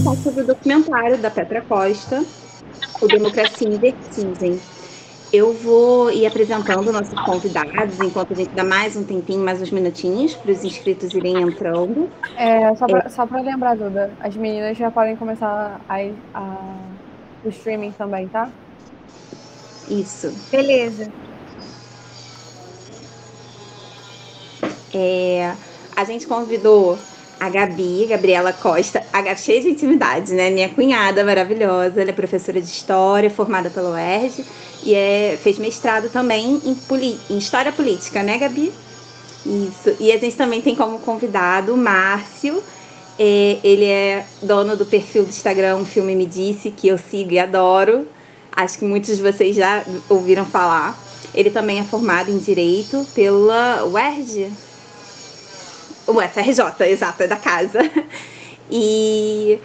comentar sobre o documentário da Petra Costa, o Democracia em Vertigem. Eu vou ir apresentando nossos convidados enquanto a gente dá mais um tempinho, mais uns minutinhos para os inscritos irem entrando. É, só para é. lembrar, Duda, as meninas já podem começar a, a, o streaming também, tá? Isso. Beleza. É, a gente convidou a Gabi, Gabriela Costa, a cheia de intimidade, né? Minha cunhada maravilhosa, ela é professora de História, formada pela UERJ, e é, fez mestrado também em, em História Política, né, Gabi? Isso. E a gente também tem como convidado o Márcio, é, ele é dono do perfil do Instagram Filme Me Disse, que eu sigo e adoro. Acho que muitos de vocês já ouviram falar. Ele também é formado em Direito pela UERJ, o FRJ, exato, é da casa. E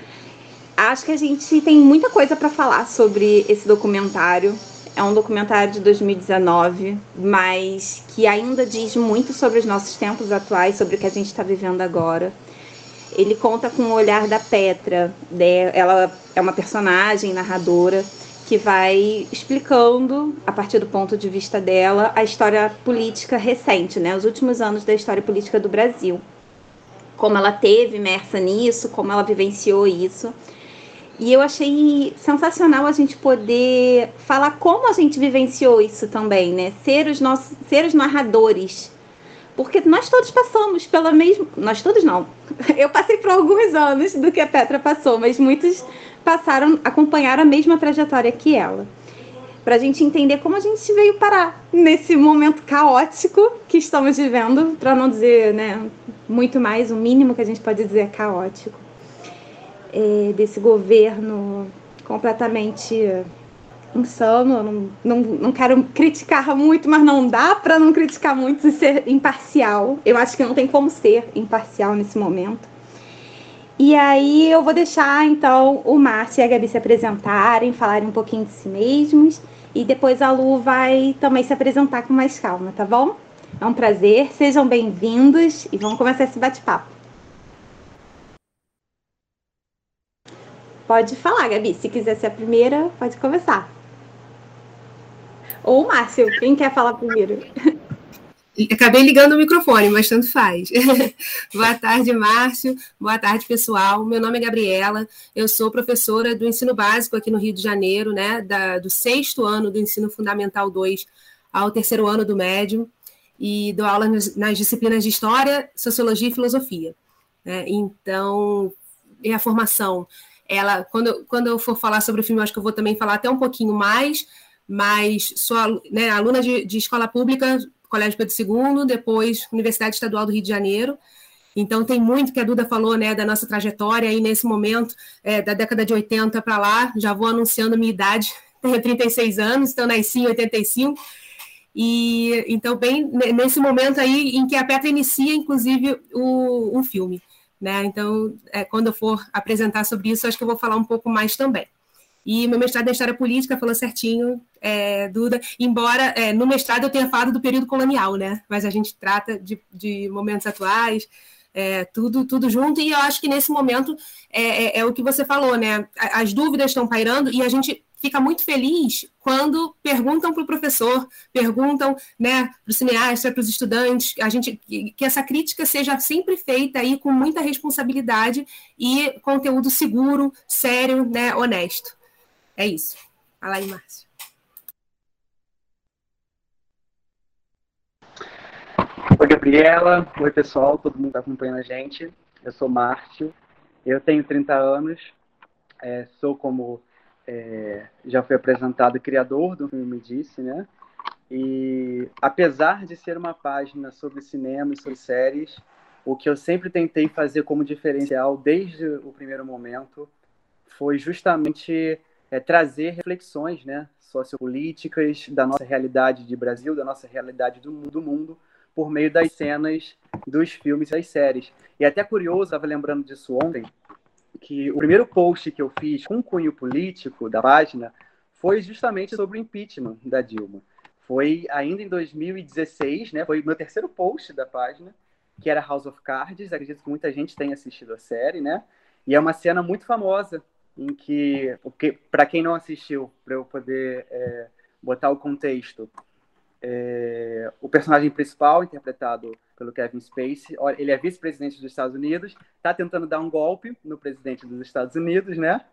acho que a gente tem muita coisa para falar sobre esse documentário. É um documentário de 2019, mas que ainda diz muito sobre os nossos tempos atuais, sobre o que a gente está vivendo agora. Ele conta com o olhar da Petra, né? ela é uma personagem narradora que vai explicando, a partir do ponto de vista dela, a história política recente, né? os últimos anos da história política do Brasil como ela teve imersa nisso, como ela vivenciou isso. E eu achei sensacional a gente poder falar como a gente vivenciou isso também, né? Ser os nossos, ser os narradores. Porque nós todos passamos pela mesma. Nós todos não. Eu passei por alguns anos do que a Petra passou, mas muitos passaram, acompanharam a mesma trajetória que ela para a gente entender como a gente veio parar nesse momento caótico que estamos vivendo, para não dizer né, muito mais, o mínimo que a gente pode dizer é caótico, é, desse governo completamente insano. Não, não, não quero criticar muito, mas não dá para não criticar muito e ser imparcial. Eu acho que não tem como ser imparcial nesse momento. E aí eu vou deixar então o Márcio e a Gabi se apresentarem, falarem um pouquinho de si mesmos e depois a Lu vai também se apresentar com mais calma, tá bom? É um prazer, sejam bem-vindos e vamos começar esse bate-papo. Pode falar, Gabi. Se quiser ser a primeira, pode começar. Ou o Márcio, quem quer falar primeiro? Acabei ligando o microfone, mas tanto faz. Boa tarde, Márcio. Boa tarde, pessoal. Meu nome é Gabriela. Eu sou professora do ensino básico aqui no Rio de Janeiro, né? Da, do sexto ano do ensino fundamental 2 ao terceiro ano do médio. E dou aula nas, nas disciplinas de História, Sociologia e Filosofia. Né? Então, a formação, ela, quando, quando eu for falar sobre o filme, acho que eu vou também falar até um pouquinho mais, mas sou né, aluna de, de escola pública Colégio Pedro II, depois Universidade Estadual do Rio de Janeiro. Então, tem muito que a Duda falou né, da nossa trajetória aí nesse momento, é, da década de 80 para lá. Já vou anunciando minha idade, tenho 36 anos, então nasci em 85. E então, bem nesse momento aí em que a Petra inicia, inclusive, o, o filme. Né? Então, é, quando eu for apresentar sobre isso, acho que eu vou falar um pouco mais também. E meu mestrado em História Política falou certinho, é, Duda, embora é, no mestrado eu tenha falado do período colonial, né? Mas a gente trata de, de momentos atuais, é, tudo, tudo junto, e eu acho que nesse momento é, é, é o que você falou, né? As dúvidas estão pairando e a gente fica muito feliz quando perguntam para o professor, perguntam né, para o cineasta, para os estudantes, a gente que essa crítica seja sempre feita aí com muita responsabilidade e conteúdo seguro, sério, né, honesto. É isso. Fala aí, Márcio. Oi, Gabriela. Oi, pessoal. Todo mundo está acompanhando a gente. Eu sou Márcio. Eu tenho 30 anos. É, sou, como é, já foi apresentado, criador do filme Disse, né? E apesar de ser uma página sobre cinema e sobre séries, o que eu sempre tentei fazer como diferencial desde o primeiro momento foi justamente é, trazer reflexões né, sociopolíticas da nossa realidade de Brasil, da nossa realidade do, do mundo, por meio das cenas dos filmes e das séries. E até curioso, estava lembrando disso ontem, que o primeiro post que eu fiz com cunho político da página foi justamente sobre o impeachment da Dilma. Foi ainda em 2016, né? Foi meu terceiro post da página, que era House of Cards. Acredito que muita gente tenha assistido a série, né? E é uma cena muito famosa, em que, para quem não assistiu, para eu poder é, botar o contexto, é, o personagem principal, interpretado pelo Kevin Spacey, ele é vice-presidente dos Estados Unidos, está tentando dar um golpe no presidente dos Estados Unidos, né?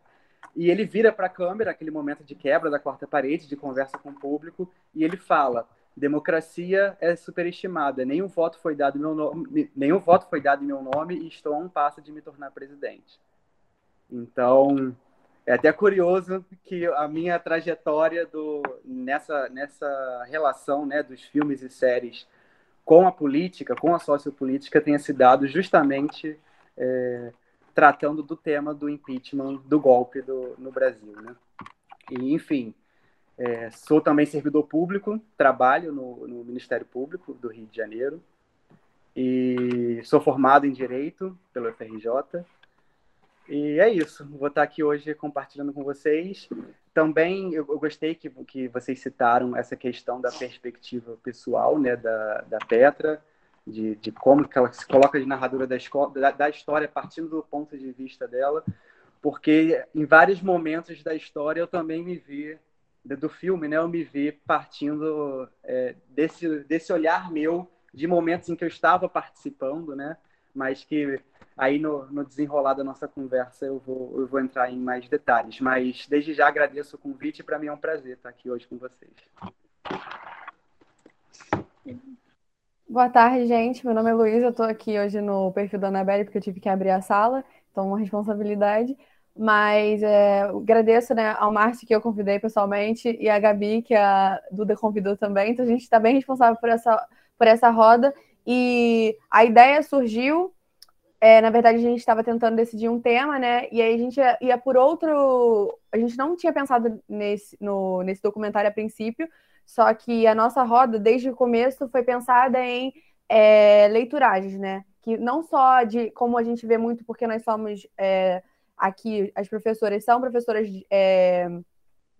E ele vira para a câmera, aquele momento de quebra da quarta parede, de conversa com o público, e ele fala: democracia é superestimada. Nenhum voto foi dado em meu nome, nenhum voto foi dado em meu nome e estou a um passo de me tornar presidente. Então, é até curioso que a minha trajetória do, nessa, nessa relação né, dos filmes e séries com a política, com a sociopolítica, tenha se dado justamente é, tratando do tema do impeachment, do golpe do, no Brasil. Né? E, enfim, é, sou também servidor público, trabalho no, no Ministério Público do Rio de Janeiro e sou formado em Direito pelo FRJ e é isso. Vou estar aqui hoje compartilhando com vocês. Também eu, gostei que, que vocês citaram essa questão da perspectiva pessoal né, da, da Petra, de, de como que ela se coloca de narradora da, escola, da, da história partindo do ponto de vista dela, porque em vários momentos da história eu também me vi do filme, né? Eu me vi partindo é, desse desse olhar meu de momentos em que eu estava participando, né? Mas que Aí no, no desenrolar da nossa conversa eu vou, eu vou entrar em mais detalhes. Mas desde já agradeço o convite para mim é um prazer estar aqui hoje com vocês. Boa tarde, gente. Meu nome é Luísa, eu estou aqui hoje no perfil da Anabelle porque eu tive que abrir a sala, então uma responsabilidade. Mas é, agradeço né, ao Márcio que eu convidei pessoalmente e a Gabi, que a Duda convidou também. Então a gente está bem responsável por essa, por essa roda. E a ideia surgiu é, na verdade, a gente estava tentando decidir um tema, né? E aí a gente ia, ia, por outro. A gente não tinha pensado nesse, no, nesse documentário a princípio, só que a nossa roda, desde o começo, foi pensada em é, leituragens, né? Que não só de como a gente vê muito, porque nós somos é, aqui, as professoras são professoras é,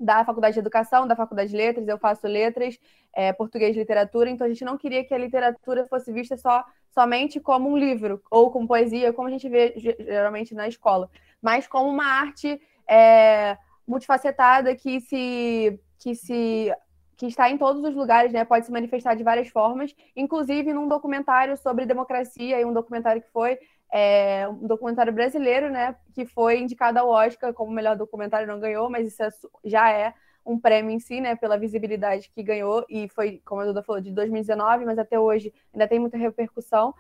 da Faculdade de Educação, da Faculdade de Letras, eu faço letras, é, português e literatura, então a gente não queria que a literatura fosse vista só somente como um livro ou como poesia, como a gente vê geralmente na escola, mas como uma arte é, multifacetada que se que se que está em todos os lugares, né? Pode se manifestar de várias formas, inclusive num documentário sobre democracia e um documentário que foi é, um documentário brasileiro, né? Que foi indicado ao Oscar como melhor documentário, não ganhou, mas isso é, já é um prêmio em si, né, pela visibilidade que ganhou, e foi, como a Duda falou, de 2019, mas até hoje ainda tem muita repercussão.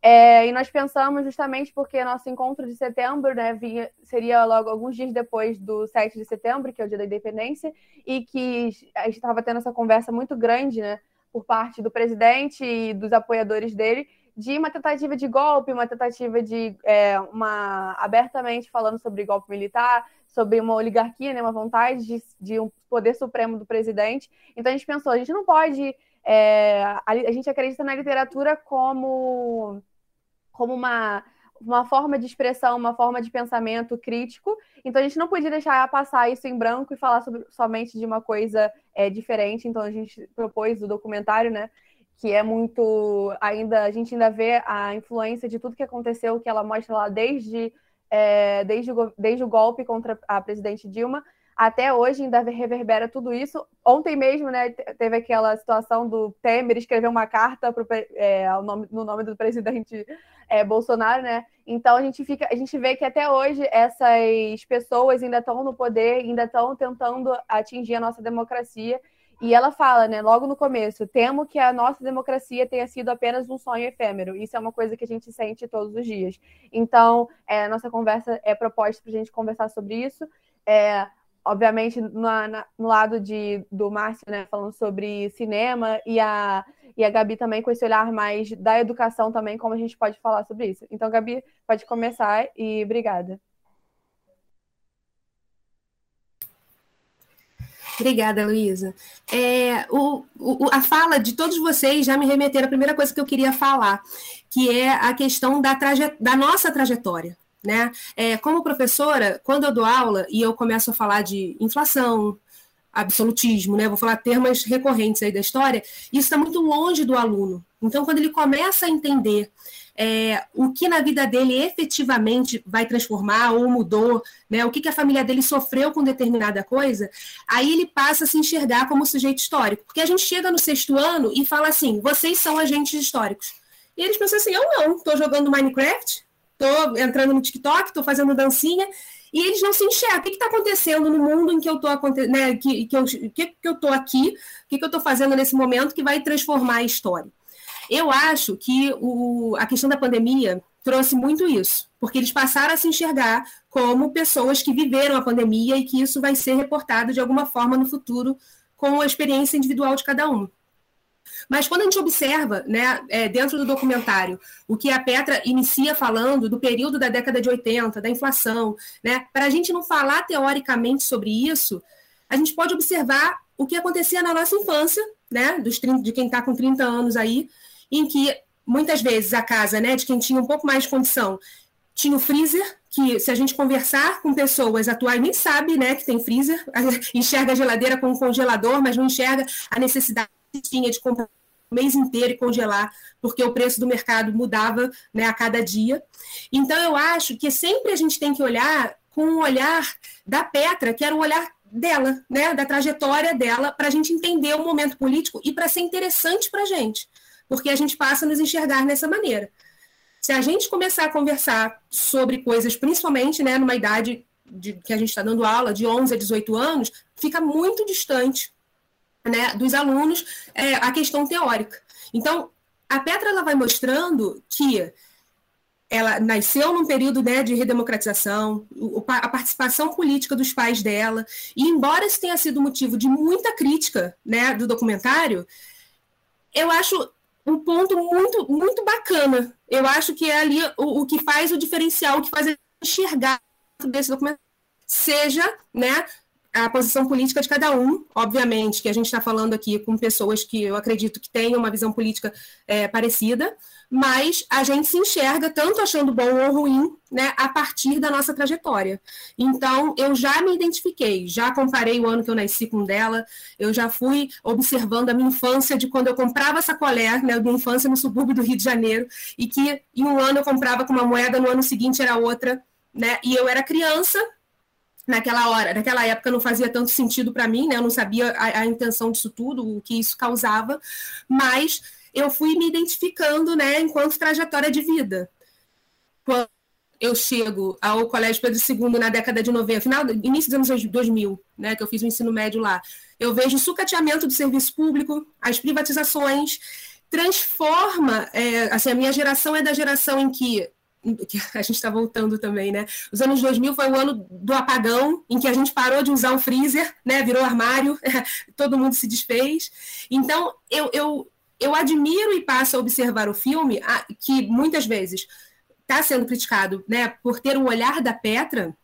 É, e nós pensamos justamente porque nosso encontro de setembro né, vinha, seria logo alguns dias depois do 7 de setembro, que é o dia da independência, e que a gente estava tendo essa conversa muito grande né, por parte do presidente e dos apoiadores dele, de uma tentativa de golpe, uma tentativa de é, uma abertamente falando sobre golpe militar, sobre uma oligarquia, né, uma vontade de, de um poder supremo do presidente. Então a gente pensou, a gente não pode. É, a, a, gente acredita na literatura como, como uma, uma forma de expressão, uma forma de pensamento crítico. Então a gente não podia deixar passar isso em branco e falar sobre, somente de uma coisa é, diferente. Então a gente propôs o documentário, né? Que é muito. ainda A gente ainda vê a influência de tudo que aconteceu, que ela mostra lá desde é, desde, o, desde o golpe contra a presidente Dilma até hoje ainda reverbera tudo isso. Ontem mesmo, né, teve aquela situação do Temer escrever uma carta pro, é, nome, no nome do presidente é, Bolsonaro, né? Então a gente fica, a gente vê que até hoje essas pessoas ainda estão no poder, ainda estão tentando atingir a nossa democracia e ela fala, né, logo no começo, temo que a nossa democracia tenha sido apenas um sonho efêmero. Isso é uma coisa que a gente sente todos os dias. Então, é, nossa conversa é proposta para a gente conversar sobre isso. É, obviamente, na, no lado de, do Márcio, né, falando sobre cinema, e a, e a Gabi também com esse olhar mais da educação também, como a gente pode falar sobre isso. Então, Gabi, pode começar e obrigada. Obrigada, Luísa. É, a fala de todos vocês já me remeteram à primeira coisa que eu queria falar, que é a questão da, traje, da nossa trajetória. Né? É, como professora, quando eu dou aula e eu começo a falar de inflação, absolutismo, né? Vou falar termos recorrentes aí da história. Isso está muito longe do aluno. Então, quando ele começa a entender é, o que na vida dele efetivamente vai transformar ou mudou, né? O que, que a família dele sofreu com determinada coisa, aí ele passa a se enxergar como sujeito histórico. Porque a gente chega no sexto ano e fala assim: vocês são agentes históricos. E eles pensam assim: eu não, estou jogando Minecraft, estou entrando no TikTok, estou fazendo dancinha, e eles não se enxergam. O que está acontecendo no mundo em que eu estou né, que, que eu, que, que eu aqui, o que, que eu estou fazendo nesse momento que vai transformar a história? Eu acho que o, a questão da pandemia trouxe muito isso, porque eles passaram a se enxergar como pessoas que viveram a pandemia e que isso vai ser reportado de alguma forma no futuro com a experiência individual de cada um. Mas quando a gente observa, né, é, dentro do documentário, o que a Petra inicia falando do período da década de 80, da inflação, né, para a gente não falar teoricamente sobre isso, a gente pode observar o que acontecia na nossa infância, né, dos 30, de quem está com 30 anos aí, em que muitas vezes a casa, né, de quem tinha um pouco mais de condição, tinha o freezer, que se a gente conversar com pessoas atuais, nem sabe, né, que tem freezer, enxerga a geladeira com um congelador, mas não enxerga a necessidade que tinha de comprar o mês inteiro e congelar, porque o preço do mercado mudava né, a cada dia. Então, eu acho que sempre a gente tem que olhar com o olhar da Petra, que era o olhar dela, né, da trajetória dela, para a gente entender o momento político e para ser interessante para a gente, porque a gente passa a nos enxergar nessa maneira. Se a gente começar a conversar sobre coisas, principalmente né, numa idade de, que a gente está dando aula, de 11 a 18 anos, fica muito distante né, dos alunos é, a questão teórica. Então, a Petra ela vai mostrando que ela nasceu num período né, de redemocratização, a participação política dos pais dela, e embora isso tenha sido motivo de muita crítica né, do documentário, eu acho um ponto muito, muito bacana. Eu acho que é ali o, o que faz o diferencial, o que faz enxergar desse documentário, seja né, a posição política de cada um, obviamente, que a gente está falando aqui com pessoas que eu acredito que tenham uma visão política é, parecida, mas a gente se enxerga tanto achando bom ou ruim, né, a partir da nossa trajetória. Então, eu já me identifiquei, já comparei o ano que eu nasci com dela, eu já fui observando a minha infância de quando eu comprava sacolé, né, minha infância no subúrbio do Rio de Janeiro, e que em um ano eu comprava com uma moeda, no ano seguinte era outra, né, e eu era criança, naquela hora, naquela época não fazia tanto sentido para mim, né? Eu não sabia a, a, intenção disso tudo, o que isso causava, mas eu fui me identificando, né, enquanto trajetória de vida. Quando eu chego ao Colégio Pedro II na década de 90, final, início dos anos 2000, né, que eu fiz o ensino médio lá, eu vejo o sucateamento do serviço público, as privatizações, transforma, é, assim, a minha geração é da geração em que que a gente está voltando também, né? Os anos 2000 foi o ano do apagão, em que a gente parou de usar o freezer, né? Virou armário, todo mundo se desfez. Então, eu, eu, eu admiro e passo a observar o filme, que muitas vezes está sendo criticado, né? Por ter um olhar da Petra,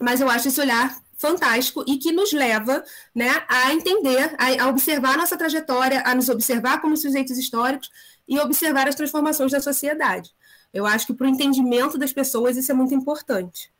mas eu acho esse olhar fantástico e que nos leva né, a entender, a, a observar nossa trajetória, a nos observar como sujeitos históricos e observar as transformações da sociedade. Eu acho que para o entendimento das pessoas isso é muito importante.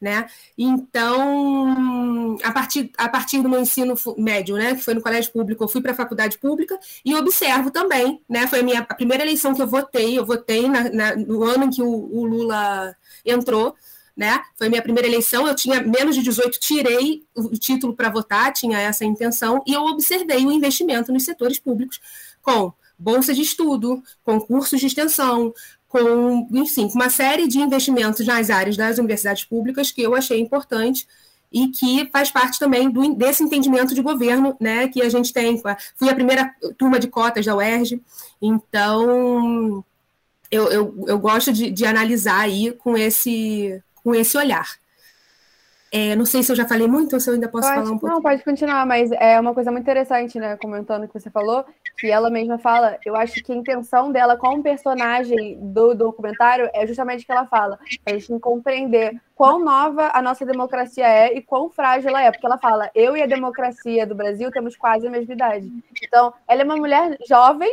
Né? Então, a partir, a partir do meu ensino médio, né, que foi no colégio público, eu fui para a faculdade pública e observo também, né, foi a minha a primeira eleição que eu votei, eu votei na, na, no ano em que o, o, Lula entrou, né, foi minha primeira eleição, eu tinha menos de 18, tirei o título para votar, tinha essa intenção, e eu observei o investimento nos setores públicos com bolsa de estudo, concursos de extensão, com, enfim, com uma série de investimentos nas áreas das universidades públicas que eu achei importante e que faz parte também do, desse entendimento de governo né, que a gente tem. Fui a primeira turma de cotas da UERJ, então eu, eu, eu gosto de, de analisar aí com esse, com esse olhar. É, não sei se eu já falei muito ou se eu ainda posso pode, falar um pouco. Não, pode continuar, mas é uma coisa muito interessante, né? Comentando o que você falou, que ela mesma fala, eu acho que a intenção dela como personagem do documentário é justamente o que ela fala, a gente compreender quão nova a nossa democracia é e quão frágil ela é, porque ela fala, eu e a democracia do Brasil temos quase a mesma idade. Então, ela é uma mulher jovem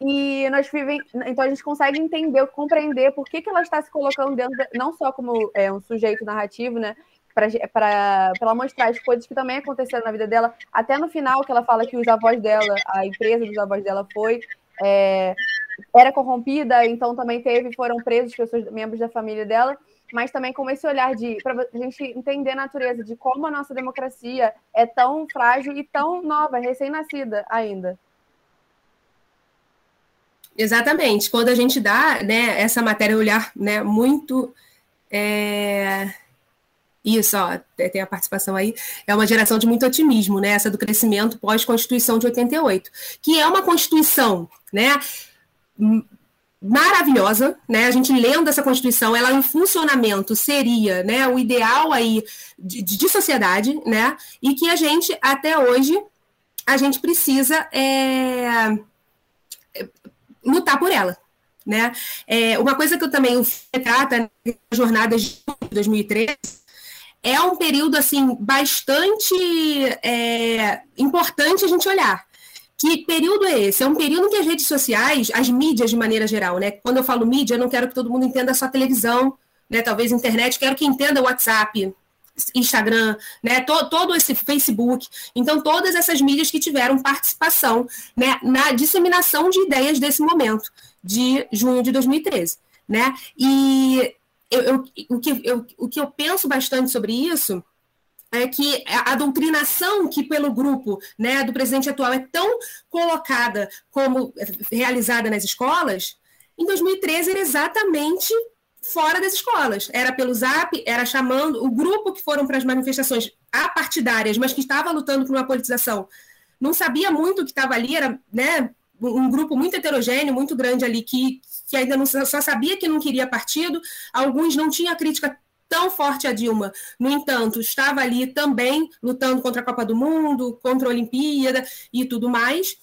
e nós vivem, então a gente consegue entender, compreender por que, que ela está se colocando dentro, de, não só como é, um sujeito narrativo, né? Para ela mostrar as coisas que também aconteceram na vida dela. Até no final, que ela fala que os avós dela, a empresa dos avós dela foi. É, era corrompida, então também teve, foram presos pessoas, membros da família dela, mas também com esse olhar de para a gente entender a natureza de como a nossa democracia é tão frágil e tão nova, recém-nascida ainda. Exatamente. Quando a gente dá né, essa matéria olhar né, muito. É... Isso, ó, tem a participação aí. É uma geração de muito otimismo, né? Essa do crescimento pós-Constituição de 88, que é uma Constituição, né? maravilhosa, né? A gente lendo essa Constituição, ela em funcionamento seria, né, o ideal aí de, de sociedade, né? E que a gente até hoje a gente precisa é, lutar por ela. Né? É, uma coisa que eu também trata na jornada de 2013 é um período assim bastante é, importante a gente olhar. Que período é esse? É um período em que as redes sociais, as mídias de maneira geral, né? Quando eu falo mídia, eu não quero que todo mundo entenda só televisão, né? Talvez internet, quero que entenda WhatsApp, Instagram, né, todo, todo esse Facebook, então todas essas mídias que tiveram participação né, na disseminação de ideias desse momento, de junho de 2013. Né? E eu, eu, o, que, eu, o que eu penso bastante sobre isso é que a doutrinação que pelo grupo né, do presidente atual é tão colocada como realizada nas escolas, em 2013 era exatamente fora das escolas. Era pelo Zap, era chamando o grupo que foram para as manifestações apartidárias, mas que estava lutando por uma politização. Não sabia muito o que estava ali, era né, um grupo muito heterogêneo, muito grande ali, que, que ainda não só sabia que não queria partido, alguns não tinham crítica tão forte a Dilma. No entanto, estava ali também lutando contra a Copa do Mundo, contra a Olimpíada e tudo mais.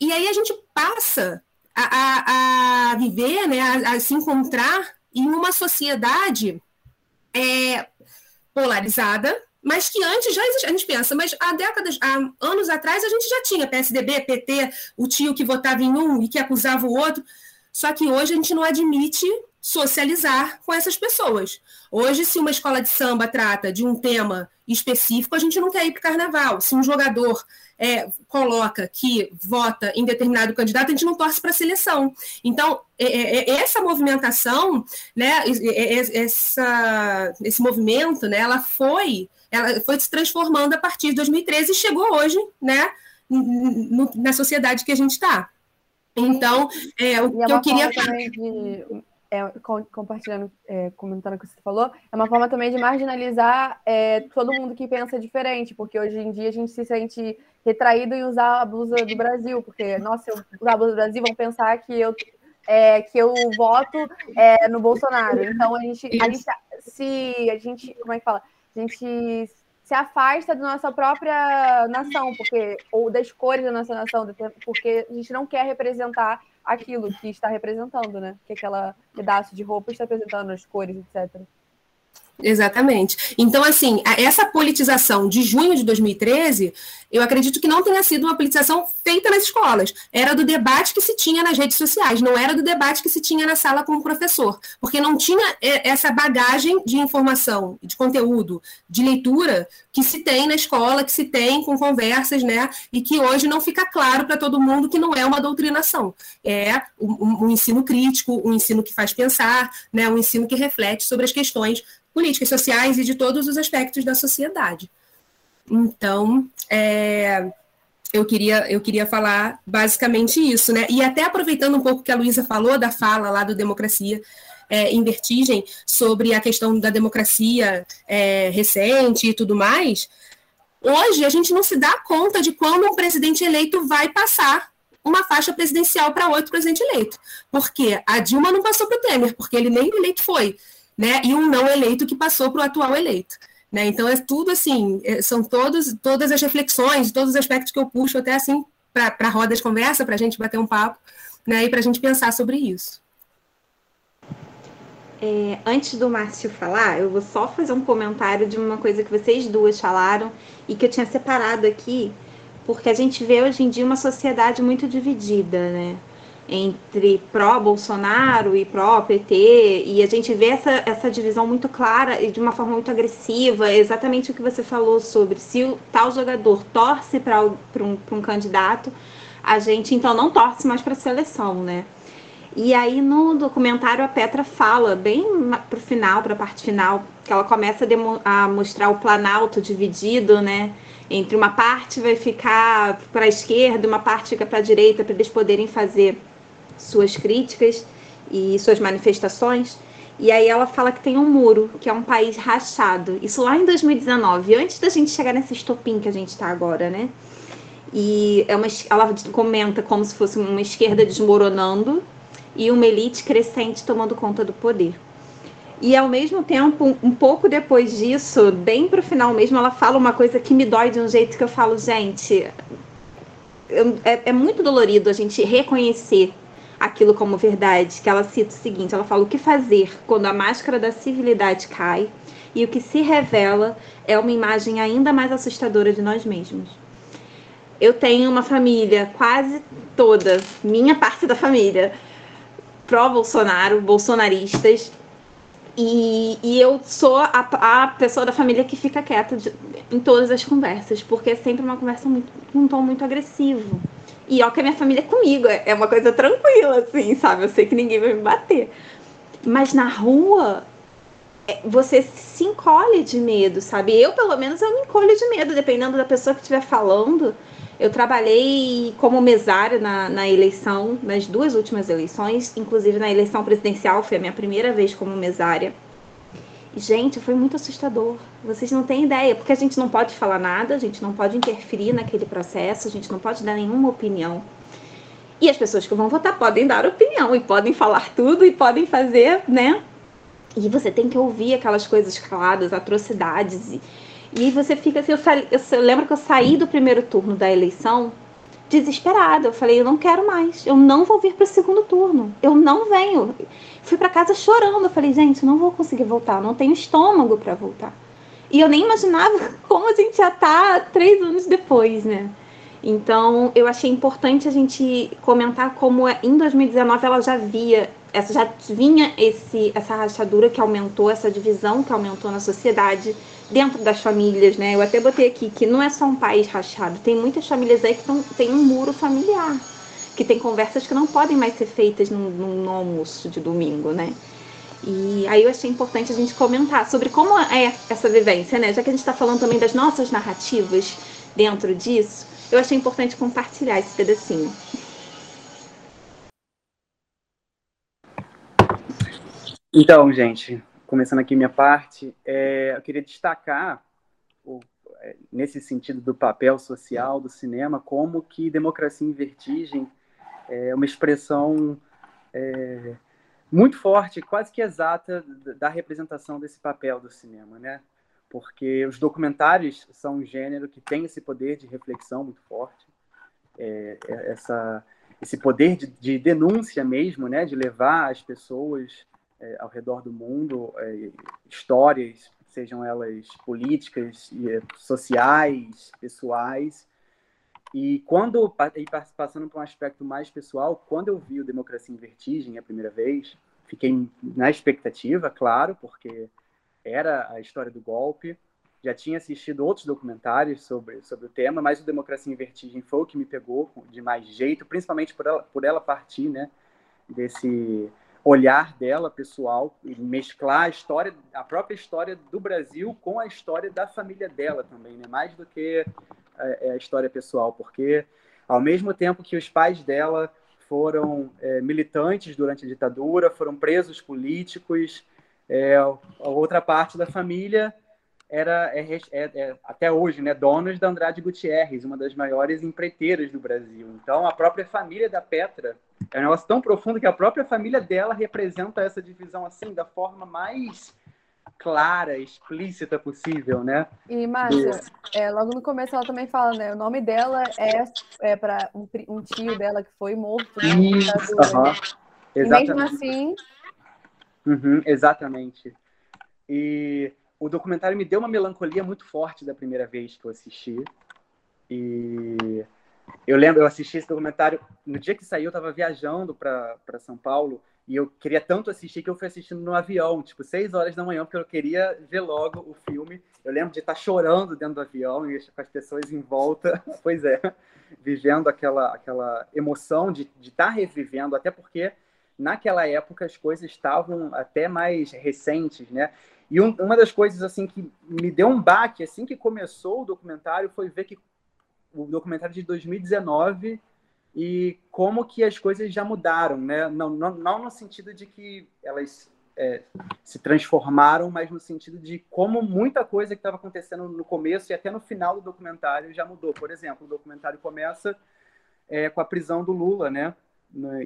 E aí a gente passa a, a, a viver, né, a, a se encontrar em uma sociedade é, polarizada, mas que antes já existia. A gente pensa, mas há décadas, há anos atrás, a gente já tinha PSDB, PT, o tio que votava em um e que acusava o outro. Só que hoje a gente não admite socializar com essas pessoas. Hoje, se uma escola de samba trata de um tema específico, a gente não quer ir para o carnaval. Se um jogador é, coloca que vota em determinado candidato, a gente não torce para a seleção. Então, é, é, é, essa movimentação, né, essa, esse movimento, né, ela foi, ela foi se transformando a partir de 2013 e chegou hoje, né, na sociedade que a gente está. Então, é, o que eu queria. De é, compartilhando, é, comentando o que você falou, é uma forma também de marginalizar é, todo mundo que pensa diferente, porque hoje em dia a gente se sente retraído em usar a blusa do Brasil, porque, nossa, eu usar a blusa do Brasil, vão pensar que eu, é, que eu voto é, no Bolsonaro. Então a gente, a gente se a gente, como é que fala? A gente se afasta da nossa própria nação, porque ou das cores da nossa nação, porque a gente não quer representar aquilo que está representando, né? Que aquela pedaço de roupa está representando as cores, etc. Exatamente. Então, assim, essa politização de junho de 2013, eu acredito que não tenha sido uma politização feita nas escolas. Era do debate que se tinha nas redes sociais, não era do debate que se tinha na sala com o professor, porque não tinha essa bagagem de informação, de conteúdo, de leitura que se tem na escola, que se tem com conversas, né? E que hoje não fica claro para todo mundo que não é uma doutrinação. É um, um ensino crítico, um ensino que faz pensar, né? Um ensino que reflete sobre as questões políticas sociais e de todos os aspectos da sociedade. Então, é, eu, queria, eu queria falar basicamente isso, né? E até aproveitando um pouco que a Luísa falou da fala lá do Democracia é, em Vertigem sobre a questão da democracia é, recente e tudo mais, hoje a gente não se dá conta de quando um presidente eleito vai passar uma faixa presidencial para outro presidente eleito. Porque a Dilma não passou para o Temer, porque ele nem eleito foi né? E um não eleito que passou para o atual eleito. Né? Então é tudo assim, é, são todos, todas as reflexões, todos os aspectos que eu puxo até assim para a roda de conversa, para a gente bater um papo, né? E para a gente pensar sobre isso. É, antes do Márcio falar, eu vou só fazer um comentário de uma coisa que vocês duas falaram e que eu tinha separado aqui, porque a gente vê hoje em dia uma sociedade muito dividida, né? Entre pró-Bolsonaro e pró-PT, e a gente vê essa, essa divisão muito clara e de uma forma muito agressiva, exatamente o que você falou sobre se o tal jogador torce para um, um candidato, a gente então não torce mais para a seleção, né? E aí no documentário a Petra fala, bem pro final, para a parte final, que ela começa a, a mostrar o Planalto dividido, né? Entre uma parte vai ficar para a esquerda, uma parte fica para a direita, para eles poderem fazer suas críticas e suas manifestações. E aí ela fala que tem um muro, que é um país rachado. Isso lá em 2019, antes da gente chegar nesse estopim que a gente está agora, né? E é uma, ela comenta como se fosse uma esquerda desmoronando e uma elite crescente tomando conta do poder. E ao mesmo tempo, um pouco depois disso, bem pro final mesmo, ela fala uma coisa que me dói de um jeito que eu falo, gente, é, é muito dolorido a gente reconhecer aquilo como verdade, que ela cita o seguinte, ela fala o que fazer quando a máscara da civilidade cai e o que se revela é uma imagem ainda mais assustadora de nós mesmos. Eu tenho uma família quase toda, minha parte da família, pró-Bolsonaro, bolsonaristas, e, e, eu sou a, a, pessoa da família que fica quieta de, em todas as conversas, porque é sempre uma conversa muito, um tom muito agressivo. E ó que a minha família é comigo, é uma coisa tranquila, assim, sabe? Eu sei que ninguém vai me bater. Mas na rua, é, você se encolhe de medo, sabe? Eu, pelo menos, eu me encolho de medo, dependendo da pessoa que estiver falando. Eu trabalhei como mesária na, na eleição, nas duas últimas eleições, inclusive na eleição presidencial, foi a minha primeira vez como mesária. Gente, foi muito assustador. Vocês não têm ideia, porque a gente não pode falar nada, a gente não pode interferir naquele processo, a gente não pode dar nenhuma opinião. E as pessoas que vão votar podem dar opinião e podem falar tudo e podem fazer, né? E você tem que ouvir aquelas coisas caladas, atrocidades. E, e você fica assim. Eu, eu, eu lembro que eu saí do primeiro turno da eleição desesperada. Eu falei, eu não quero mais. Eu não vou vir para o segundo turno. Eu não venho. Fui para casa chorando. Eu falei, gente, não vou conseguir voltar. Não tenho estômago para voltar. E eu nem imaginava como a gente já tá três anos depois, né? Então, eu achei importante a gente comentar como em 2019 ela já via, essa já vinha esse, essa rachadura que aumentou, essa divisão que aumentou na sociedade dentro das famílias, né? Eu até botei aqui que não é só um país rachado, tem muitas famílias aí que tão, tem um muro familiar, que tem conversas que não podem mais ser feitas no, no almoço de domingo, né? E aí eu achei importante a gente comentar sobre como é essa vivência, né? Já que a gente está falando também das nossas narrativas dentro disso, eu achei importante compartilhar esse pedacinho. Então, gente, começando aqui minha parte, é, eu queria destacar, o, é, nesse sentido do papel social do cinema, como que Democracia em Vertigem é uma expressão é, muito forte, quase que exata, da representação desse papel do cinema, né? Porque os documentários são um gênero que tem esse poder de reflexão muito forte, é, é essa, esse poder de, de denúncia mesmo, né? De levar as pessoas é, ao redor do mundo, é, histórias, sejam elas políticas, é, sociais, pessoais. E quando, e passando para um aspecto mais pessoal, quando eu vi o Democracia em Vertigem a primeira vez, fiquei na expectativa, claro, porque era a história do golpe. Já tinha assistido outros documentários sobre, sobre o tema, mas o Democracia em Vertigem foi o que me pegou de mais jeito, principalmente por ela, por ela partir né, desse, olhar dela pessoal e mesclar a história, a própria história do Brasil com a história da família dela também, né? Mais do que a, é, é a história pessoal, porque ao mesmo tempo que os pais dela foram é, militantes durante a ditadura, foram presos políticos, é, a outra parte da família era é, é, é, até hoje, né, donas da Andrade Gutierrez, uma das maiores empreiteiras do Brasil. Então, a própria família da Petra é um negócio tão profundo que a própria família dela representa essa divisão assim da forma mais clara, explícita possível, né? E Márcia, Do... é, logo no começo ela também fala, né? O nome dela é, é para um, um, tio dela que foi morto. Né, Isso, uh -huh. E mesmo assim. Uhum, exatamente. E o documentário me deu uma melancolia muito forte da primeira vez que eu assisti. E eu lembro, eu assisti esse documentário no dia que saiu, eu estava viajando para São Paulo e eu queria tanto assistir que eu fui assistindo no avião, tipo, seis horas da manhã, porque eu queria ver logo o filme. Eu lembro de estar chorando dentro do avião e com as pessoas em volta. pois é, vivendo aquela, aquela emoção de, de estar revivendo, até porque naquela época as coisas estavam até mais recentes, né? E um, uma das coisas assim que me deu um baque assim que começou o documentário foi ver que o documentário de 2019 e como que as coisas já mudaram, né? Não, não, não no sentido de que elas é, se transformaram, mas no sentido de como muita coisa que estava acontecendo no começo e até no final do documentário já mudou. Por exemplo, o documentário começa é, com a prisão do Lula, né?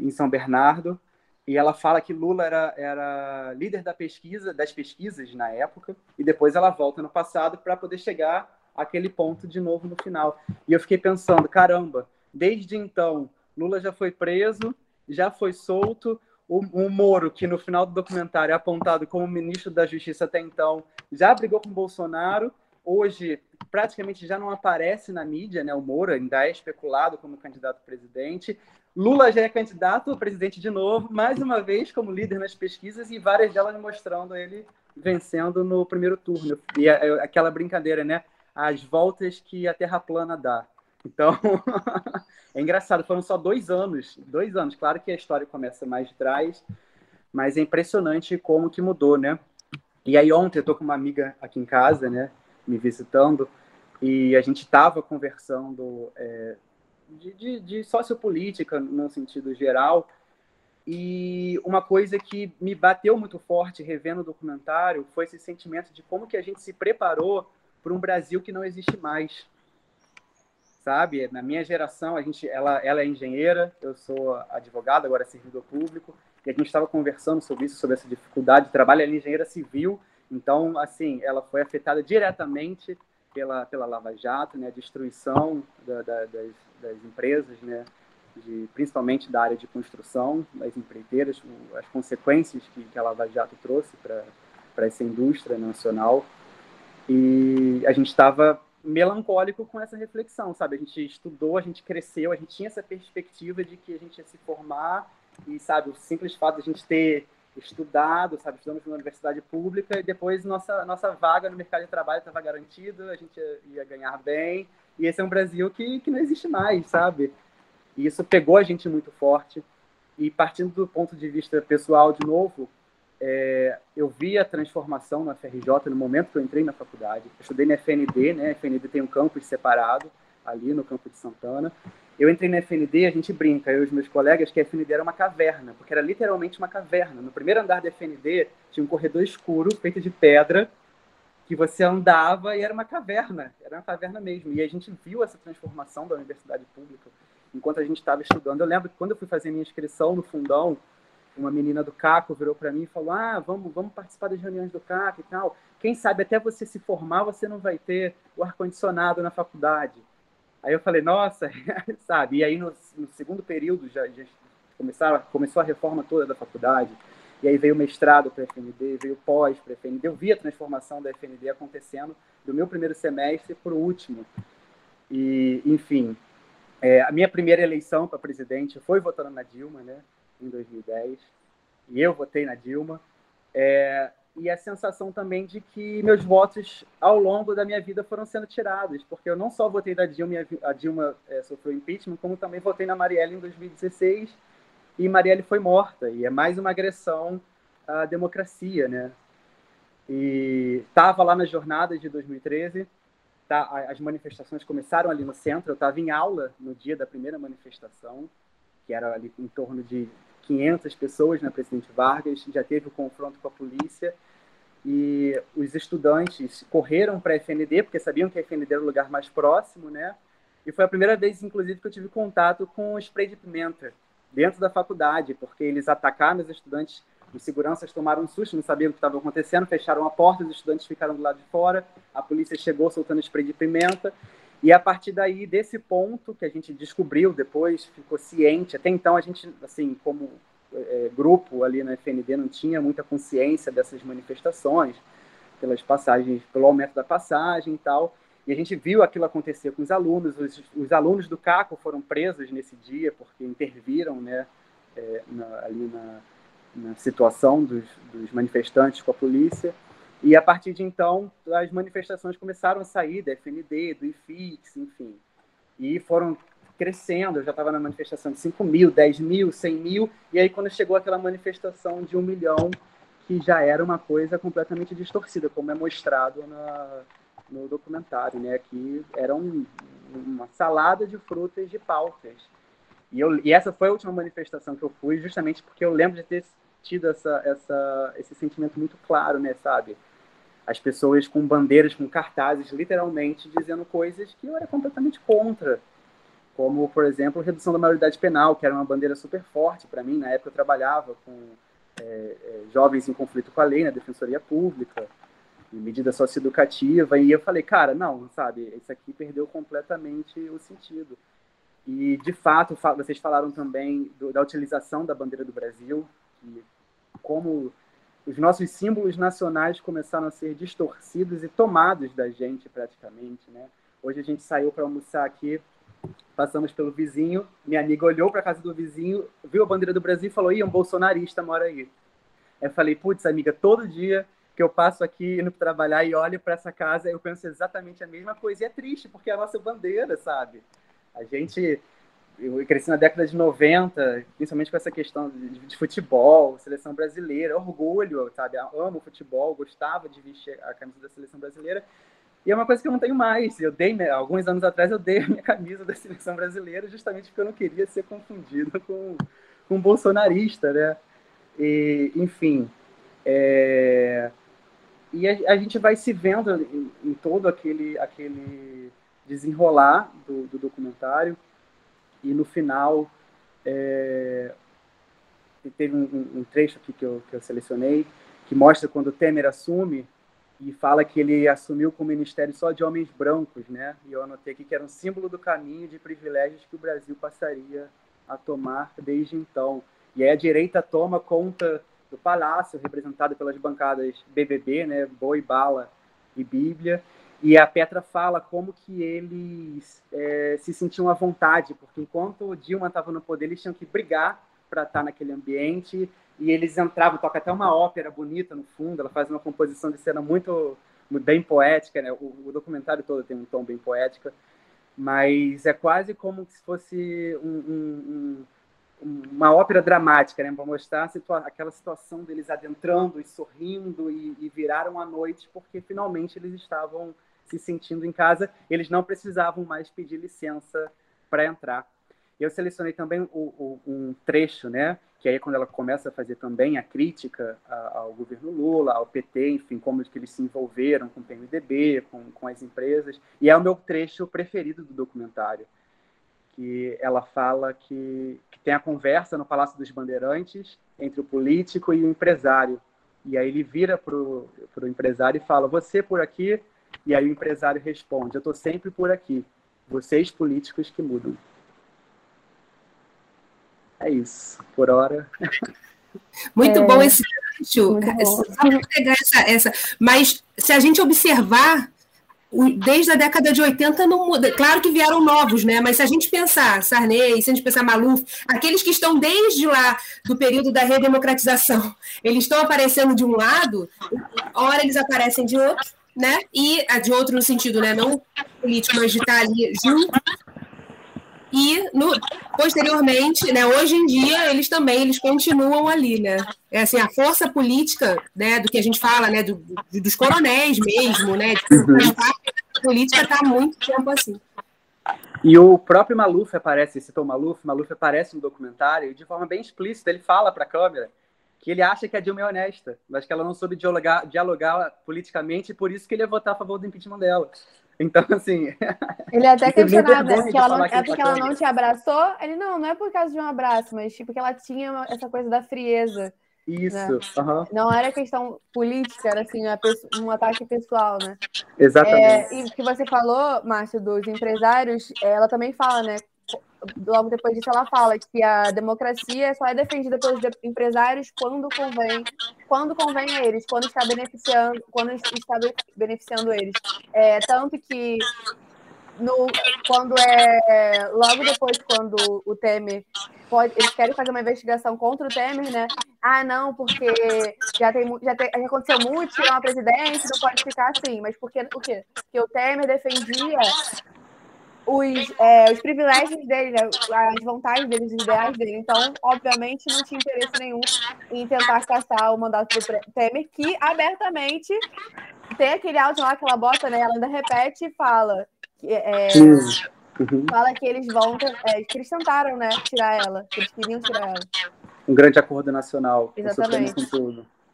Em São Bernardo, e ela fala que Lula era, era líder da pesquisa, das pesquisas na época, e depois ela volta no passado para poder chegar àquele ponto de novo no final. E eu fiquei pensando, caramba, Desde então, Lula já foi preso, já foi solto. O, o Moro, que no final do documentário é apontado como ministro da Justiça até então, já brigou com Bolsonaro. Hoje, praticamente já não aparece na mídia, né? O Moro ainda é especulado como candidato a presidente. Lula já é candidato a presidente de novo, mais uma vez como líder nas pesquisas e várias delas mostrando ele vencendo no primeiro turno. E é, é aquela brincadeira, né? As voltas que a Terra plana dá. Então, é engraçado, foram só dois anos, dois anos. Claro que a história começa mais de trás, mas é impressionante como que mudou, né? E aí ontem eu tô com uma amiga aqui em casa, né, me visitando, e a gente estava conversando é, de, de, de sociopolítica, no sentido geral, e uma coisa que me bateu muito forte revendo o documentário foi esse sentimento de como que a gente se preparou para um Brasil que não existe mais sabe? Na minha geração, a gente, ela, ela é engenheira, eu sou advogado, agora servidor público, e a gente estava conversando sobre isso, sobre essa dificuldade de trabalho. Ela é engenheira civil, então, assim, ela foi afetada diretamente pela, pela Lava Jato, né? A destruição da, da, das, das empresas, né? De, principalmente da área de construção, das empreiteiras, as consequências que, que a Lava Jato trouxe para essa indústria nacional. E a gente estava melancólico com essa reflexão, sabe? A gente estudou, a gente cresceu, a gente tinha essa perspectiva de que a gente ia se formar e, sabe, o simples fato de a gente ter estudado, sabe, estudamos na universidade pública e depois nossa nossa vaga no mercado de trabalho estava garantida, a gente ia, ia, ganhar bem e esse é um Brasil que, que não existe mais, sabe? E isso pegou a gente muito forte e partindo do ponto de vista pessoal de novo, é, eu vi a transformação na FRJ no momento que eu entrei na faculdade. Eu estudei na FND, né? A FND tem um campus separado ali no campo de Santana. Eu entrei na FND, a gente brinca, eu e os meus colegas, que a FND era uma caverna, porque era literalmente uma caverna. No primeiro andar da FND tinha um corredor escuro feito de pedra que você andava e era uma caverna, era uma caverna mesmo. E a gente viu essa transformação da universidade pública enquanto a gente estava estudando. Eu lembro que quando eu fui fazer minha inscrição no fundão, uma menina do CACO virou para mim e falou: Ah, vamos, vamos participar das reuniões do CACO e tal. Quem sabe até você se formar, você não vai ter o ar-condicionado na faculdade. Aí eu falei: Nossa, sabe? E aí no, no segundo período já, já começou a reforma toda da faculdade. E aí veio o mestrado para a FND, veio pós para a FND. Eu vi a transformação da FND acontecendo do meu primeiro semestre para o último. E, enfim, é, a minha primeira eleição para presidente foi votando na Dilma, né? Em 2010, e eu votei na Dilma. É, e a sensação também de que meus votos ao longo da minha vida foram sendo tirados, porque eu não só votei da Dilma, a Dilma é, sofreu impeachment, como também votei na Marielle em 2016 e Marielle foi morta, e é mais uma agressão à democracia, né? E estava lá nas jornadas de 2013, tá, as manifestações começaram ali no centro, eu estava em aula no dia da primeira manifestação, que era ali em torno de 500 pessoas na né, Presidente Vargas, já teve o confronto com a polícia e os estudantes correram para a FND porque sabiam que a FND era o lugar mais próximo, né? E foi a primeira vez, inclusive, que eu tive contato com spray de pimenta dentro da faculdade, porque eles atacaram os estudantes, os seguranças tomaram um susto, não sabiam o que estava acontecendo, fecharam a porta, os estudantes ficaram do lado de fora, a polícia chegou soltando spray de pimenta, e a partir daí, desse ponto que a gente descobriu depois, ficou ciente. Até então, a gente, assim, como é, grupo ali na FND, não tinha muita consciência dessas manifestações, pelas passagens, pelo aumento da passagem e tal. E a gente viu aquilo acontecer com os alunos. Os, os alunos do CACO foram presos nesse dia porque interviram né, é, na, ali na, na situação dos, dos, manifestantes com a polícia. E a partir de então, as manifestações começaram a sair da FND, do IFIX, enfim. E foram crescendo. Eu já estava na manifestação de 5 mil, 10 mil, 100 mil. E aí, quando chegou aquela manifestação de um milhão, que já era uma coisa completamente distorcida, como é mostrado na, no documentário, né? Que era um, uma salada de frutas de pautas. E, eu, e essa foi a última manifestação que eu fui, justamente porque eu lembro de ter tido essa, essa, esse sentimento muito claro, né, sabe? As pessoas com bandeiras, com cartazes, literalmente dizendo coisas que eu era completamente contra. Como, por exemplo, redução da maioridade penal, que era uma bandeira super forte para mim. Na época eu trabalhava com é, é, jovens em conflito com a lei na Defensoria Pública, medida socioeducativa, e eu falei, cara, não, sabe, isso aqui perdeu completamente o sentido. E, de fato, vocês falaram também do, da utilização da bandeira do Brasil, e como os nossos símbolos nacionais começaram a ser distorcidos e tomados da gente, praticamente, né? Hoje a gente saiu para almoçar aqui, passamos pelo vizinho, minha amiga olhou para a casa do vizinho, viu a bandeira do Brasil e falou, ih, um bolsonarista mora aí. Eu falei, putz, amiga, todo dia que eu passo aqui indo trabalhar e olho para essa casa, eu penso exatamente a mesma coisa. E é triste, porque é a nossa bandeira, sabe? A gente eu cresci na década de 90, principalmente com essa questão de, de, futebol, seleção brasileira, orgulho, sabe? Amo futebol, gostava de vestir a camisa da seleção brasileira. E é uma coisa que eu não tenho mais. Eu dei, alguns anos atrás, eu dei a minha camisa da seleção brasileira justamente porque eu não queria ser confundido com, com um bolsonarista, né? E, enfim, é... e a, a, gente vai se vendo em, em todo aquele, aquele desenrolar do, do documentário e no final é, teve um, um, trecho aqui que eu, que eu selecionei que mostra quando Temer assume e fala que ele assumiu com o ministério só de homens brancos, né? E eu anotei aqui que era um símbolo do caminho de privilégios que o Brasil passaria a tomar desde então. E aí a direita toma conta do palácio, representado pelas bancadas BBB, né? Boi, Bala e Bíblia, e a Petra fala como que eles é, se sentiam à vontade, porque enquanto o Dilma estava no poder, eles tinham que brigar para estar tá naquele ambiente, e eles entravam, toca até uma ópera bonita no fundo, ela faz uma composição de cena muito bem poética, né? O, o documentário todo tem um tom bem poético, mas é quase como se fosse um, um, um, uma ópera dramática, né? Para mostrar situa aquela situação deles adentrando e sorrindo e, e viraram a noite porque finalmente eles estavam se sentindo em casa, eles não precisavam mais pedir licença para entrar. Eu selecionei também o, o, um trecho, né, que aí é quando ela começa a fazer também a crítica ao governo Lula, ao PT, enfim, como que eles se envolveram com o PMDB, com, com as empresas, e é o meu trecho preferido do documentário, que ela fala que, que tem a conversa no Palácio dos Bandeirantes entre o político e o empresário, e aí ele vira para o empresário e fala: Você por aqui e aí o empresário responde: Eu estou sempre por aqui. Vocês políticos que mudam. É isso. Por hora. Muito é... bom esse gancho. pegar essa, essa. Mas se a gente observar, desde a década de 80 não muda. Claro que vieram novos, né? Mas se a gente pensar Sarney, se a gente pensar Maluf, aqueles que estão desde lá do período da redemocratização, eles estão aparecendo de um lado, hora eles aparecem de outro, né? E a de outro no sentido, né? Não político, mas de estar ali junto. E no, posteriormente, né, hoje em dia, eles também eles continuam ali, né? É assim, a força política, né, do que a gente fala, né, do, do, dos coronéis mesmo, né, de, uhum. a política está há muito tempo assim. E o próprio Maluf aparece, citou Maluf, Maluf aparece no documentário e de forma bem explícita ele fala para a câmera que ele acha que a Dilma é honesta, mas que ela não soube dialogar, dialogar politicamente e por isso que ele ia votar a favor do impeachment dela. Então, assim. Ele é até questionado, né? Que ela não, é porque ela não te abraçou. Ele, não, não é por causa de um abraço, mas tipo que ela tinha essa coisa da frieza. Isso. Né? Uhum. Não era questão política, era assim, um ataque pessoal, né? Exatamente. É, e o que você falou, Márcio, dos empresários, ela também fala, né? Logo depois disso, ela fala que a democracia só é defendida pelos empresários quando convém, quando convém a eles, quando está beneficiando, quando está beneficiando eles. É, tanto que no, quando é logo depois, quando o Temer pode, eles querem fazer uma investigação contra o Temer, né? Ah, não, porque já tem já, tem, já aconteceu muito, tirar uma presidente, não pode ficar assim. Mas porque o quê? Porque o Temer defendia os, é, os privilégios dele, né? as vontades dele, os ideais dele. Então, obviamente, não tinha interesse nenhum em tentar caçar o mandato do Temer, que abertamente tem aquele áudio lá que ela bota, né? Ela ainda repete e fala que, é, uhum. fala que eles vão, é, que eles tentaram, né, tirar ela, que eles queriam tirar ela. Um grande acordo nacional. Exatamente.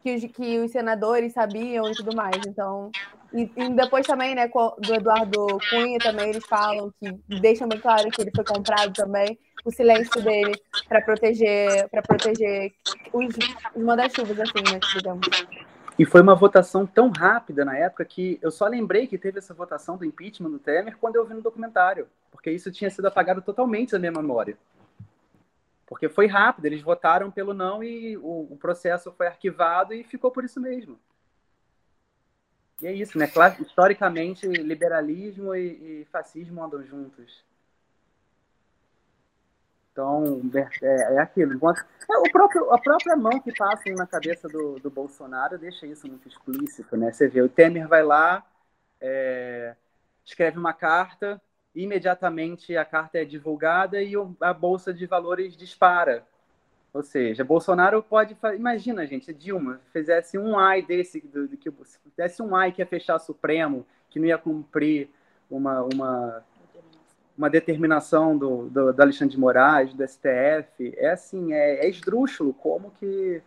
Que os, que os senadores sabiam e tudo mais. Então, e, e, depois também, né, do Eduardo Cunha também eles falam que deixam bem claro que ele foi comprado também, o silêncio dele para proteger, para proteger os, os manda-chuvas, assim, né, digamos. E foi uma votação tão rápida na época que eu só lembrei que teve essa votação do impeachment do Temer quando eu vi no documentário, porque isso tinha sido apagado totalmente da minha memória. Porque foi rápido, eles votaram pelo não e o, o processo foi arquivado e ficou por isso mesmo. E é isso, né? Claro, historicamente, liberalismo e, e fascismo andam juntos. Então, é, é aquilo. Enquanto, é, o próprio, a própria mão que passa na cabeça do, do Bolsonaro deixa isso muito explícito, né? Você vê, o Temer vai lá, é, escreve uma carta, imediatamente a carta é divulgada e a Bolsa de Valores dispara. Ou seja, Bolsonaro pode fazer. Imagina, gente, Dilma fizesse um ai desse, do, do que fizesse um ai que ia fechar Supremo, que não ia cumprir uma, uma uma determinação do, do, do, Alexandre de Moraes, do STF, é assim, é, é esdrúxulo como que,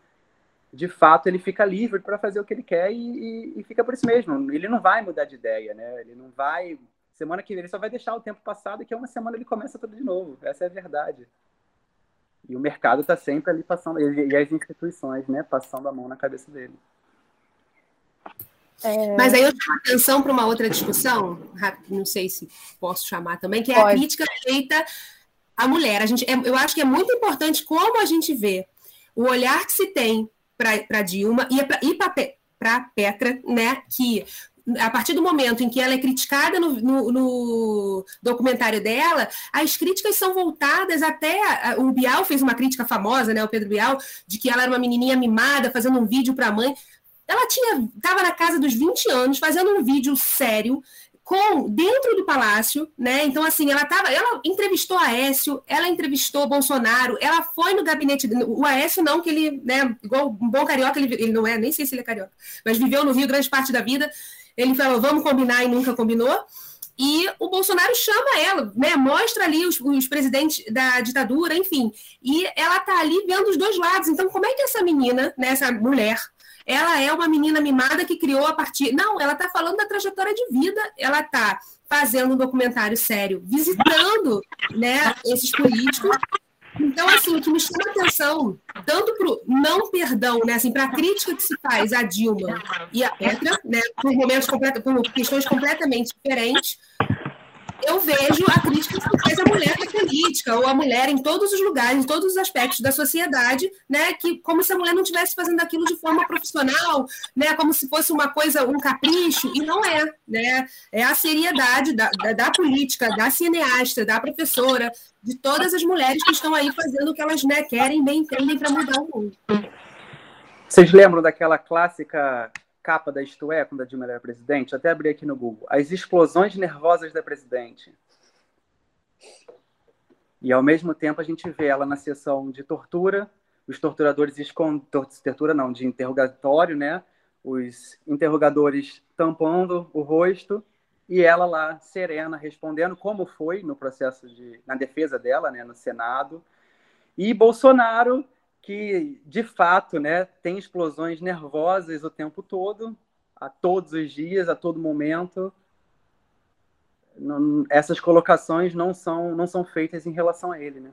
de fato, ele fica livre para fazer o que ele quer e, e, e, fica por isso mesmo. Ele não vai mudar de ideia, né? Ele não vai... Semana que vem ele só vai deixar o tempo passado e que é uma semana ele começa tudo de novo. Essa é a verdade. E o mercado está sempre ali passando, e as instituições, né, passando a mão na cabeça dele. É... Mas aí eu chamo atenção para uma outra discussão, não sei se posso chamar também, que é Pode. a crítica feita à mulher. A gente, é, eu acho que é muito importante como a gente vê o olhar que se tem para Dilma e para Petra, né? Que a partir do momento em que ela é criticada no, no, no, documentário dela, as críticas são voltadas até. O Bial fez uma crítica famosa, né? O Pedro Bial, de que ela era uma menininha mimada, fazendo um vídeo para a mãe. Ela tinha estava na casa dos 20 anos fazendo um vídeo sério com dentro do palácio, né? Então assim, ela tava, ela entrevistou Aécio, ela entrevistou Bolsonaro, ela foi no gabinete, o Aécio não que ele, né, igual um bom carioca, ele, ele não é, nem sei se ele é carioca, mas viveu no Rio grande parte da vida. Ele falou, vamos combinar e nunca combinou. E o Bolsonaro chama ela, né? Mostra ali os, os presidentes da ditadura, enfim. E ela tá ali vendo os dois lados. Então, como é que essa menina, né, essa mulher, ela é uma menina mimada que criou a partir. Não, ela está falando da trajetória de vida, ela está fazendo um documentário sério, visitando né, esses políticos. Então, assim, o que me chama a atenção, tanto para o não perdão, né, assim, para a crítica que se faz a Dilma e a Petra, né, por momentos completos, por questões completamente diferentes, eu vejo a crítica que faz a mulher na política, ou a mulher em todos os lugares, em todos os aspectos da sociedade, né? Que como se a mulher não estivesse fazendo aquilo de forma profissional, né? Como se fosse uma coisa, um capricho, e não é, né? É a seriedade da, da, da política, da cineasta, da professora, de todas as mulheres que estão aí fazendo o que elas né, querem, bem entendem para mudar o mundo. Vocês lembram daquela clássica capa da Isto É, quando a Dilma era presidente, até abri aqui no Google, as explosões nervosas da presidente. E ao mesmo tempo a gente vê ela na sessão de tortura, os torturadores escondem, tortura não, de interrogatório, né? Os interrogadores tampando o rosto e ela lá serena respondendo como foi no processo de na defesa dela, né, no Senado. E Bolsonaro que de fato né, tem explosões nervosas o tempo todo, a todos os dias, a todo momento. Não, essas colocações não são, não são feitas em relação a ele. Né?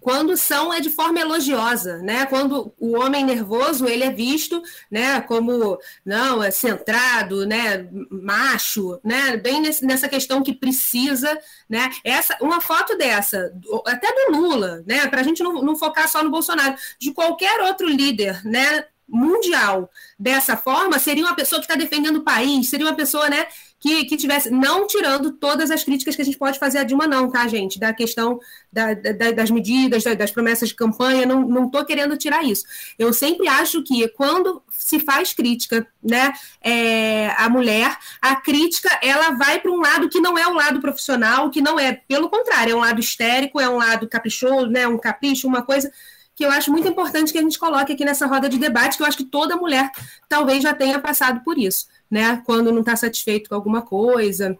Quando são é de forma elogiosa, né? Quando o homem nervoso ele é visto, né, como não é centrado, né, macho, né, bem nesse, nessa questão que precisa, né? Essa uma foto dessa, até do Lula, né, para a gente não, não focar só no Bolsonaro, de qualquer outro líder, né, mundial dessa forma, seria uma pessoa que está defendendo o país, seria uma pessoa, né, que, que tivesse, não tirando todas as críticas que a gente pode fazer a Dilma, não, tá, gente? Da questão da, da, das medidas, das promessas de campanha, não estou querendo tirar isso. Eu sempre acho que quando se faz crítica, né, é, a mulher, a crítica ela vai para um lado que não é o lado profissional, que não é, pelo contrário, é um lado histérico, é um lado caprichoso, né, um capricho, uma coisa que eu acho muito importante que a gente coloque aqui nessa roda de debate, que eu acho que toda mulher talvez já tenha passado por isso né? Quando não está satisfeito com alguma coisa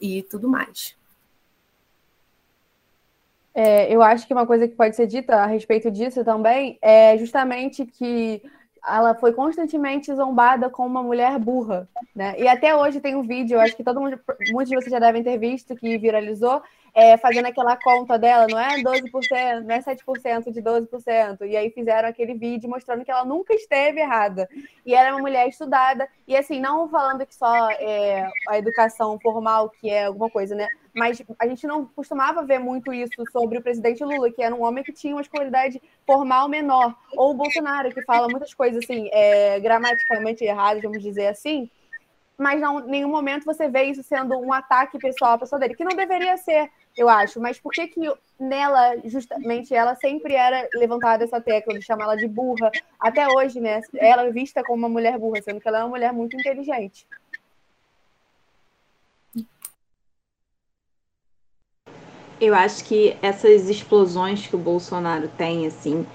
e tudo mais. É, eu acho que uma coisa que pode ser dita a respeito disso também é justamente que ela foi constantemente zombada como uma mulher burra, né? E até hoje tem um vídeo, eu acho que todo mundo, muitos de vocês já devem ter visto, que viralizou, é, fazendo aquela conta dela, não é 12%, não é 7% de 12%. E aí fizeram aquele vídeo mostrando que ela nunca esteve errada. E era uma mulher estudada. E assim, não falando que só é, a educação formal, que é alguma coisa, né? Mas a gente não costumava ver muito isso sobre o presidente Lula, que era um homem que tinha uma escolaridade formal menor. Ou o Bolsonaro, que fala muitas coisas assim, é, gramaticalmente erradas, vamos dizer assim mas não, em nenhum momento você vê isso sendo um ataque pessoal à pessoa dele, que não deveria ser, eu acho. Mas por que que nela, justamente, ela sempre era levantada essa tecla de chamar ela de burra, até hoje, né? Ela é vista como uma mulher burra, sendo que ela é uma mulher muito inteligente. Eu acho que essas explosões que o Bolsonaro tem, assim,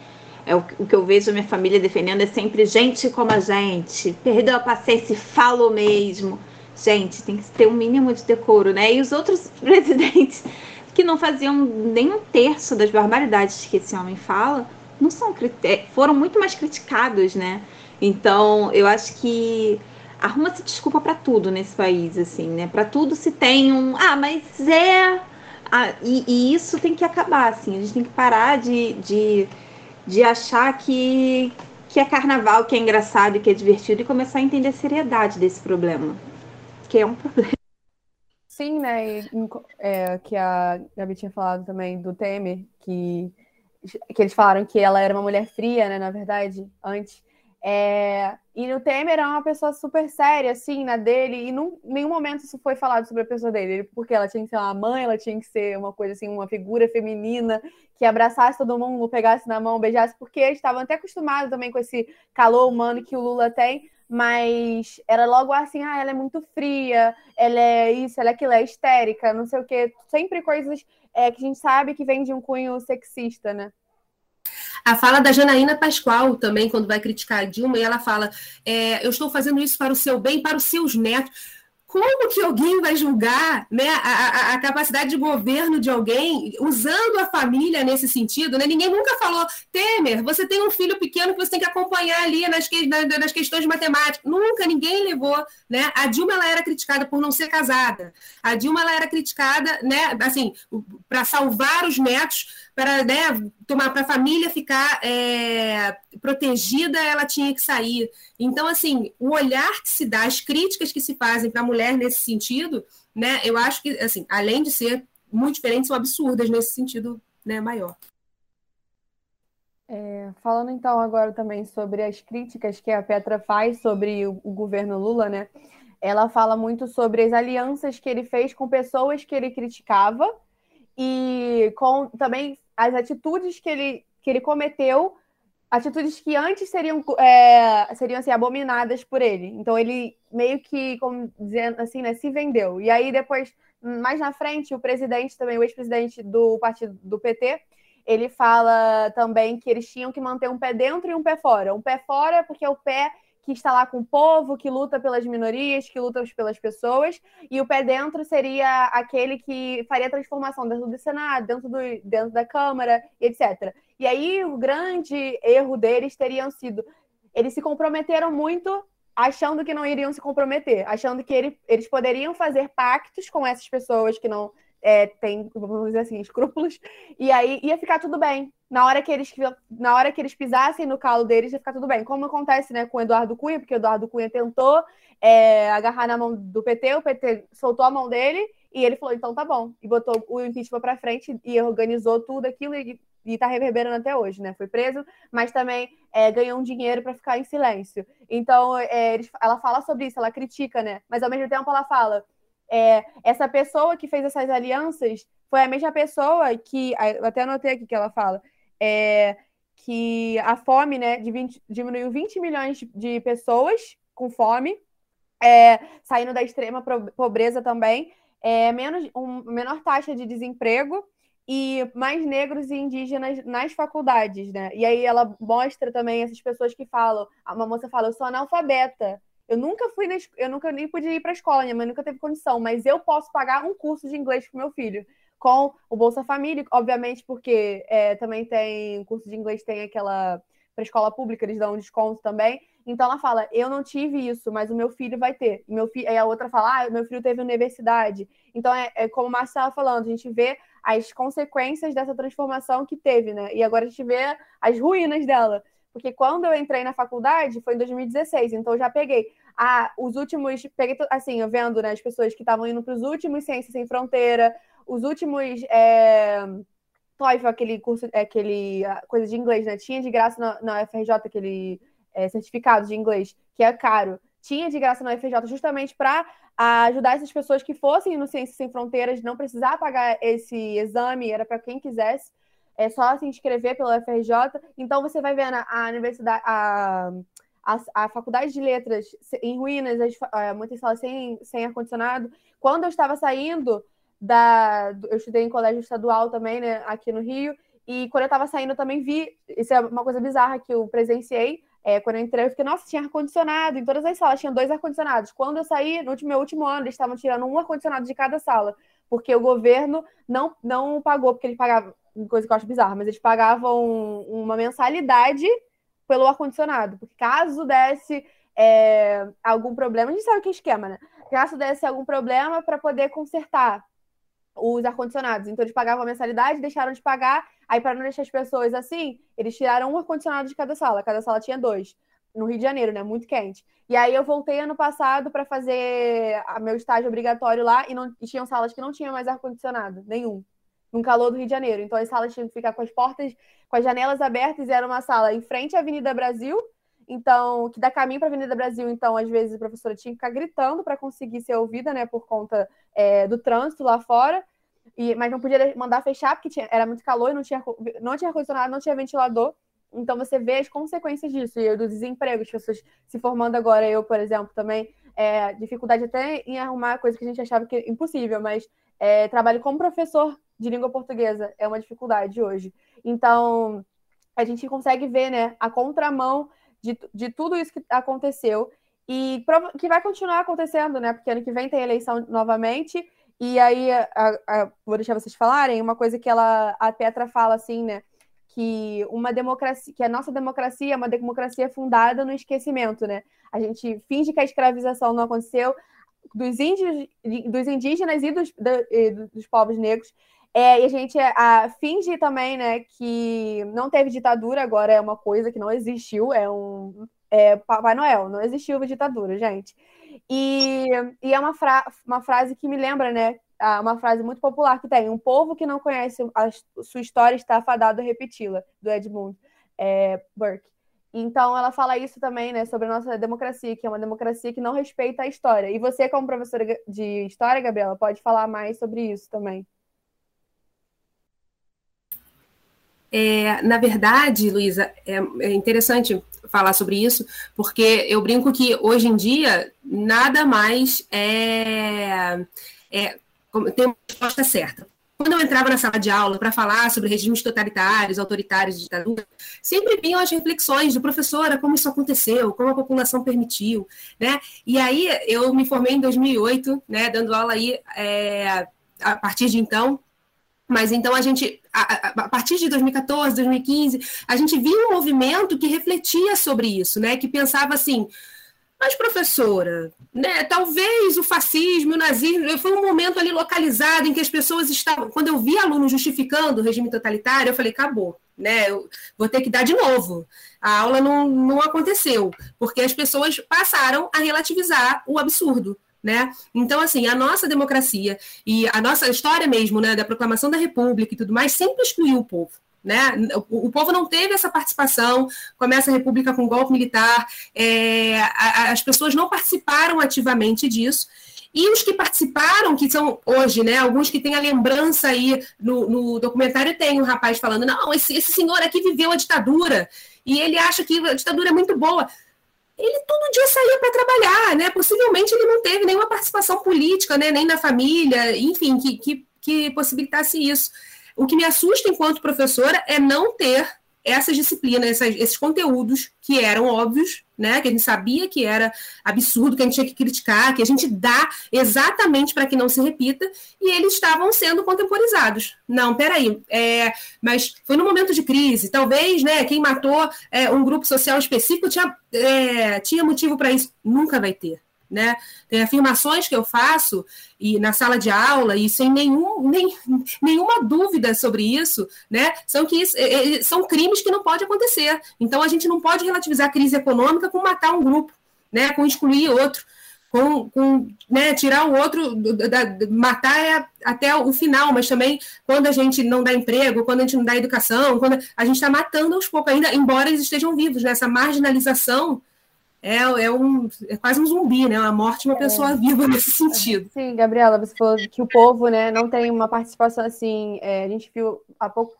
é o, que eu vejo a minha família defendendo é sempre gente como a gente, perdeu a paciência e falou mesmo. Gente, tem que ter um mínimo de decoro, né? E os outros presidentes que não faziam nem um terço das barbaridades que esse homem fala, não são é, foram muito mais criticados, né? Então, eu acho que arruma-se desculpa para tudo nesse país, assim, né? Para tudo se tem um, ah, mas é, ah, e, e, isso tem que acabar, assim. A gente tem que parar de, de de achar que, que é carnaval, que é engraçado que é divertido e começar a entender a seriedade desse problema, que é um problema. Sim, né? E, é, que a Gabi tinha falado também do Temer, que, que eles falaram que ela era uma mulher fria, né? Na verdade, antes. É, e o Temer era uma pessoa super séria, assim, na dele, e em nenhum momento isso foi falado sobre a pessoa dele, porque ela tinha que ser uma mãe, ela tinha que ser uma coisa assim, uma figura feminina que abraçasse todo mundo, pegasse na mão, beijasse, porque eles estavam até acostumados também com esse calor humano que o Lula tem, mas era logo assim, ah, ela é muito fria, ela é isso, ela é aquilo, é histérica, não sei o quê, sempre coisas é, que a gente sabe que vem de um cunho sexista, né? A fala da Janaína Pascoal também, quando vai criticar a Dilma, e ela fala: é, Eu estou fazendo isso para o seu bem, para os seus netos como que alguém vai julgar né, a, a, a, capacidade de governo de alguém usando a família nesse sentido? Né? Ninguém nunca falou, Temer, você tem um filho pequeno que você tem que acompanhar ali nas, que, nas questões de matemática. Nunca ninguém levou. Né? A Dilma ela era criticada por não ser casada. A Dilma ela era criticada né, assim, para salvar os netos para né, tomar para a família ficar é, protegida, ela tinha que sair. Então, assim, o olhar que se dá, as críticas que se fazem para a mulher nesse sentido, né, eu acho que, assim, além de ser muito diferentes, são absurdas nesse sentido né, maior. É, falando então agora também sobre as críticas que a Petra faz sobre o, o governo Lula, né? Ela fala muito sobre as alianças que ele fez com pessoas que ele criticava e com também as atitudes que ele, que ele cometeu, atitudes que antes seriam, é, seriam assim, abominadas por ele. Então ele meio que, como dizendo assim, né, se vendeu. E aí depois, mais na frente, o presidente também, o ex-presidente do partido do PT, ele fala também que eles tinham que manter um pé dentro e um pé fora. Um pé fora porque o pé que está lá com o povo, que luta pelas minorias, que luta pelas pessoas, e o pé dentro seria aquele que faria transformação dentro do Senado, dentro, do, dentro da Câmara, etc. E aí o grande erro deles teriam sido, eles se comprometeram muito achando que não iriam se comprometer, achando que ele, eles poderiam fazer pactos com essas pessoas que não é, tem, vamos dizer assim, escrúpulos, e aí ia ficar tudo bem. Na hora que eles, na hora que eles pisassem no calo deles, ia ficar tudo bem. Como acontece né, com o Eduardo Cunha, porque o Eduardo Cunha tentou é, agarrar na mão do PT, o PT soltou a mão dele e ele falou, então tá bom. E botou o impeachment para frente e organizou tudo aquilo e, e tá reverberando até hoje, né? Foi preso, mas também é, ganhou um dinheiro para ficar em silêncio. Então, é, ela fala sobre isso, ela critica, né? Mas ao mesmo tempo ela fala, é, essa pessoa que fez essas alianças foi a mesma pessoa que, eu até anotei aqui que ela fala, é, que a fome, né, de 20, diminuiu 20 milhões de pessoas com fome, é, saindo da extrema pobreza também, é, menos, um, menor taxa de desemprego e mais negros e indígenas nas faculdades, né? E aí ela mostra também essas pessoas que falam, uma moça fala, eu sou analfabeta, eu nunca fui na, eu nunca nem podia ir para a escola, minha mãe nunca teve condição, mas eu posso pagar um curso de inglês para meu filho com o Bolsa Família, obviamente, porque é, também tem curso de inglês, tem aquela para escola pública, eles dão um desconto também. Então ela fala: Eu não tive isso, mas o meu filho vai ter. E meu filho, aí a outra fala: Ah, meu filho teve universidade. Então é, é como o Márcio estava falando, a gente vê as consequências dessa transformação que teve, né? E agora a gente vê as ruínas dela. Porque quando eu entrei na faculdade foi em 2016, então eu já peguei ah, os últimos, peguei assim, eu vendo né, as pessoas que estavam indo para os últimos Ciências Sem Fronteira, os últimos é, TOEFL, aquele curso, aquele coisa de inglês, né? Tinha de graça na, na FRJ aquele é, certificado de inglês, que é caro, tinha de graça na UFRJ justamente para ajudar essas pessoas que fossem no Ciências Sem Fronteiras, não precisar pagar esse exame, era para quem quisesse, é só se inscrever pela UFRJ. Então você vai a, a universidade, a, a, a, faculdade de letras em ruínas, as, é, muitas salas sem, sem ar-condicionado. Quando eu estava saindo da. Eu estudei em colégio estadual também, né, aqui no Rio, e quando eu estava saindo eu também vi. Isso é uma coisa bizarra que eu presenciei é, quando eu entrei, eu fiquei, nossa, tinha ar-condicionado em todas as salas, tinha dois ar-condicionados. Quando eu saí, no meu último ano, eles estavam tirando um ar-condicionado de cada sala, porque o governo não, não pagou, porque eles pagavam, coisa que eu acho bizarra, mas eles pagavam uma mensalidade pelo ar-condicionado, porque caso desse é, algum problema, a gente sabe que é esquema, né? Caso desse algum problema para poder consertar os ar-condicionados. Então, eles pagavam a mensalidade, deixaram de pagar. Aí, para não deixar as pessoas assim, eles tiraram um ar-condicionado de cada sala. Cada sala tinha dois. No Rio de Janeiro, né? Muito quente. E aí, eu voltei ano passado para fazer meu estágio obrigatório lá e, não, e tinham salas que não tinham mais ar-condicionado, nenhum. No calor do Rio de Janeiro. Então, as salas tinham que ficar com as portas, com as janelas abertas. E era uma sala em frente à Avenida Brasil. Então, que dá caminho para a Avenida Brasil, então, às vezes a professora tinha que ficar gritando para conseguir ser ouvida, né, por conta é, do trânsito lá fora, e, mas não podia mandar fechar porque tinha, era muito calor e não tinha, não tinha ar-condicionado, não tinha ventilador. Então você vê as consequências disso, e do desemprego, as pessoas se formando agora, eu, por exemplo, também, é, dificuldade até em arrumar coisa que a gente achava que impossível, mas é, trabalho como professor de língua portuguesa é uma dificuldade hoje. Então, a gente consegue ver né, a contramão de, de tudo isso que aconteceu e que vai continuar acontecendo, né? Porque ano que vem tem eleição novamente. E aí, a, a, vou deixar vocês falarem, uma coisa que ela, a Petra fala assim, né? Que uma democracia, que a nossa democracia é uma democracia fundada no esquecimento, né? A gente finge que a escravização não aconteceu dos, índios, dos indígenas e dos, dos povos negros. É, e a gente a, finge também, né, que não teve ditadura, agora é uma coisa que não existiu, é um é, Papai Noel, não existiu ditadura, gente. E, e é uma, fra uma frase que me lembra, né, uma frase muito popular que tem: um povo que não conhece a sua história está afadado a repeti-la, do Edmund é, Burke. Então, ela fala isso também, né, sobre a nossa democracia, que é uma democracia que não respeita a história. E você, como professora de história, Gabriela, pode falar mais sobre isso também. É, na verdade, Luísa, é, é, interessante falar sobre isso, porque eu brinco que hoje em dia nada mais é, é tem uma resposta certa. Quando eu entrava na sala de aula para falar sobre regimes totalitários, autoritários, ditadura, sempre vinham as reflexões do professora, como isso aconteceu, como a população permitiu, né? E aí eu me formei em 2008, né, dando aula aí é, a partir de então, mas então a gente, a, a, partir de 2014, 2015, a gente viu um movimento que refletia sobre isso, né? Que pensava assim: Mas, professora, né, talvez o fascismo, o nazismo, foi um momento ali localizado em que as pessoas estavam. Quando eu vi alunos justificando o regime totalitário, eu falei, acabou, né? Eu vou ter que dar de novo. A aula não, não aconteceu, porque as pessoas passaram a relativizar o absurdo. Né? Então, assim, a nossa democracia e a nossa história mesmo, né, da proclamação da República e tudo mais, sempre excluiu o povo. Né? O, o, povo não teve essa participação, começa a República com golpe militar, é, a, as pessoas não participaram ativamente disso. E os que participaram, que são hoje, né? Alguns que têm a lembrança aí no, no documentário, tem um rapaz falando: não, esse, esse senhor aqui viveu a ditadura e ele acha que a ditadura é muito boa ele todo dia saía para trabalhar, né? Possivelmente ele não teve nenhuma participação política, né? nem na família, enfim, que, que, que possibilitasse isso. O que me assusta enquanto professora é não ter essas disciplinas, essas, esses conteúdos que eram óbvios, né, que a gente sabia que era absurdo, que a gente tinha que criticar, que a gente dá exatamente para que não se repita, e eles estavam sendo contemporizados. Não, peraí, é, mas foi no momento de crise, talvez né, quem matou é, um grupo social específico tinha, é, tinha motivo para isso. Nunca vai ter né? Tem afirmações que eu faço e na sala de aula e sem nenhum, nem, nenhuma dúvida sobre isso, né? São que isso, é, é, são crimes que não pode acontecer. Então a gente não pode relativizar a crise econômica com matar um grupo, né? Com excluir outro. Com, com né, tirar o outro, da, da, matar é até o final, mas também quando a gente não dá emprego, quando a gente não dá educação, quando a gente está matando aos poucos ainda, embora eles estejam vivos, nessa né, marginalização é, é, um, é quase um zumbi, né? A morte de uma é. pessoa viva nesse sentido. Sim, Gabriela, você falou que o povo né, não tem uma participação assim. É, a gente viu há pouco.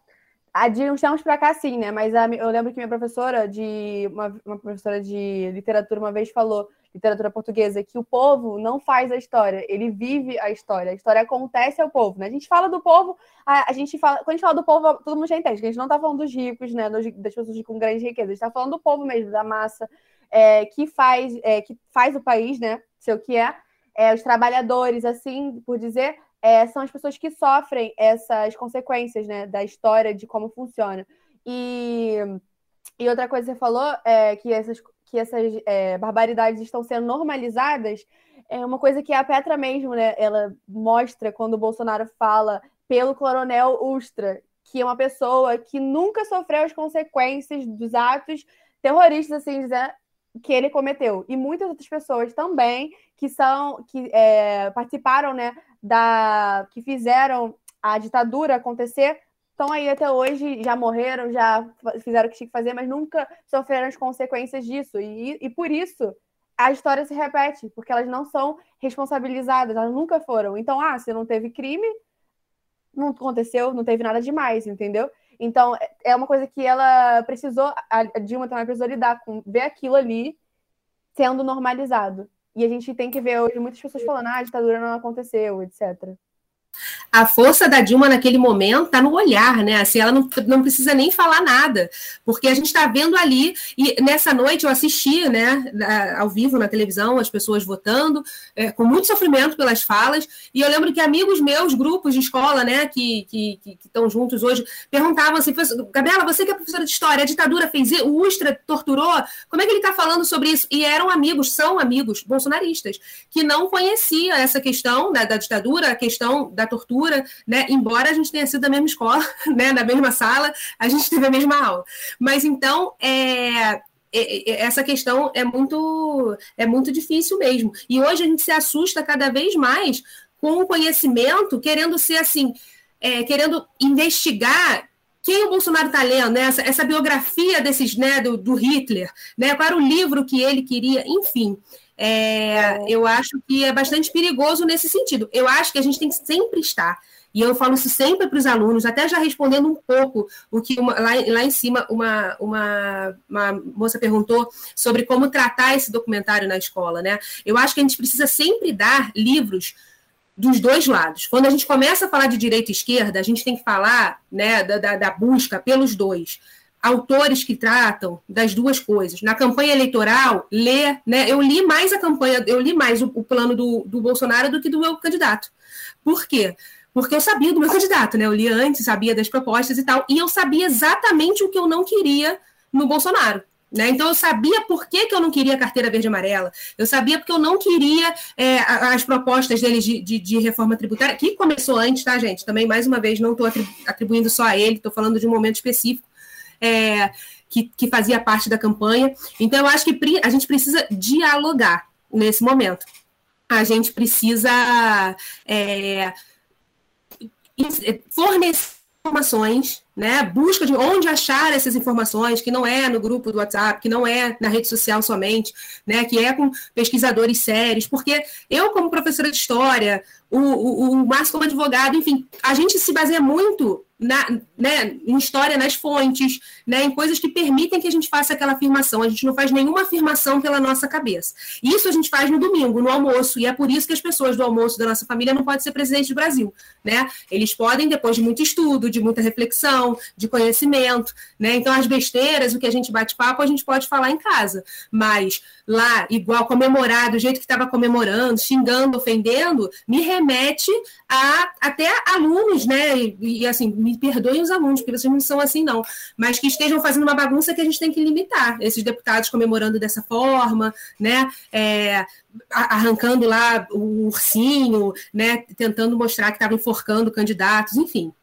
Há de uns tempos para cá, sim, né? Mas a, eu lembro que minha professora de. Uma, uma professora de literatura uma vez falou, literatura portuguesa, que o povo não faz a história, ele vive a história. A história acontece ao povo, né? A gente fala do povo, a, a gente fala. Quando a gente fala do povo, todo mundo já entende, que a gente não está falando dos ricos, né? Dos, das pessoas com grandes riquezas, a gente está falando do povo mesmo, da massa é, que, faz, é, que faz o país né, ser o que é, é os trabalhadores, assim por dizer, é, são as pessoas que sofrem essas consequências né, da história, de como funciona. E, e outra coisa que você falou é que essas, que essas é, barbaridades estão sendo normalizadas. É uma coisa que a Petra mesmo, né, ela mostra quando o Bolsonaro fala pelo coronel Ustra, que é uma pessoa que nunca sofreu as consequências dos atos terroristas, assim dizer, que ele cometeu. E muitas outras pessoas também que são que é, participaram, né, da que fizeram a ditadura acontecer, estão aí até hoje, já morreram, já fizeram o que tinha que fazer, mas nunca sofreram as consequências disso. E, e por isso a história se repete, porque elas não são responsabilizadas, elas nunca foram. Então, ah, se não teve crime, não aconteceu, não teve nada demais, entendeu? Então, é uma coisa que ela precisou, a Dilma também precisou lidar com, ver aquilo ali sendo normalizado. E a gente tem que ver hoje muitas pessoas falando, ah, a ditadura não aconteceu, etc a força da Dilma naquele momento está no olhar, né? Assim, ela não, não precisa nem falar nada, porque a gente está vendo ali, e nessa noite eu assisti, né, ao vivo na televisão, as pessoas votando, é, com muito sofrimento pelas falas, e eu lembro que amigos meus, grupos de escola, né, que estão juntos hoje, perguntavam assim, Gabriela, você que é professora de história, a ditadura fez isso, o Ustra torturou, como é que ele está falando sobre isso? E eram amigos, são amigos bolsonaristas, que não conheciam essa questão né, da ditadura, a questão da tortura, né? Embora a gente tenha sido da mesma escola, né? Na mesma sala, a gente teve a mesma aula. Mas então, é, essa questão é muito é muito difícil mesmo. E hoje a gente se assusta cada vez mais com o conhecimento, querendo ser assim, é, querendo investigar quem o Bolsonaro está lendo, né? essa, essa, biografia desses, né, do, do, Hitler, né? qual era o livro que ele queria, enfim. É, eu acho que é bastante perigoso nesse sentido. Eu acho que a gente tem que sempre estar. E eu falo isso sempre para os alunos, até já respondendo um pouco o que uma, lá, lá em cima uma, uma, uma moça perguntou sobre como tratar esse documentário na escola. Né? Eu acho que a gente precisa sempre dar livros dos dois lados. Quando a gente começa a falar de direita e esquerda, a gente tem que falar né, da, da, da busca pelos dois autores que tratam das duas coisas. Na campanha eleitoral, ler, né? Eu li mais a campanha, eu li mais o, o plano do, do Bolsonaro do que do meu candidato. Por quê? Porque eu sabia do meu candidato, né? Eu li antes, sabia das propostas e tal, e eu sabia exatamente o que eu não queria no Bolsonaro. Né? Então, eu sabia por que, que eu não queria carteira verde e amarela, eu sabia porque eu não queria é, as propostas deles de, de, de, reforma tributária, que começou antes, tá, gente? Também, mais uma vez, não estou atribuindo só a ele, estou falando de um momento específico. É, que, que fazia parte da campanha. Então, eu acho que a gente precisa dialogar nesse momento. A gente precisa é, fornecer informações, né? Busca de onde achar essas informações, que não é no grupo do WhatsApp, que não é na rede social somente, né? Que é com pesquisadores sérios, porque eu, como professora de história, o, o, o Márcio como advogado, enfim, a gente se baseia muito na, né, em história, nas fontes, né, em coisas que permitem que a gente faça aquela afirmação. A gente não faz nenhuma afirmação pela nossa cabeça. Isso a gente faz no domingo, no almoço, e é por isso que as pessoas do almoço da nossa família não podem ser presidente do Brasil. Né? Eles podem, depois de muito estudo, de muita reflexão, de conhecimento. Né? Então, as besteiras, o que a gente bate papo, a gente pode falar em casa. Mas lá, igual, comemorar do jeito que estava comemorando, xingando, ofendendo, me remete a até alunos, né? E, e assim, me perdoem os alunos, porque vocês não são assim, não, mas que estejam fazendo uma bagunça que a gente tem que limitar. Esses deputados comemorando dessa forma, né? É, arrancando lá o ursinho, né? Tentando mostrar que estava enforcando candidatos, enfim.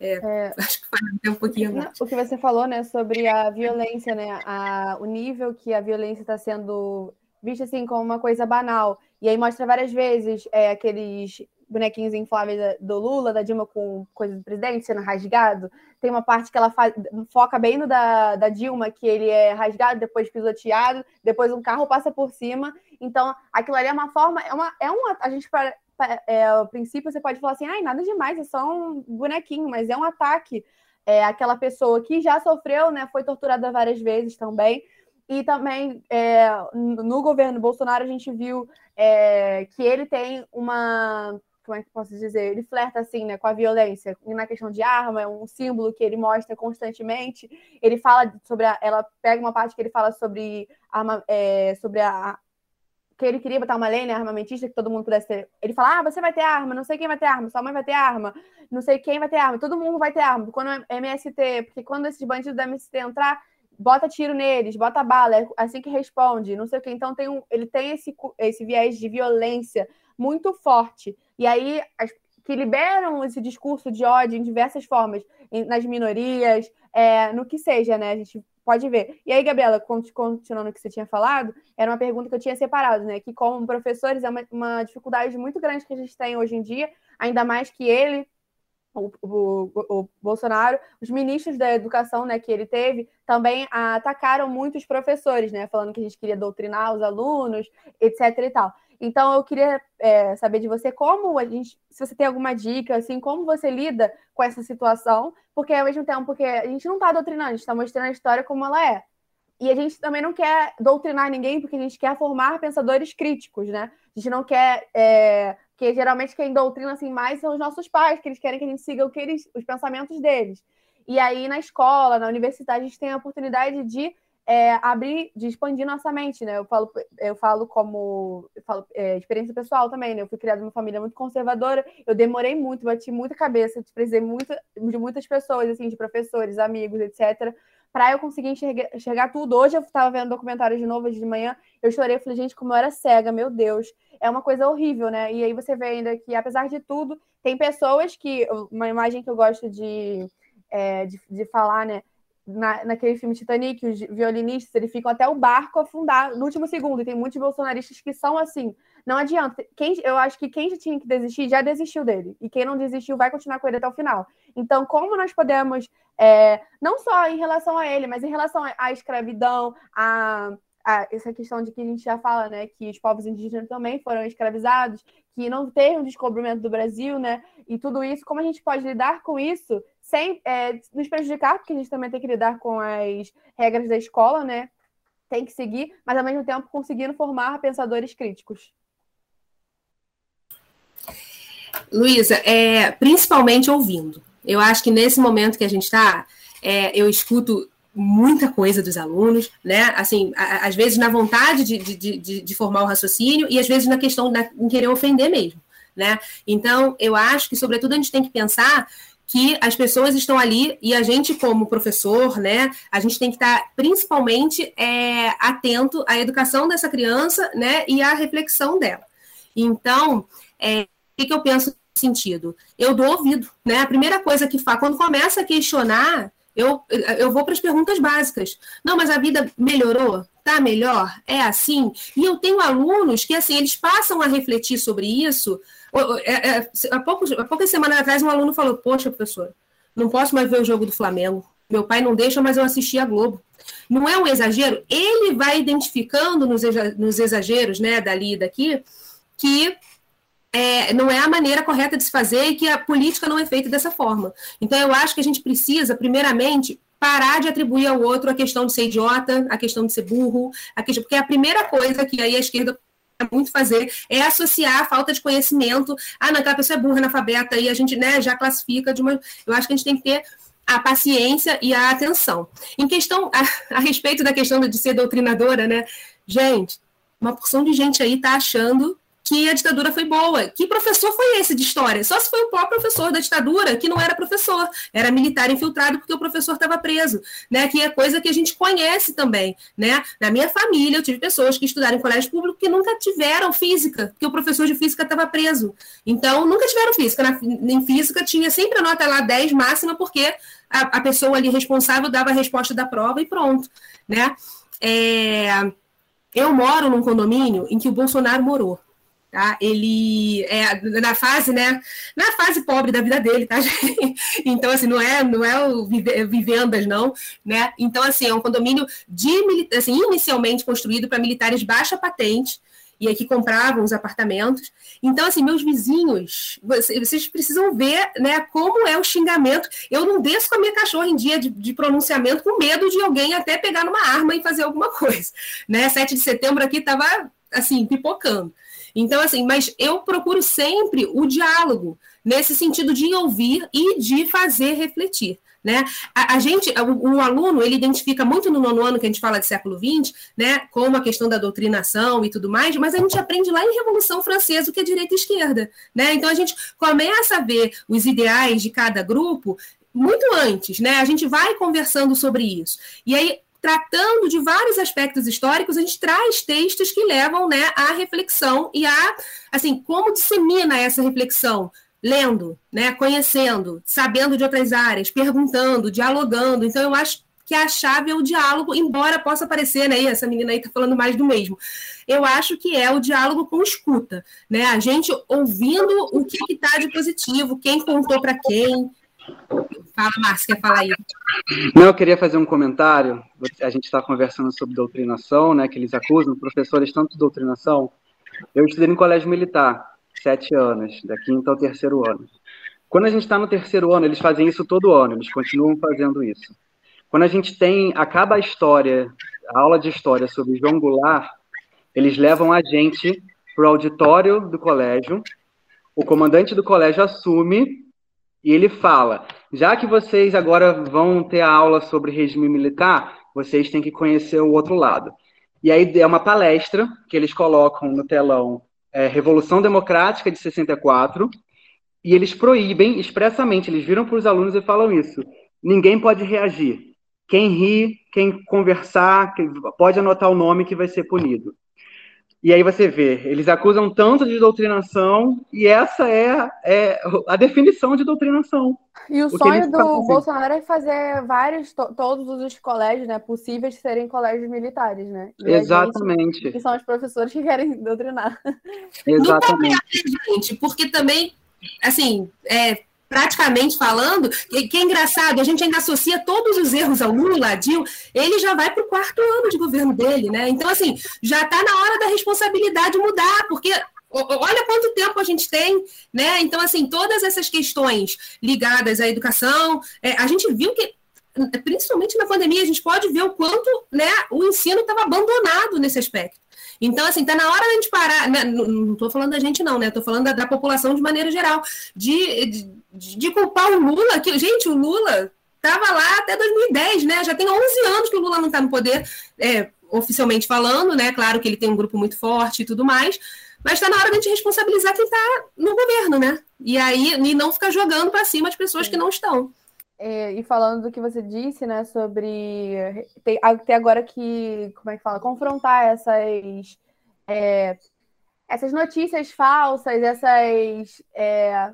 É, é, acho que foi até um pouquinho mais. O que você falou, né, sobre a violência, né, a, o nível que a violência está sendo vista assim como uma coisa banal. E aí mostra várias vezes é, aqueles bonequinhos infláveis do Lula, da Dilma com coisa do presidente sendo rasgado. Tem uma parte que ela faz, foca bem no da, da Dilma, que ele é rasgado, depois pisoteado, depois um carro passa por cima. Então, aquilo ali é uma forma, é uma, é uma a gente é, ao princípio você pode falar assim, ai, nada demais, é só um bonequinho, mas é um ataque. É, aquela pessoa que já sofreu, né, foi torturada várias vezes também. E também é, no governo Bolsonaro a gente viu é, que ele tem uma como é que posso dizer? Ele flerta assim, né, com a violência. E na questão de arma, é um símbolo que ele mostra constantemente. Ele fala sobre a, ela pega uma parte que ele fala sobre arma, é, sobre a que ele queria botar uma lei, né, armamentista, que todo mundo pudesse ter. Ele fala: "Ah, você vai ter arma, não sei quem vai ter arma, sua mãe vai ter arma, não sei quem vai ter arma, todo mundo vai ter arma". Quando é MST, porque quando esses bandidos da MST entrar, bota tiro neles, bota bala, é assim que responde, não sei o que. Então tem um, ele tem esse esse viés de violência muito forte. E aí, as, que liberam esse discurso de ódio em diversas formas, em, nas minorias, é, no que seja, né? A gente pode ver. E aí, Gabriela, continuando o que você tinha falado, era uma pergunta que eu tinha separado, né? Que como professores é uma, uma dificuldade muito grande que a gente tem hoje em dia, ainda mais que ele o, o, o, Bolsonaro, os ministros da educação né, que ele teve, também atacaram muitos professores, né, falando que a gente queria doutrinar os alunos, etc. e tal. Então, eu queria é, saber de você como a gente, se você tem alguma dica, assim, como você lida com essa situação, porque ao mesmo tempo que a gente não está doutrinando, a gente está mostrando a história como ela é. E a gente também não quer doutrinar ninguém, porque a gente quer formar pensadores críticos, né? A gente não quer. É... Porque geralmente quem doutrina assim mais são os nossos pais, que eles querem que a gente siga o que eles, os pensamentos deles. E aí, na escola, na universidade, a gente tem a oportunidade de é, abrir, de expandir nossa mente, né? Eu falo, eu falo como eu falo, é, experiência pessoal também, né? Eu fui criada numa família muito conservadora, eu demorei muito, bati muita cabeça, precisei muito de muitas pessoas, assim, de professores, amigos, etc., para eu conseguir enxergar, enxergar, tudo. Hoje eu estava vendo documentário de novo de manhã, eu chorei, falei, gente, como eu era cega, meu Deus. É uma coisa horrível, né? E aí você vê ainda que, apesar de tudo, tem pessoas que. Uma imagem que eu gosto de, é, de, de falar, né? Na, naquele filme Titanic, os violinistas, eles ficam até o barco afundar no último segundo. E tem muitos bolsonaristas que são assim. Não adianta. Quem, eu acho que quem já tinha que desistir já desistiu dele. E quem não desistiu vai continuar com ele até o final. Então, como nós podemos, é, não só em relação a ele, mas em relação à escravidão, a essa questão de que a gente já fala, né, que os povos indígenas também foram escravizados, que não teve um descobrimento do Brasil, né, e tudo isso, como a gente pode lidar com isso sem é, nos prejudicar, porque a gente também tem que lidar com as regras da escola, né? Tem que seguir, mas ao mesmo tempo conseguindo formar pensadores críticos. Luísa, é, principalmente ouvindo. Eu acho que nesse momento que a gente está, é, eu escuto muita coisa dos alunos, né? Assim, a, às vezes na vontade de, de, de, de, formar o raciocínio e às vezes na questão da, em querer ofender mesmo, né? Então, eu acho que, sobretudo, a gente tem que pensar que as pessoas estão ali e a gente, como professor, né, a gente tem que estar principalmente é, atento à educação dessa criança, né, e à reflexão dela. Então, é, o que, que eu penso nesse sentido? Eu dou ouvido, né? A primeira coisa que faz, quando começa a questionar, eu, eu vou para as perguntas básicas. Não, mas a vida melhorou? Tá melhor? É assim? E eu tenho alunos que, assim, eles passam a refletir sobre isso é, é, há, poucos, há poucas semanas atrás, um aluno falou: Poxa, professor, não posso mais ver o jogo do Flamengo. Meu pai não deixa, mas eu assisti a Globo. Não é um exagero? Ele vai identificando nos, nos exageros, né, dali e daqui, que é, não é a maneira correta de se fazer e que a política não é feita dessa forma. Então, eu acho que a gente precisa, primeiramente, parar de atribuir ao outro a questão de ser idiota, a questão de ser burro, a questão, porque é a primeira coisa que aí a esquerda muito fazer é associar a falta de conhecimento. Ah, não, aquela pessoa é burra, analfabeta, e a gente né, já classifica de uma. Eu acho que a gente tem que ter a paciência e a atenção. Em questão, a, a respeito da questão de ser doutrinadora, né? Gente, uma porção de gente aí está achando que a ditadura foi boa. Que professor foi esse de história? Só se foi o próprio professor da ditadura, que não era professor, era militar infiltrado porque o professor estava preso, né? Que é coisa que a gente conhece também, né? Na minha família, eu tive pessoas que estudaram em colégio público que nunca tiveram física, porque o professor de física estava preso. Então, nunca tiveram física. Na, em física tinha sempre a nota lá 10 máxima, porque a, a pessoa ali responsável dava a resposta da prova e pronto, né? É, eu moro num condomínio em que o Bolsonaro morou. Tá? Ele é na fase, né? Na fase pobre da vida dele, tá? então, assim, não é, não é o vivendas, não, né? Então, assim, é um condomínio de assim, inicialmente construído para militares baixa patente, e aqui compravam os apartamentos. Então, assim, meus vizinhos, vocês precisam ver né, como é o xingamento. Eu não desço com a minha cachorra em dia de, de pronunciamento com medo de alguém até pegar numa arma e fazer alguma coisa. Né? 7 de setembro aqui estava assim, pipocando. Então, assim, mas eu procuro sempre o diálogo, nesse sentido de ouvir e de fazer refletir. Né? A, a gente, o, o, aluno, ele identifica muito no nono ano que a gente fala de século XX, né, como a questão da doutrinação e tudo mais, mas a gente aprende lá em Revolução Francesa o que é direita e esquerda. Né? Então a gente começa a ver os ideais de cada grupo muito antes, né? A gente vai conversando sobre isso. E aí tratando de vários aspectos históricos, a gente traz textos que levam né, à reflexão e a, assim, como dissemina essa reflexão? Lendo, né, conhecendo, sabendo de outras áreas, perguntando, dialogando. Então, eu acho que a chave é o diálogo, embora possa parecer, né, essa menina aí está falando mais do mesmo. Eu acho que é o diálogo com escuta, né, a gente ouvindo o que está de positivo, quem contou para quem, Fala, Márcio, quer falar aí? Não, eu queria fazer um comentário. A gente está conversando sobre doutrinação, né? Que eles acusam professores tanto de doutrinação. Eu estudei no colégio militar, sete anos, da quinta ao terceiro ano. Quando a gente está no terceiro ano, eles fazem isso todo ano, eles continuam fazendo isso. Quando a gente tem, acaba a história, a aula de história sobre João Goulart, eles levam a gente para o auditório do colégio, o comandante do colégio assume e ele fala: já que vocês agora vão ter a aula sobre regime militar, vocês têm que conhecer o outro lado. E aí é uma palestra que eles colocam no telão é, Revolução Democrática de 64, e eles proíbem expressamente, eles viram para os alunos e falam isso: ninguém pode reagir. Quem ri, quem conversar, pode anotar o nome que vai ser punido. E aí você vê, eles acusam tanto de doutrinação, e essa é, é a definição de doutrinação. E o, o sonho do Bolsonaro é fazer vários, to, todos os colégios né, possíveis serem colégios militares, né? E Exatamente. Gente, que são os professores que querem doutrinar. Exatamente. Não gente, porque também, assim, é, praticamente falando, que é engraçado, a gente ainda associa todos os erros ao Lula, Dil, ele já vai para o quarto ano de governo dele, né? Então, assim, já está na hora da responsabilidade mudar, porque olha quanto tempo a gente tem, né? Então, assim, todas essas questões ligadas à educação, é, a gente viu que principalmente na pandemia, a gente pode ver o quanto né, o ensino estava abandonado nesse aspecto. Então, assim, tá na hora da gente parar. Né? Não estou falando da gente, não, né? Estou falando da, da, população de maneira geral, de, de, de culpar o Lula, que, gente, o Lula estava lá até 2010, né? Já tem 11 anos que o Lula não está no poder, é, oficialmente falando, né? Claro que ele tem um grupo muito forte e tudo mais, Mas está na hora de a gente responsabilizar quem está no governo, né? E aí e não ficar jogando para cima as pessoas que não estão. É, e falando do que você disse, né, sobre ter, ter agora que, como é que fala, confrontar essas é, essas notícias falsas, essas é,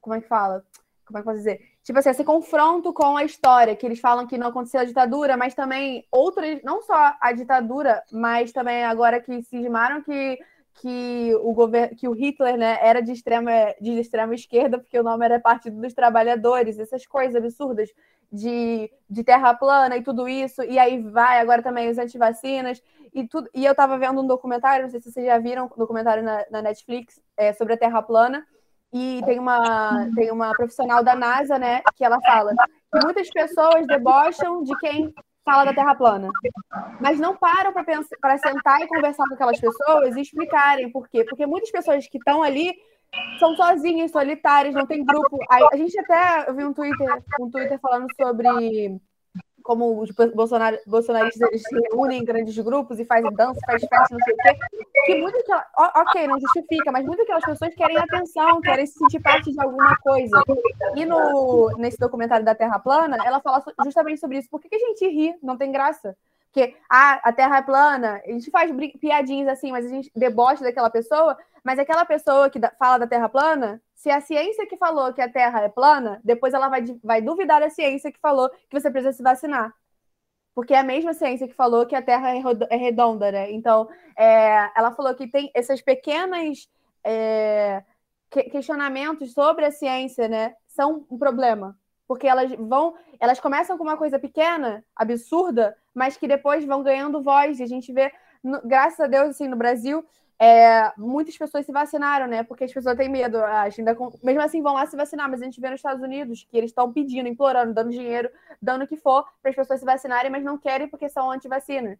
como é que fala? Como é que posso dizer? Tipo assim, esse confronto com a história, que eles falam que não aconteceu a ditadura, mas também outras, não só a ditadura, mas também agora que cismaram que que o governo, que o Hitler, né, era de extrema de extrema esquerda, porque o nome era Partido dos Trabalhadores, essas coisas absurdas de, de terra plana e tudo isso, e aí vai agora também os antivacinas e tudo. E eu estava vendo um documentário, não sei se vocês já viram, um documentário na, na Netflix é, sobre a terra plana. E tem uma, tem uma profissional da NASA, né, que ela fala que muitas pessoas debocham de quem fala da Terra plana. Mas não param para sentar e conversar com aquelas pessoas e explicarem por quê. Porque muitas pessoas que estão ali são sozinhas, solitárias, não tem grupo. A, gente até eu vi um Twitter, um Twitter falando sobre como os bolsonar, bolsonaristas eles se reúnem em grandes grupos e fazem dança, faz festa, não sei o quê, que muito que ok, não justifica, mas muitas aquelas pessoas querem atenção, querem se sentir parte de alguma coisa. E no, nesse documentário da Terra Plana, ela fala justamente sobre isso. Por que, que a gente ri? Não tem graça. Porque ah, a Terra é plana, a gente faz piadinhas assim, mas a gente debocha daquela pessoa, mas aquela pessoa que fala da Terra plana, se a ciência que falou que a Terra é plana, depois ela vai, vai duvidar da ciência que falou que você precisa se vacinar. Porque é a mesma ciência que falou que a Terra é, é redonda, né? Então, é, ela falou que tem essas pequenas é, questionamentos sobre a ciência, né? São um problema porque elas vão, elas começam com uma coisa pequena, absurda, mas que depois vão ganhando voz. E a gente vê, no, graças a Deus, assim, no Brasil, é, muitas pessoas se vacinaram, né? Porque as pessoas têm medo, ainda com, mesmo assim vão lá se vacinar, mas a gente vê nos Estados Unidos que eles estão pedindo, implorando, dando dinheiro, dando o que for para as pessoas se vacinarem, mas não querem porque são anti-vacina.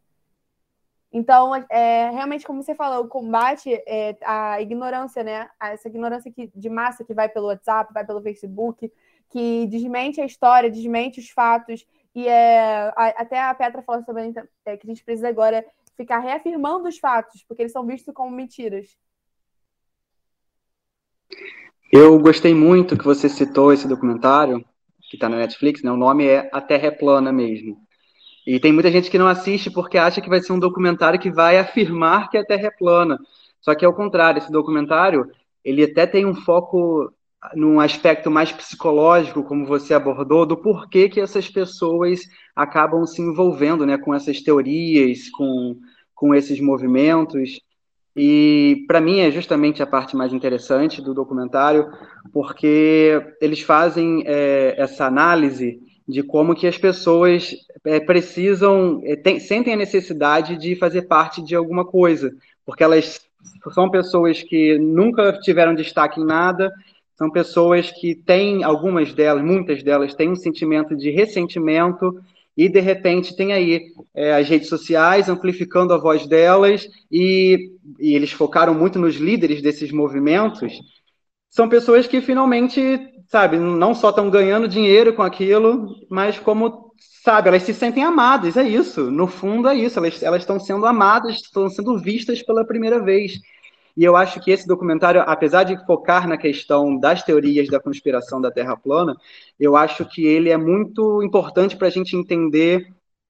Então, é, realmente, como você falou, o combate é, a ignorância, né? Essa ignorância que, de massa que vai pelo WhatsApp, vai pelo Facebook, que desmente a história, desmente os fatos, e é, a, até a Petra falou também é, que a gente precisa agora ficar reafirmando os fatos, porque eles são vistos como mentiras. Eu gostei muito que você citou esse documentário, que está na Netflix, né? O nome é A Terra é Plana mesmo. E tem muita gente que não assiste porque acha que vai ser um documentário que vai afirmar que a Terra é plana. Só que é o contrário, esse documentário, ele até tem um foco num aspecto mais psicológico, como você abordou, do porquê que essas pessoas acabam se envolvendo né, com essas teorias, com, com esses movimentos. E para mim é justamente a parte mais interessante do documentário, porque eles fazem é, essa análise de como que as pessoas é, precisam, é, tem, sentem a necessidade de fazer parte de alguma coisa, porque elas são pessoas que nunca tiveram destaque em nada são pessoas que têm, algumas delas, muitas delas, têm um sentimento de ressentimento e, de repente, tem aí é, as redes sociais amplificando a voz delas e, e eles focaram muito nos líderes desses movimentos. São pessoas que finalmente, sabe, não só estão ganhando dinheiro com aquilo, mas como, sabe, elas se sentem amadas, é isso. No fundo, é isso. Elas, elas estão sendo amadas, estão sendo vistas pela primeira vez. E eu acho que esse documentário, apesar de focar na questão das teorias da conspiração da Terra plana, eu acho que ele é muito importante para a gente entender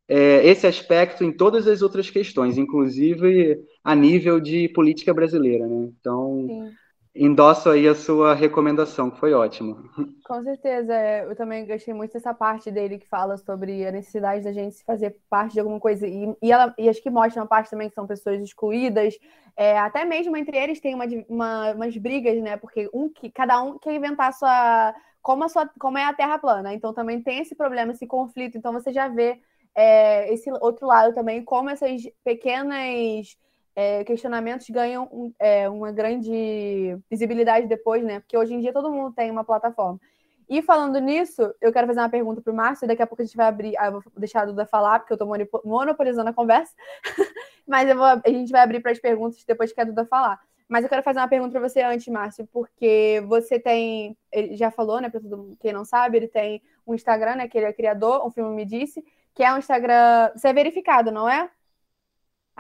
é, esse aspecto em todas as outras questões, inclusive a nível de política brasileira. Né? Então, Sim endosso aí a sua recomendação, que foi ótimo. Com certeza, é, eu também gostei muito dessa parte dele que fala sobre a necessidade da gente fazer parte de alguma coisa. E, e, ela, e acho que mostra uma parte também que são pessoas excluídas, é, até mesmo entre eles tem uma, uma, umas brigas, né? Porque um que cada um quer inventar a sua como, a sua, como é a Terra plana. Então também tem esse problema, esse conflito. Então você já vê é, esse outro lado também, como essas pequenas é, questionamentos ganham um, é, uma grande visibilidade depois, né? Porque hoje em dia todo mundo tem uma plataforma. E falando nisso, eu quero fazer uma pergunta para o Márcio, e daqui a pouco a gente vai abrir. Ah, eu vou deixar a Duda falar, porque eu estou monopolizando a conversa. Mas vou, a gente vai abrir para as perguntas depois que a Duda falar. Mas eu quero fazer uma pergunta para você antes, Márcio, porque você tem. Ele já falou, né, para quem não sabe, ele tem um Instagram, né, que ele é criador, um filme me disse, que é um Instagram. Você é verificado, não é?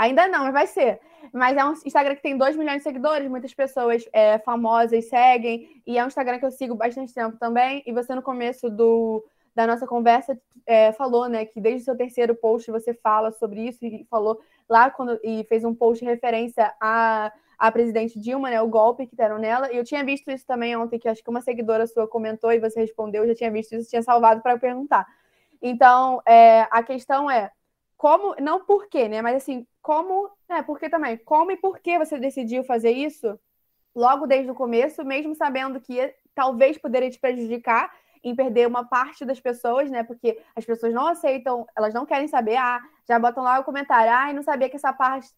Ainda não, mas vai ser. mas é um Instagram que tem 2 milhões de seguidores, muitas pessoas é, famosas seguem, e é um Instagram que eu sigo bastante tempo também. E você, no começo do, da nossa conversa, é, falou, né, que desde o seu terceiro post você fala sobre isso, e falou lá quando e fez um post referência a a presidente Dilma, né, o golpe que deram nela. E eu tinha visto isso também ontem, que acho que uma seguidora sua comentou e você respondeu, eu já tinha visto isso, tinha salvado para perguntar. Então, é, a questão é como, não por quê, né, mas assim, como, né, por que também, como e por que você decidiu fazer isso logo desde o começo, mesmo sabendo que talvez poderia te prejudicar em perder uma parte das pessoas, né? Porque as pessoas não aceitam, elas não querem saber, ah, já botam lá o comentário, ah, não sabia que essa parte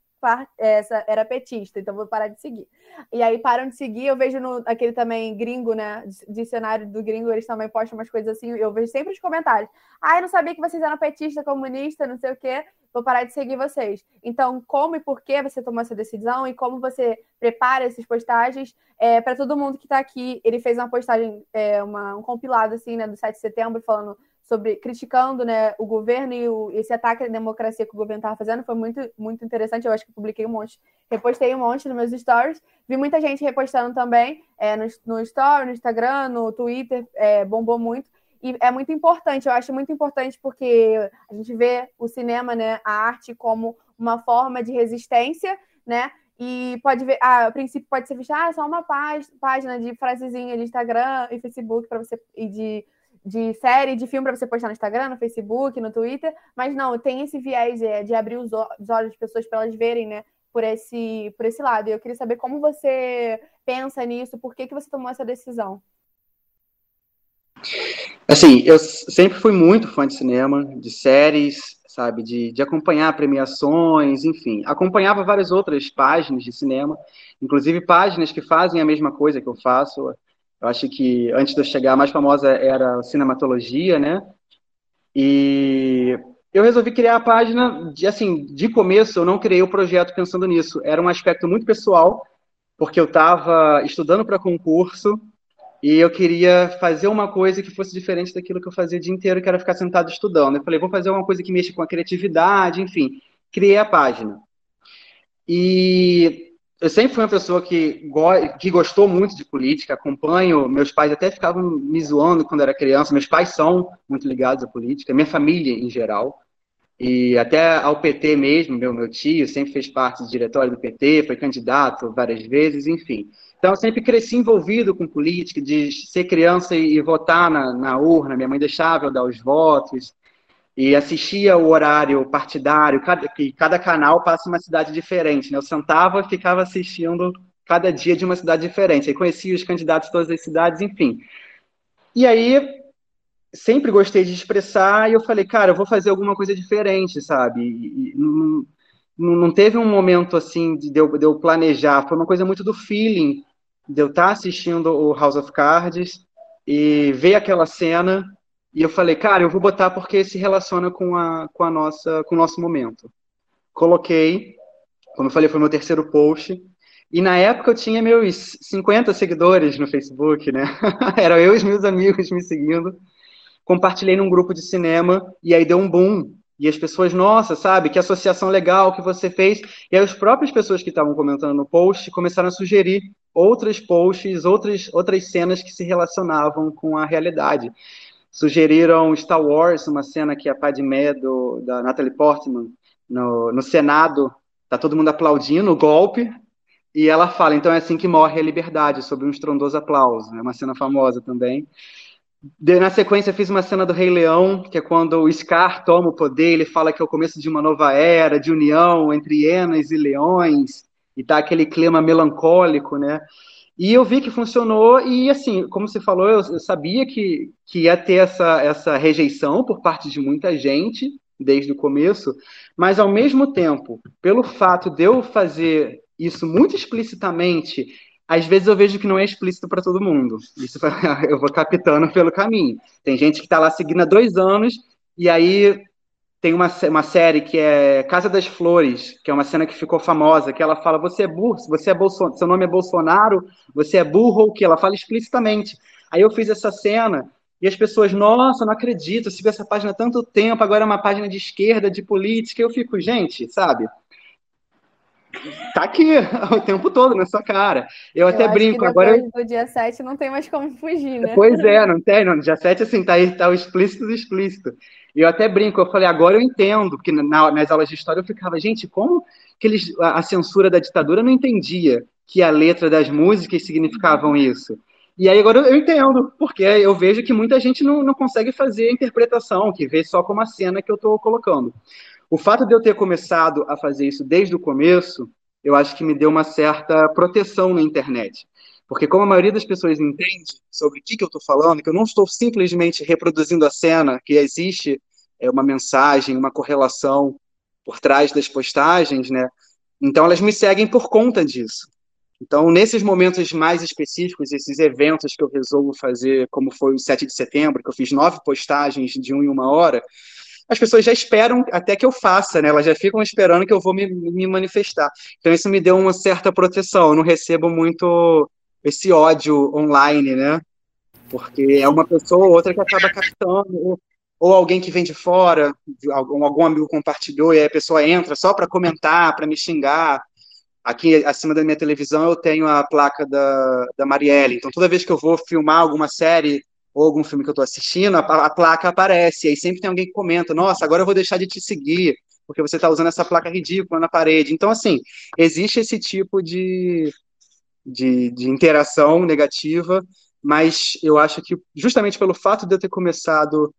essa era petista, então vou parar de seguir. E aí param de seguir, eu vejo no, aquele também gringo, né? Dicionário do gringo, eles também postam umas coisas assim, eu vejo sempre os comentários. Ah, eu não sabia que vocês eram petista, comunista, não sei o quê, vou parar de seguir vocês. Então, como e por que você tomou essa decisão e como você prepara essas postagens é, para todo mundo que está aqui. Ele fez uma postagem, é, uma, um compilado assim, né, do 7 de setembro, falando sobre criticando né, o governo e o, esse ataque à democracia que o governo estava fazendo foi muito, muito interessante. Eu acho que publiquei um monte, repostei um monte nos meus stories. Vi muita gente repostando também é, no, no story, no Instagram, no Twitter, é, bombou muito. E é muito importante, eu acho muito importante porque a gente vê o cinema, né, a arte como uma forma de resistência, né? E pode ver, ah, a princípio pode ser visto, ah, só uma página de frasezinha de Instagram e Facebook para você e de de série, de filme para você postar no Instagram, no Facebook, no Twitter, mas não, tem esse viés é, de abrir os, os olhos das pessoas para elas verem, né, por esse, por esse lado. E eu queria saber como você pensa nisso, por que, que você tomou essa decisão? Assim, eu sempre fui muito fã de cinema, de séries, sabe, de, de acompanhar premiações, enfim. Acompanhava várias outras páginas de cinema, inclusive páginas que fazem a mesma coisa que eu faço. Eu acho que antes de eu chegar, a mais famosa era cinematologia, né? E eu resolvi criar a página, de, assim, de começo eu não criei o projeto pensando nisso. Era um aspecto muito pessoal, porque eu estava estudando para concurso e eu queria fazer uma coisa que fosse diferente daquilo que eu fazia o dia inteiro, que era ficar sentado estudando. Eu falei, vou fazer uma coisa que mexa com a criatividade, enfim. Criei a página. E eu sempre fui uma pessoa que, go que gostou muito de política, acompanho, meus pais até ficavam me zoando quando era criança, meus pais são muito ligados à política, minha família em geral, e até ao PT mesmo, meu, meu tio sempre fez parte do diretório do PT, foi candidato várias vezes, enfim. Então, eu sempre cresci envolvido com política, de ser criança e, votar na, na urna, minha mãe deixava eu dar os votos, e assistia o horário partidário, cada, que cada canal passa uma cidade diferente, né? Eu sentava e ficava assistindo cada dia de uma cidade diferente, aí conhecia os candidatos de todas as cidades, enfim. E aí, sempre gostei de expressar, e eu falei, cara, eu vou fazer alguma coisa diferente, sabe? E, não, não, teve um momento, assim, de eu, de eu planejar, foi uma coisa muito do feeling, de eu estar assistindo o House of Cards, e ver aquela cena e eu falei, cara, eu vou botar porque se relaciona com a, com a nossa, com o nosso momento. Coloquei, como eu falei, foi meu terceiro post. E na época eu tinha meus 50 seguidores no Facebook, né? Era eu e os meus amigos me seguindo. Compartilhei num grupo de cinema e aí deu um boom. E as pessoas, nossa, sabe, que associação legal que você fez. E aí as próprias pessoas que estavam comentando no post começaram a sugerir outros posts, outras, outras cenas que se relacionavam com a realidade. Sugeriram Star Wars, uma cena que a Padmé do, da Natalie Portman no, no Senado, tá todo mundo aplaudindo o golpe, e ela fala, então é assim que morre a liberdade, sob um estrondoso aplauso. É uma cena famosa também. De, na sequência, fiz uma cena do Rei Leão, que é quando o Scar toma o poder, ele fala que é o começo de uma nova era, de união entre hienas e leões, e tá aquele clima melancólico, né? E eu vi que funcionou, e assim, como você falou, eu, eu sabia que, que ia ter essa, essa rejeição por parte de muita gente desde o começo, mas ao mesmo tempo, pelo fato de eu fazer isso muito explicitamente, às vezes eu vejo que não é explícito para todo mundo. Isso eu vou captando pelo caminho. Tem gente que está lá seguindo há dois anos, e aí tem uma, uma série que é Casa das Flores, que é uma cena que ficou famosa, que ela fala, você é burro, você é Bolsonaro, seu nome é Bolsonaro, você é burro ou o que? Ela fala explicitamente. Aí eu fiz essa cena e as pessoas, nossa, não acredito, eu sigo essa página há tanto tempo, agora é uma página de esquerda, de política, eu fico, gente, sabe? Tá aqui o tempo todo na sua cara. Eu, Eu até brinco, agora. do dia 7 não tem mais como fugir, né? Pois é, não tem, não. Dia 7, assim, tá, aí- tá o explícito do explícito. E eu até brinco, eu falei, agora eu entendo, porque na- nas aulas de história eu ficava, gente, como que eles, a, a censura da ditadura não entendia que a letra das músicas significavam isso? E aí agora eu entendo, porque eu vejo que muita gente não, não consegue fazer a interpretação, que vê só como a cena que eu estou colocando. O fato de eu ter começado a fazer isso desde o começo, eu acho que me deu uma certa proteção na internet. Porque como a maioria das pessoas entende sobre o que, que eu estou falando, que eu não estou simplesmente reproduzindo a cena, que existe é, uma mensagem, uma correlação por trás das postagens, né? Então elas me seguem por conta disso. Então, nesses momentos mais específicos, esses eventos que eu resolvo fazer, como foi o 7 de setembro, que eu fiz nove postagens de um em uma hora, as pessoas já esperam até que eu faça, né? Elas já ficam esperando que eu vou me, me manifestar. Então, isso me deu uma certa proteção. Eu não recebo muito esse ódio online, né? Porque é uma pessoa ou outra que acaba captando, ou, alguém que vem de fora, algum, algum amigo compartilhou e aí a pessoa entra só para comentar, para me xingar. Aqui acima da minha televisão eu tenho a placa da, da Marielle. Então, toda vez que eu vou filmar alguma série ou algum filme que eu estou assistindo, a, a, placa aparece. E aí sempre tem alguém que comenta: Nossa, agora eu vou deixar de te seguir, porque você está usando essa placa ridícula na parede. Então, assim, existe esse tipo de, de, de interação negativa, mas eu acho que justamente pelo fato de eu ter começado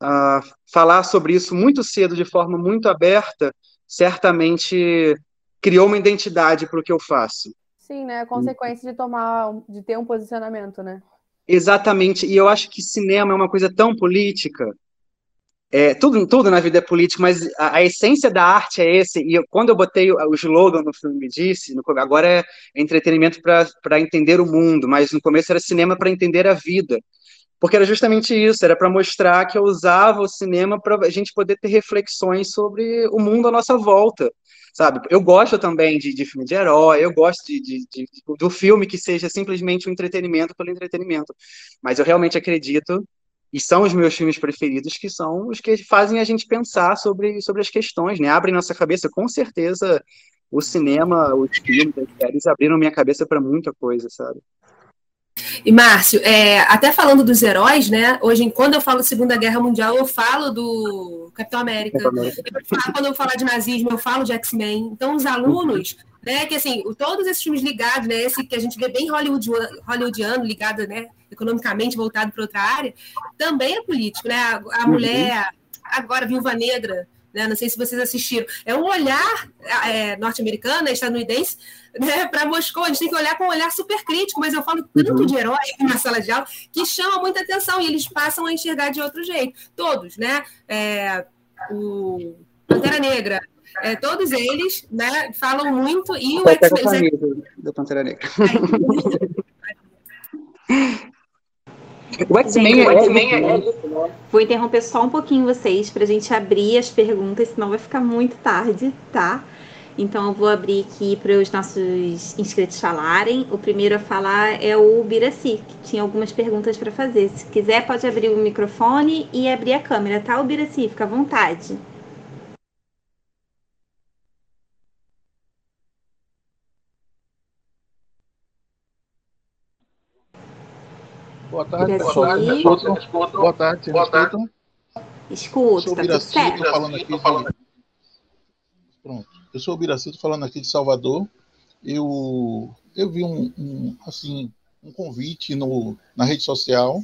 a falar sobre isso muito cedo, de forma muito aberta, certamente criou uma identidade para o que eu faço. Sim, né? A consequência de tomar, de ter um posicionamento, né? Exatamente. E eu acho que cinema é uma coisa tão política. É, tudo, tudo na vida é político, mas a, a essência da arte é esse. E eu, quando eu botei o, o slogan no filme, me disse, no, agora é entretenimento para entender o mundo, mas no começo era cinema para entender a vida. Porque era justamente isso, era para mostrar que eu usava o cinema para a gente poder ter reflexões sobre o mundo à nossa volta sabe? Eu gosto também de, de filme de herói, eu gosto de, de, de, do filme que seja simplesmente um entretenimento pelo entretenimento. Mas eu realmente acredito, e são os meus filmes preferidos, que são os que fazem a gente pensar sobre, sobre as questões, né? Abrem nossa cabeça, com certeza o cinema, os filmes, as séries abriram minha cabeça para muita coisa, sabe? E Márcio, é, até falando dos heróis, né? Hoje, quando eu falo Segunda Guerra Mundial, eu falo do Capitão América. Eu falo, quando eu falar de nazismo, eu falo de X-Men. Então, os alunos, né? Que assim, todos esses filmes ligados, né? Esse que a gente vê bem hollywoodiano, hollywoodiano ligado, né? Economicamente voltado para outra área, também é político, né? A, a mulher, agora Viúva Negra, né? Não sei se vocês assistiram. É um olhar é, norte-americano, estadunidense, né, para Moscou. A gente tem que olhar com um olhar super crítico, mas eu falo tanto uhum. de herói na sala de aula que chama muita atenção e eles passam a enxergar de outro jeito. Todos, né? É, o Pantera Negra. É, todos eles né, falam muito e o X-Men. Da Pantera Negra. O X-Men é, é, Vou interromper só um pouquinho vocês para a gente abrir as perguntas, senão vai ficar muito tarde, tá? Então eu vou abrir aqui para os nossos inscritos falarem. O primeiro a falar é o Biraci, que tinha algumas perguntas para fazer. Se quiser, pode abrir o microfone e abrir a câmera, tá, o Biraci? Fica à vontade. Boa tarde, boa tarde, escutam? Boa tarde, boa tarde. me escutam? Escuta, tá tudo certo? falando aqui de... Pronto. Eu sou o Biracito falando aqui de Salvador. Eu, eu vi um, um, assim, um convite no, na rede social,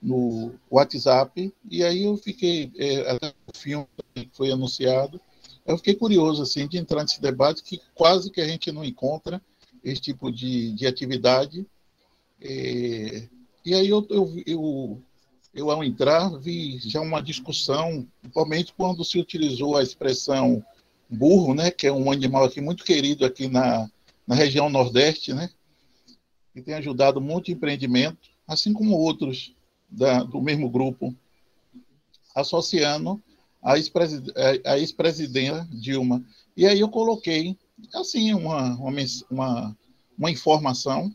no WhatsApp, e aí eu fiquei, é, até o filme que foi anunciado, eu fiquei curioso assim, de entrar nesse debate que quase que a gente não encontra esse tipo de, de atividade. É, e aí eu, eu, eu, eu, ao entrar, vi já uma discussão, principalmente quando se utilizou a expressão burro, né, que é um animal aqui muito querido aqui na, na região Nordeste, né, que tem ajudado muito empreendimento, assim como outros da, do mesmo grupo, associando a ex-presidenta Dilma. E aí eu coloquei, assim, uma, uma, uma informação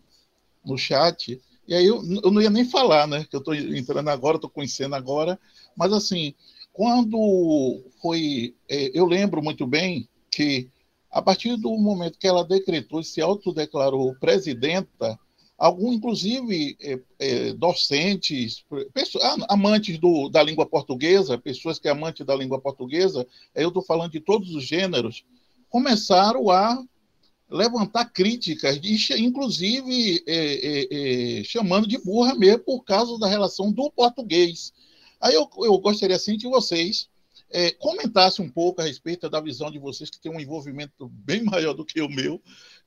no chat, e aí eu, eu não ia nem falar, né, que eu estou entrando agora, estou conhecendo agora, mas assim, quando foi. É, eu lembro muito bem que a partir do momento que ela decretou e se autodeclarou presidenta, algum, inclusive, é, é, docentes, pessoas, amantes do, da língua portuguesa, pessoas que é amante da língua portuguesa, eu estou falando de todos os gêneros, começaram a levantar críticas, inclusive é, é, é, chamando de burra mesmo por causa da relação do português. Aí eu, eu gostaria assim que vocês é, comentassem um pouco a respeito da visão de vocês, que tem um envolvimento bem maior do que o meu,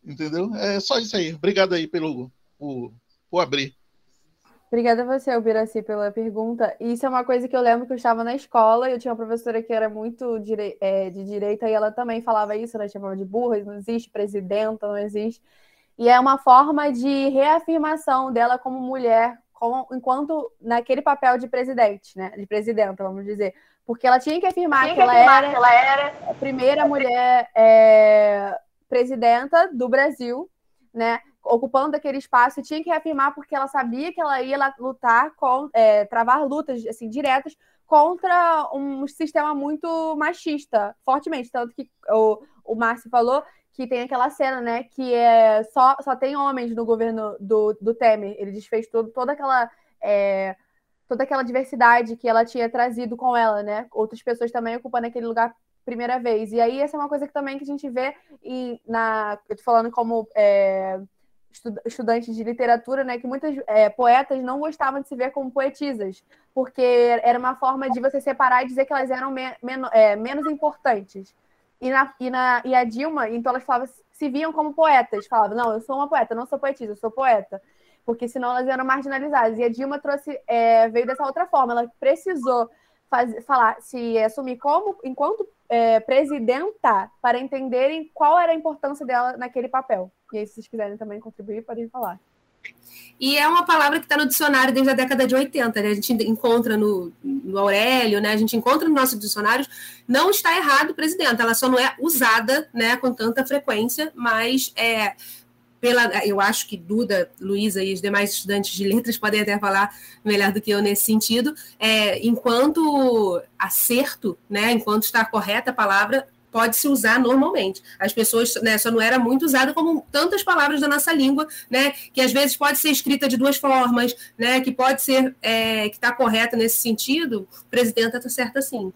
entendeu? É só isso aí. Obrigado aí pelo por, por abrir. Obrigada a você, Albiraci, pela pergunta. Isso é uma coisa que eu lembro que eu estava na escola e eu tinha uma professora que era muito é, de direita e ela também falava isso, ela chamava de burra, não existe presidenta, não existe. E é uma forma de reafirmação dela como mulher, como, enquanto naquele papel de presidente, né? De presidenta, vamos dizer. Porque ela tinha que afirmar, tinha que, ela, afirmar era que ela, era a primeira mulher é, presidenta do Brasil, né? Ocupando aquele espaço e tinha que reafirmar porque ela sabia que ela ia lutar com é, travar lutas assim diretas contra um sistema muito machista, fortemente, tanto que o, o Márcio falou que tem aquela cena, né, que é só, só tem homens no governo do, do Temer. Ele desfez todo, toda aquela é, toda aquela diversidade que ela tinha trazido com ela, né? Outras pessoas também ocupando aquele lugar primeira vez. E aí essa é uma coisa que também que a gente vê e na eu tô falando como é, estudantes de literatura, né, que muitas é, poetas não gostavam de se ver como poetisas, porque era uma forma de você separar e dizer que elas eram me men é, menos importantes. E, na, e, na, e a Dilma, então elas falavam, se viam como poetas, falavam, não, eu sou uma poeta, não sou poetisa, eu sou poeta, porque senão elas eram marginalizadas. E a Dilma trouxe, é, veio dessa outra forma, ela precisou faz, falar, se assumir como, enquanto é, presidenta, para entenderem qual era a importância dela naquele papel. E aí, se vocês quiserem também contribuir, podem falar. E é uma palavra que está no dicionário desde a década de 80, né? A gente encontra no, no Aurélio, né? A gente encontra nos nossos dicionários. Não está errado, presidente. Ela só não é usada, né, com tanta frequência, mas é pela, eu acho que Duda, Luísa e os demais estudantes de letras podem até falar melhor do que eu nesse sentido. É, enquanto acerto, né, enquanto está correta a palavra, pode se usar normalmente. As pessoas, né, só não era muito usada como tantas palavras da nossa língua, né, que às vezes pode ser escrita de duas formas, né, que pode ser é, que está correta nesse sentido. O presidente está certo assim.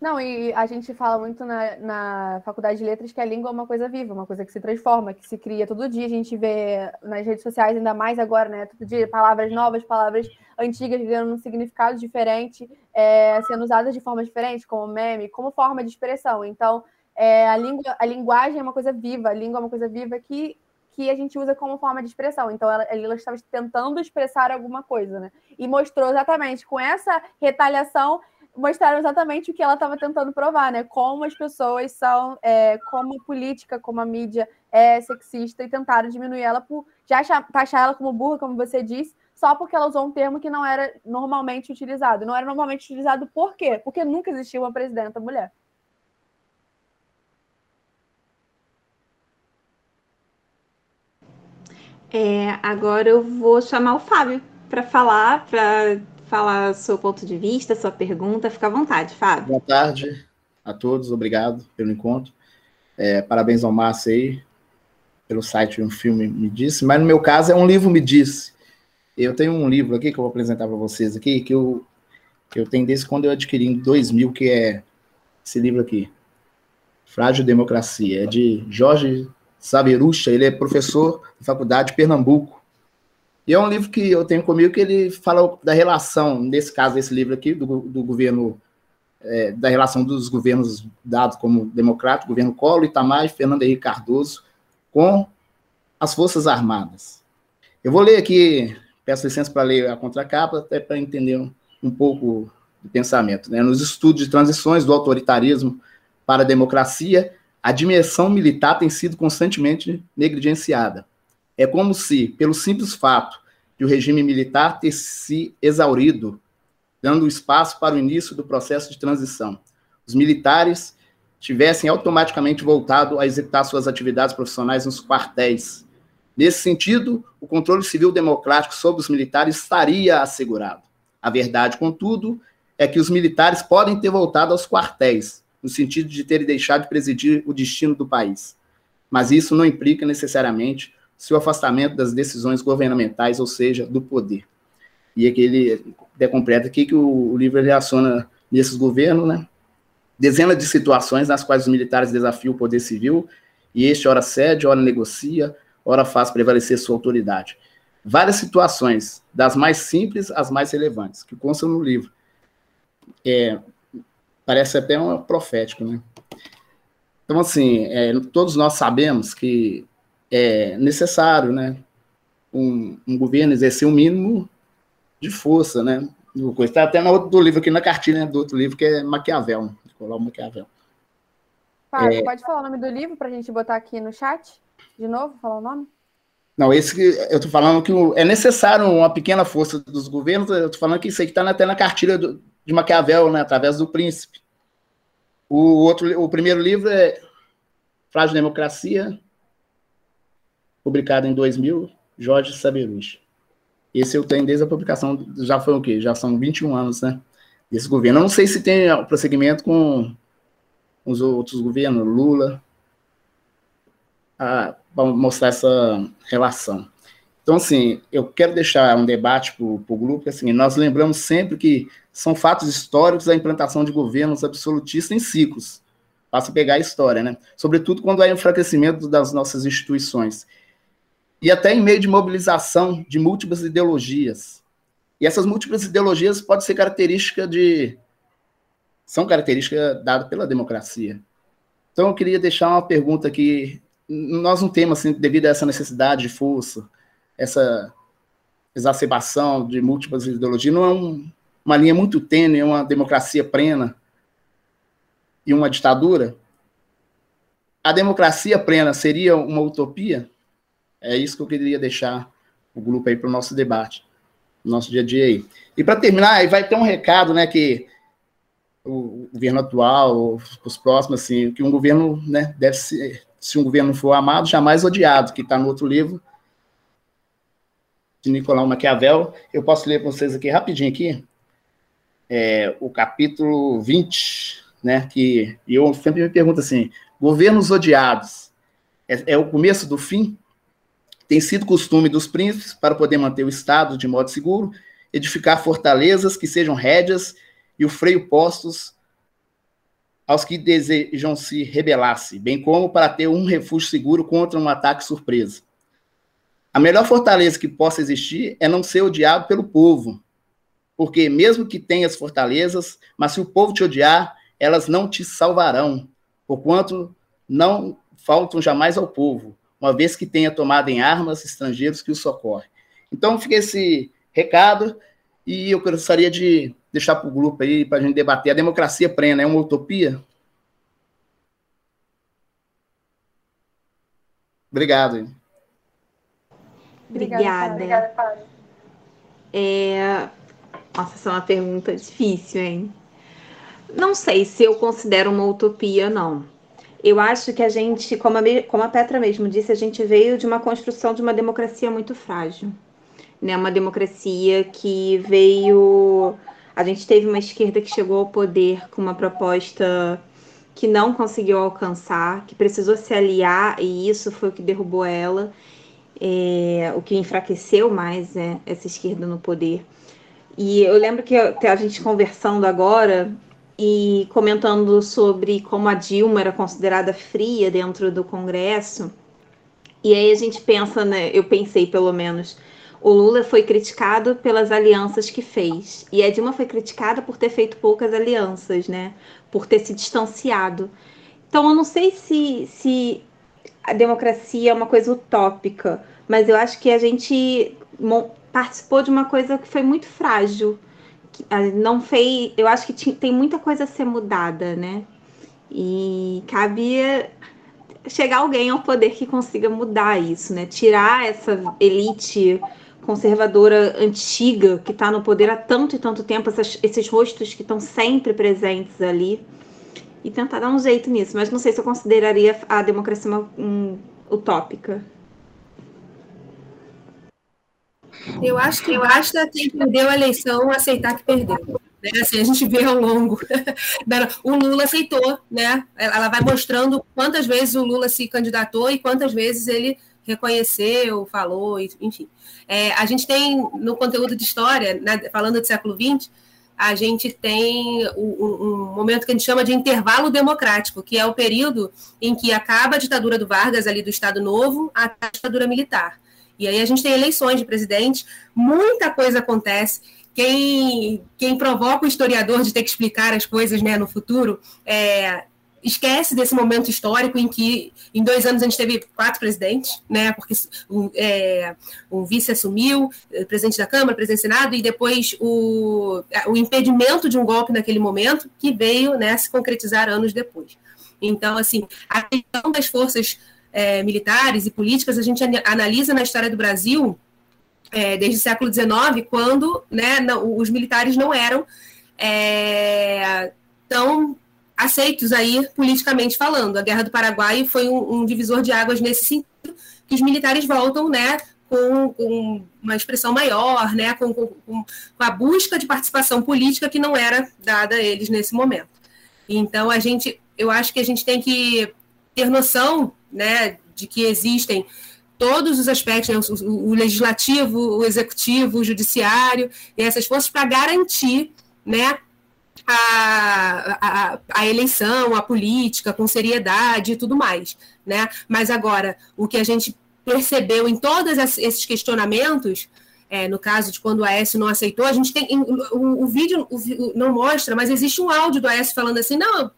Não, e a gente fala muito na, na faculdade de letras que a língua é uma coisa viva, uma coisa que se transforma, que se cria todo dia. A gente vê nas redes sociais, ainda mais agora, né? Todo dia, palavras novas, palavras antigas ganhando um significado diferente, é, sendo usadas de forma diferente, como meme, como forma de expressão. Então, é, a, língua, a linguagem é uma coisa viva, a língua é uma coisa viva que, que a gente usa como forma de expressão. Então, ela, ela estava tentando expressar alguma coisa, né? E mostrou exatamente com essa retaliação mostraram exatamente o que ela estava tentando provar, né? Como as pessoas são, é, como a política, como a mídia é sexista e tentaram diminuir ela por já achar, taxar ela como burra, como você disse, só porque ela usou um termo que não era normalmente utilizado. Não era normalmente utilizado por quê? Porque nunca existiu uma presidenta mulher. É, agora eu vou chamar o Fábio para falar, para falar seu ponto de vista, sua pergunta. Fica à vontade, Fábio. Boa tarde a todos, obrigado pelo encontro. É, parabéns ao Márcio aí, pelo site Um Filme Me Disse, mas no meu caso é um livro Me Disse. Eu tenho um livro aqui que eu vou apresentar para vocês aqui, que eu, que eu tenho desde quando eu adquiri em 2000, que é esse livro aqui, Frágil Democracia, é de Jorge Saverucha, ele é professor da Faculdade de Pernambuco, e é um livro que eu tenho comigo que ele fala da relação, nesse caso, esse livro aqui, do, do governo, é, da relação dos governos dados como democrático, governo Collor, Itamar e Fernando Henrique Cardoso, com as Forças Armadas. Eu vou ler aqui, peço licença para ler a contracapa, até para entender um, um pouco do pensamento. Né? Nos estudos de transições do autoritarismo para a democracia, a dimensão militar tem sido constantemente negligenciada. É como se, pelo simples fato de o regime militar ter se exaurido, dando espaço para o início do processo de transição. Os militares tivessem automaticamente voltado a executar suas atividades profissionais nos quartéis. Nesse sentido, o controle civil democrático sobre os militares estaria assegurado. A verdade, contudo, é que os militares podem ter voltado aos quartéis, no sentido de ter deixado de presidir o destino do país. Mas isso não implica necessariamente seu afastamento das decisões governamentais, ou seja, do poder. E aqui ele completa aqui que o, livro reaciona nesses governos, né? Dezenas de situações nas quais os militares desafiam o poder civil e este ora cede, ora negocia, ora faz prevalecer sua autoridade. Várias situações, das mais simples às mais relevantes, que constam no livro. É, parece até um profético, né? Então, assim, é, todos nós sabemos que é necessário, né, um, um governo exercer o um mínimo de força, né? Está até no outro livro aqui na cartilha né, do outro livro que é Maquiavel, Nicolau Maquiavel. Fábio, é... pode falar o nome do livro para a gente botar aqui no chat? De novo, falar o nome? Não, esse que eu estou falando que é necessário uma pequena força dos governos. Eu estou falando que isso aqui está até na cartilha do, de Maquiavel, né, através do príncipe. O outro, o primeiro livro é Frágil Democracia, publicado em 2000, Jorge Saberus. Esse eu tenho desde a publicação, já foi o quê? Já são 21 anos, né? Desse governo. Eu não sei se tem prosseguimento com os outros governos, Lula, para mostrar essa relação. Então, assim, eu quero deixar um debate para o grupo, que assim, nós lembramos sempre que são fatos históricos a implantação de governos absolutistas em ciclos. Basta pegar a história, né? Sobretudo quando há enfraquecimento das nossas instituições. E até em meio de mobilização de múltiplas ideologias. E essas múltiplas ideologias podem ser característica de. são características dadas pela democracia. Então, eu queria deixar uma pergunta aqui. Nós não temos, assim, devido a essa necessidade de força, essa exacerbação de múltiplas ideologias, não é um, uma linha muito tênue, uma democracia plena e uma ditadura? A democracia plena seria uma utopia? É isso que eu queria deixar o grupo aí para o nosso debate, no nosso dia a dia aí. E para terminar, aí vai ter um recado, né, que o governo atual, os próximos, assim, que um governo, né, deve ser, se um governo for amado, jamais odiado, que está no outro livro, de Nicolau Maquiavel. Eu posso ler para vocês aqui rapidinho aqui, é, o capítulo 20, né, que eu sempre me pergunto assim, governos odiados, é, é o começo do fim? Tem sido costume dos príncipes, para poder manter o Estado de modo seguro, edificar fortalezas que sejam rédeas e o freio postos aos que desejam se rebelar-se, bem como para ter um refúgio seguro contra um ataque surpresa. A melhor fortaleza que possa existir é não ser odiado pelo povo, porque mesmo que tenhas fortalezas, mas se o povo te odiar, elas não te salvarão, porquanto não faltam jamais ao povo, uma vez que tenha tomado em armas estrangeiros que o socorre. Então, fica esse recado e eu gostaria de deixar para o grupo aí, para a gente debater. A democracia plena é uma utopia? Obrigado. Obrigada. Obrigada. É... Nossa, essa é uma pergunta difícil, hein? Não sei se eu considero uma utopia, não eu acho que a gente, como a, como a Petra mesmo disse, a gente veio de uma construção de uma democracia muito frágil. Né? Uma democracia que veio. A gente teve uma esquerda que chegou ao poder com uma proposta que não conseguiu alcançar, que precisou se aliar, e isso foi o que derrubou ela, é, o que enfraqueceu mais né, essa esquerda no poder. E eu lembro que a gente conversando agora, e comentando sobre como a Dilma era considerada fria dentro do Congresso. E aí a gente pensa, né, eu pensei pelo menos, o Lula foi criticado pelas alianças que fez. E a Dilma foi criticada por ter feito poucas alianças, né? Por ter se distanciado. Então eu não sei se, se a democracia é uma coisa utópica, mas eu acho que a gente participou de uma coisa que foi muito frágil não fez. Eu acho que tem muita coisa a ser mudada, né? E cabia chegar alguém ao poder que consiga mudar isso, né? Tirar essa elite conservadora antiga que está no poder há tanto e tanto tempo, essas, esses rostos que estão sempre presentes ali, e tentar dar um jeito nisso. Mas não sei se eu consideraria a democracia uma, um, utópica. Eu acho que basta quem perdeu a eleição aceitar que perdeu. Né? Assim, a gente vê ao longo. o Lula aceitou, né? Ela vai mostrando quantas vezes o Lula se candidatou e quantas vezes ele reconheceu, falou, enfim. É, a gente tem no conteúdo de história, né, falando do século XX, a gente tem um, um, momento que a gente chama de intervalo democrático, que é o período em que acaba a ditadura do Vargas, ali do Estado Novo, a ditadura militar. E aí a gente tem eleições de presidente, muita coisa acontece. Quem, quem provoca o historiador de ter que explicar as coisas né, no futuro é, esquece desse momento histórico em que em dois anos a gente teve quatro presidentes, né? Porque um, é, vice assumiu, é, presidente da Câmara, presidente do Senado, e depois o, o impedimento de um golpe naquele momento que veio né, se concretizar anos depois. Então, assim, a questão das forças é, militares e políticas a gente analisa na história do Brasil é, desde o século XIX, quando né, não, os militares não eram é, tão aceitos aí politicamente falando. A Guerra do Paraguai foi um, um divisor de águas nesse sentido, que os militares voltam, né, com, com uma expressão maior, né, com, com, com, a busca de participação política que não era dada a eles nesse momento. Então a gente, eu acho que a gente tem que ter noção, né, de que existem todos os aspectos, né, o, o legislativo, o executivo, o judiciário e essas forças para garantir, né, a, a, a, eleição, a política, com seriedade e tudo mais. Né? Mas agora, o que a gente percebeu em todos esses questionamentos, é, no caso de quando o Aécio não aceitou, a gente tem. O, o vídeo o, não mostra, mas existe um áudio do Aécio falando assim: não,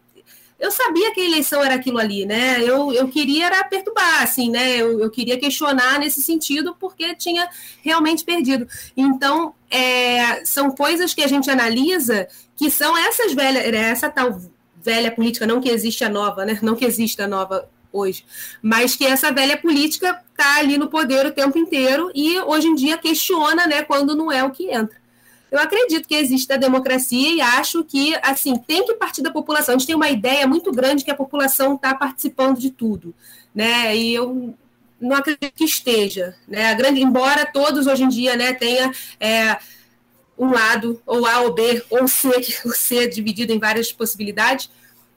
eu sabia que a eleição era aquilo ali, né? Eu, eu queria era perturbar, assim, né? Eu, eu queria questionar nesse sentido, porque tinha realmente perdido. Então, é, são coisas que a gente analisa que são essas velhas, essa tal velha política, não que existe a nova, né? Não que exista a nova hoje, mas que essa velha política está ali no poder o tempo inteiro e hoje em dia questiona, né, quando não é o que entra. Eu acredito que existe a democracia e acho que, assim, tem que partir da população. A gente tem uma ideia muito grande que a população está participando de tudo, né? E eu não acredito que esteja, né? A grande, embora todos hoje em dia, né, tenha é, um lado, ou A ou B, ou C, o C é dividido em várias possibilidades,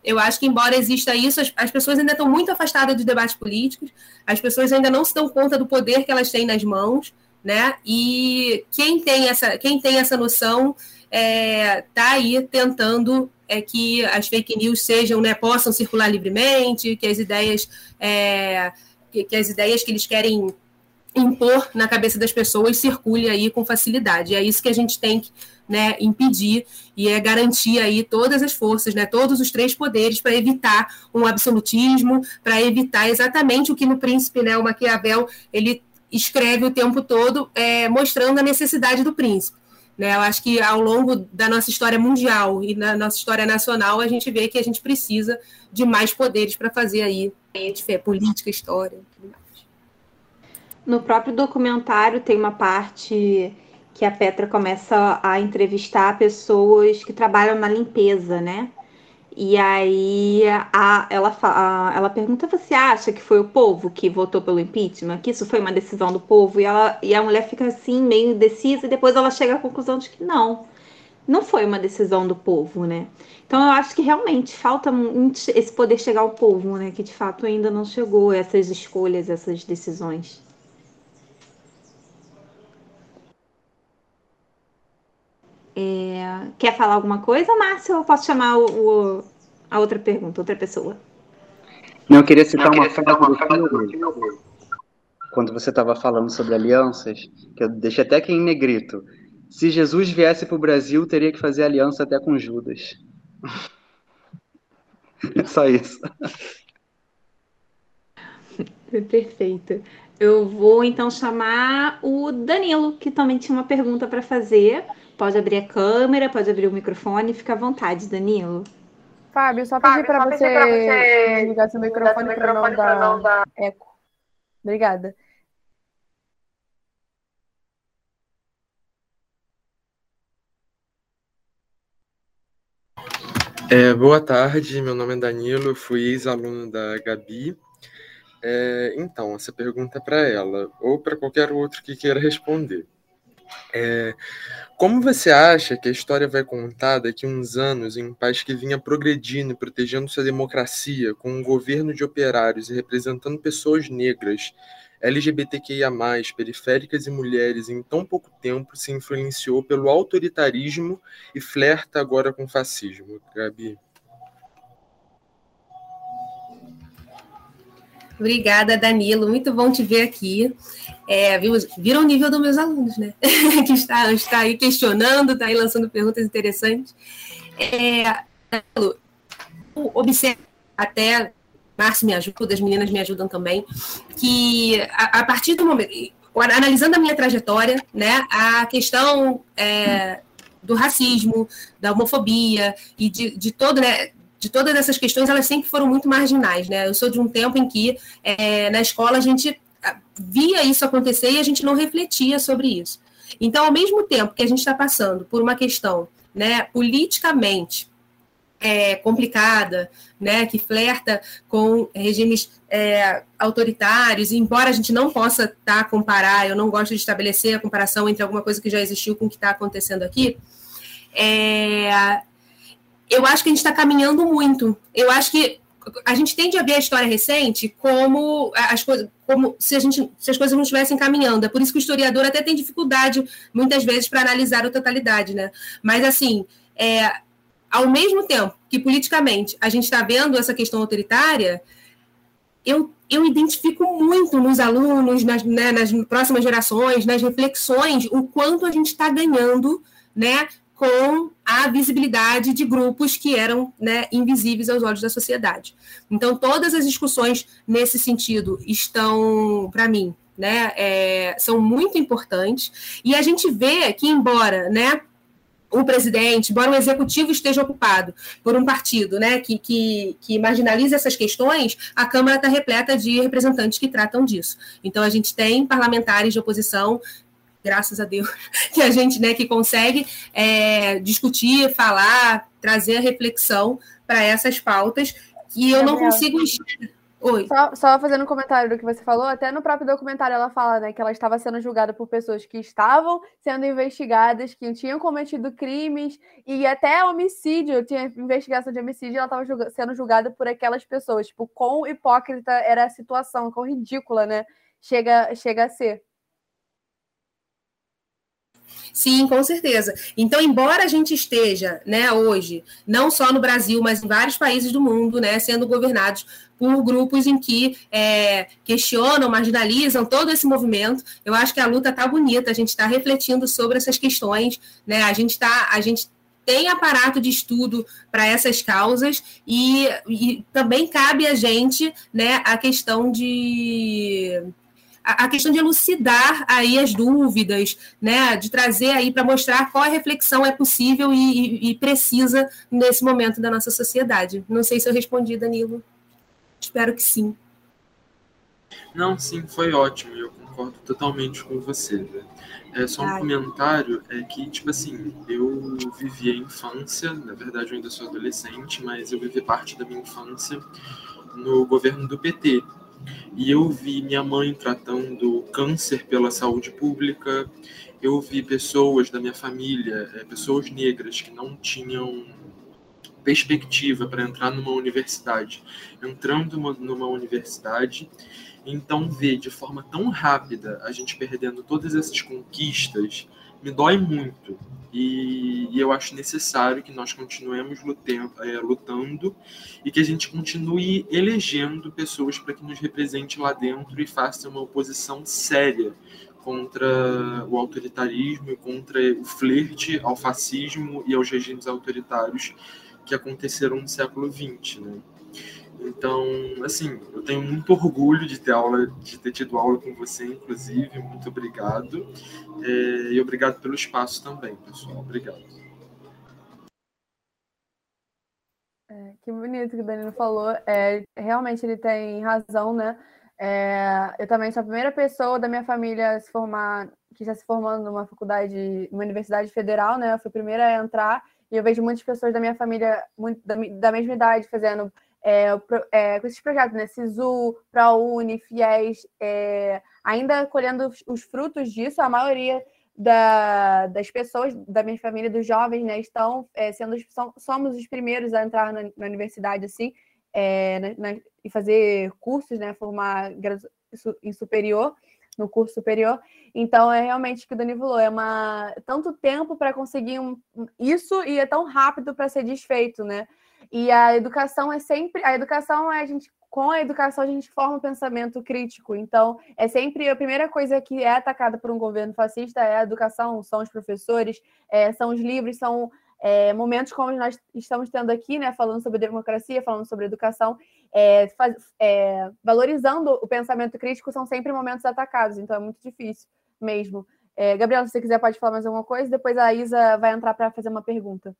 eu acho que, embora exista isso, as, as, pessoas ainda estão muito afastadas dos debates políticos, as pessoas ainda não se dão conta do poder que elas têm nas mãos, né? E quem tem essa, quem tem essa noção está é, tá aí tentando é que as fake news sejam, né, possam circular livremente, que as ideias, é, que, que, as ideias que eles querem impor na cabeça das pessoas circule aí com facilidade. É isso que a gente tem que né, impedir e é garantir aí todas as forças, né, todos os três poderes para evitar um absolutismo, para evitar exatamente o que no príncipe, né, o Maquiavel, ele escreve o tempo todo é, mostrando a necessidade do príncipe. Né? Eu acho que ao longo da nossa história mundial e na nossa história nacional, a gente vê que a gente precisa de mais poderes para fazer aí fé, política, história. No próprio documentário tem uma parte que a Petra começa a entrevistar pessoas que trabalham na limpeza, né? E aí a, ela, a, ela pergunta: você acha que foi o povo que votou pelo impeachment? Que isso foi uma decisão do povo? E, ela, e a mulher fica assim, meio indecisa, e depois ela chega à conclusão de que não, não foi uma decisão do povo, né? Então eu acho que realmente falta esse poder chegar ao povo, né? Que de fato ainda não chegou essas escolhas, essas decisões. É... Quer falar alguma coisa, Márcio? Ou eu posso chamar o, o, a outra pergunta, outra pessoa? Não, eu queria citar uma frase do filme, quando você estava falando sobre alianças, que eu deixei até aqui em negrito. Se Jesus viesse para o Brasil, teria que fazer aliança até com Judas. Só isso. Perfeito. Eu vou então chamar o Danilo, que também tinha uma pergunta para fazer. Pode abrir a câmera, pode abrir o microfone, fica à vontade, Danilo. Fábio, só pedir para você, você ligar seu microfone para não, dar não dar eco. Obrigada. É, boa tarde, meu nome é Danilo, eu fui ex-aluno da Gabi. É, então, essa pergunta é para ela, ou para qualquer outro que queira responder. É, como você acha que a história vai contar daqui uns anos em um país que vinha progredindo e protegendo sua democracia, com um governo de operários e representando pessoas negras, LGBTQIA, periféricas e mulheres, em tão pouco tempo se influenciou pelo autoritarismo e flerta agora com fascismo? Gabi. Obrigada, Danilo. Muito bom te ver aqui. É, viram o nível dos meus alunos, né? que está, está aí questionando, está aí lançando perguntas interessantes. É, Danilo, observo até Márcio me ajuda, as meninas me ajudam também, que a, a, partir do momento, analisando a minha trajetória, né, a questão é, do racismo, da homofobia e de, de todo, né, de todas essas questões, elas sempre foram muito marginais, né? Eu sou de um tempo em que é, na escola a gente ah, via isso acontecer e a gente não refletia sobre isso. Então, ao mesmo tempo que a gente está passando por uma questão, né, politicamente é, complicada, né, que flerta com regimes é, autoritários, e embora a gente não possa tá, comparar, eu não gosto de estabelecer a comparação entre alguma coisa que já existiu com o que está acontecendo aqui, é, eu acho que a gente está caminhando muito. Eu acho que a gente tende a ver a história recente como as coisas, como se, a gente, se as coisas não estivessem caminhando. É por isso que o historiador até tem dificuldade, muitas vezes, para analisar a totalidade, né? Mas, assim, é, ao mesmo tempo que politicamente a gente está vendo essa questão autoritária, eu, eu identifico muito nos alunos, nas, né, nas próximas gerações, nas reflexões, o quanto a gente está ganhando né, com a visibilidade de grupos que eram né, invisíveis aos olhos da sociedade. Então, todas as discussões nesse sentido estão, para mim, né, é, são muito importantes. E a gente vê que, embora né, o presidente, embora o executivo esteja ocupado por um partido né, que, que, que marginaliza essas questões, a Câmara está repleta de representantes que tratam disso. Então, a gente tem parlamentares de oposição graças a Deus, que a gente né, que consegue é, discutir, falar, trazer a reflexão para essas pautas que eu não consigo Oi. Só, só, fazendo um comentário do que você falou, até no próprio documentário ela fala né, que ela estava sendo julgada por pessoas que estavam sendo investigadas, que tinham cometido crimes e até homicídio, tinha investigação de homicídio, ela estava julga sendo julgada por aquelas pessoas. Tipo, quão hipócrita era a situação, quão ridícula, né? Chega, chega a ser. Sim, com certeza. Então, embora a gente esteja, né, hoje, não só no Brasil, mas em vários países do mundo, né, sendo governados por grupos em que é, questionam, marginalizam todo esse movimento, eu acho que a luta está bonita, a gente está refletindo sobre essas questões, né, a gente está, a gente tem aparato de estudo para essas causas e, e, também cabe a gente né, a questão de a, questão de elucidar aí as dúvidas, né, de trazer aí para mostrar qual a reflexão é possível e, e, precisa nesse momento da nossa sociedade. Não sei se eu respondi, Danilo. Espero que sim. Não, sim, foi ótimo. Eu concordo totalmente com você. Né? É só um Ai. comentário é que tipo assim, eu vivi a infância, na verdade eu ainda sou adolescente, mas eu vivi parte da minha infância no governo do PT. E eu vi minha mãe tratando câncer pela saúde pública, eu vi pessoas da minha família, é, pessoas negras que não tinham perspectiva para entrar numa universidade, entrando numa universidade, então ver de forma tão rápida a gente perdendo todas essas conquistas me dói muito. E, e eu acho necessário que nós continuemos lutando, é, lutando e que a gente continue elegendo pessoas para que nos represente lá dentro e faça uma oposição séria contra o autoritarismo e contra o flerte ao fascismo e aos regimes autoritários que aconteceram no século XX, né? Então, assim, eu tenho muito orgulho de ter aula, de ter tido aula com você, inclusive. Muito obrigado. É, e obrigado pelo espaço também, pessoal. Obrigado. É, que bonito que o Danilo falou. É, realmente ele tem razão, né? É, eu também sou a primeira pessoa da minha família a se formar, que está se formando numa faculdade, numa universidade federal, né? Eu fui a primeira a entrar e eu vejo muitas pessoas da minha família muito, da, da mesma idade fazendo é, é, com esses projetos, né? SISU, ProUni, FIES, é, ainda colhendo os, os, frutos disso, a maioria da, das pessoas da minha família, dos jovens, né, estão é, sendo somos os primeiros a entrar na, na universidade assim é, na, na, e fazer cursos, né, formar em superior no curso superior. Então é realmente que o Dani falou, é uma tanto tempo para conseguir um, isso e é tão rápido para ser desfeito, né? E a educação é sempre a educação é a gente com a educação a gente forma um pensamento crítico. Então, é sempre a primeira coisa que é atacada por um governo fascista é a educação, são os professores, é, são os livros, são é, momentos como nós estamos tendo aqui, né, falando sobre democracia, falando sobre educação, é, faz, é, valorizando o pensamento crítico, são sempre momentos atacados. Então, é muito difícil mesmo. É, Gabriela, se você quiser, pode falar mais alguma coisa. Depois a Isa vai entrar para fazer uma pergunta.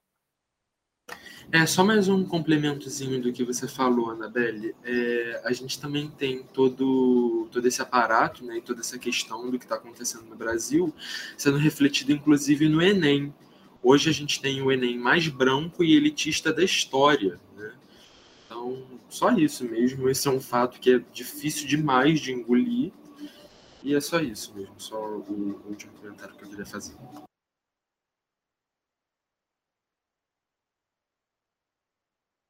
É, só mais um complementozinho do que você falou, Anabelle. É, a gente também tem todo, todo esse aparato né, e toda essa questão do que está acontecendo no Brasil sendo refletido, inclusive, no Enem. Hoje a gente tem o Enem mais branco e elitista da história. Né? Então, só isso mesmo. Esse é um fato que é difícil demais de engolir. E é só isso mesmo, só o último comentário que eu queria fazer.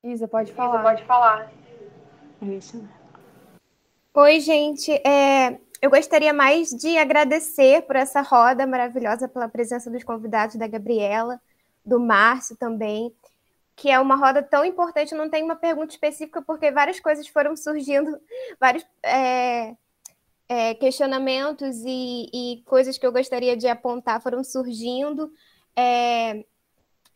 Isa, pode falar. Isa, pode falar. Isso. Oi, gente. É, eu gostaria mais de agradecer por essa roda maravilhosa, pela presença dos convidados da Gabriela, do Márcio também, que é uma roda tão importante. não tem uma pergunta específica, porque várias coisas foram surgindo, vários é, é, questionamentos e, e, coisas que eu gostaria de apontar foram surgindo. É,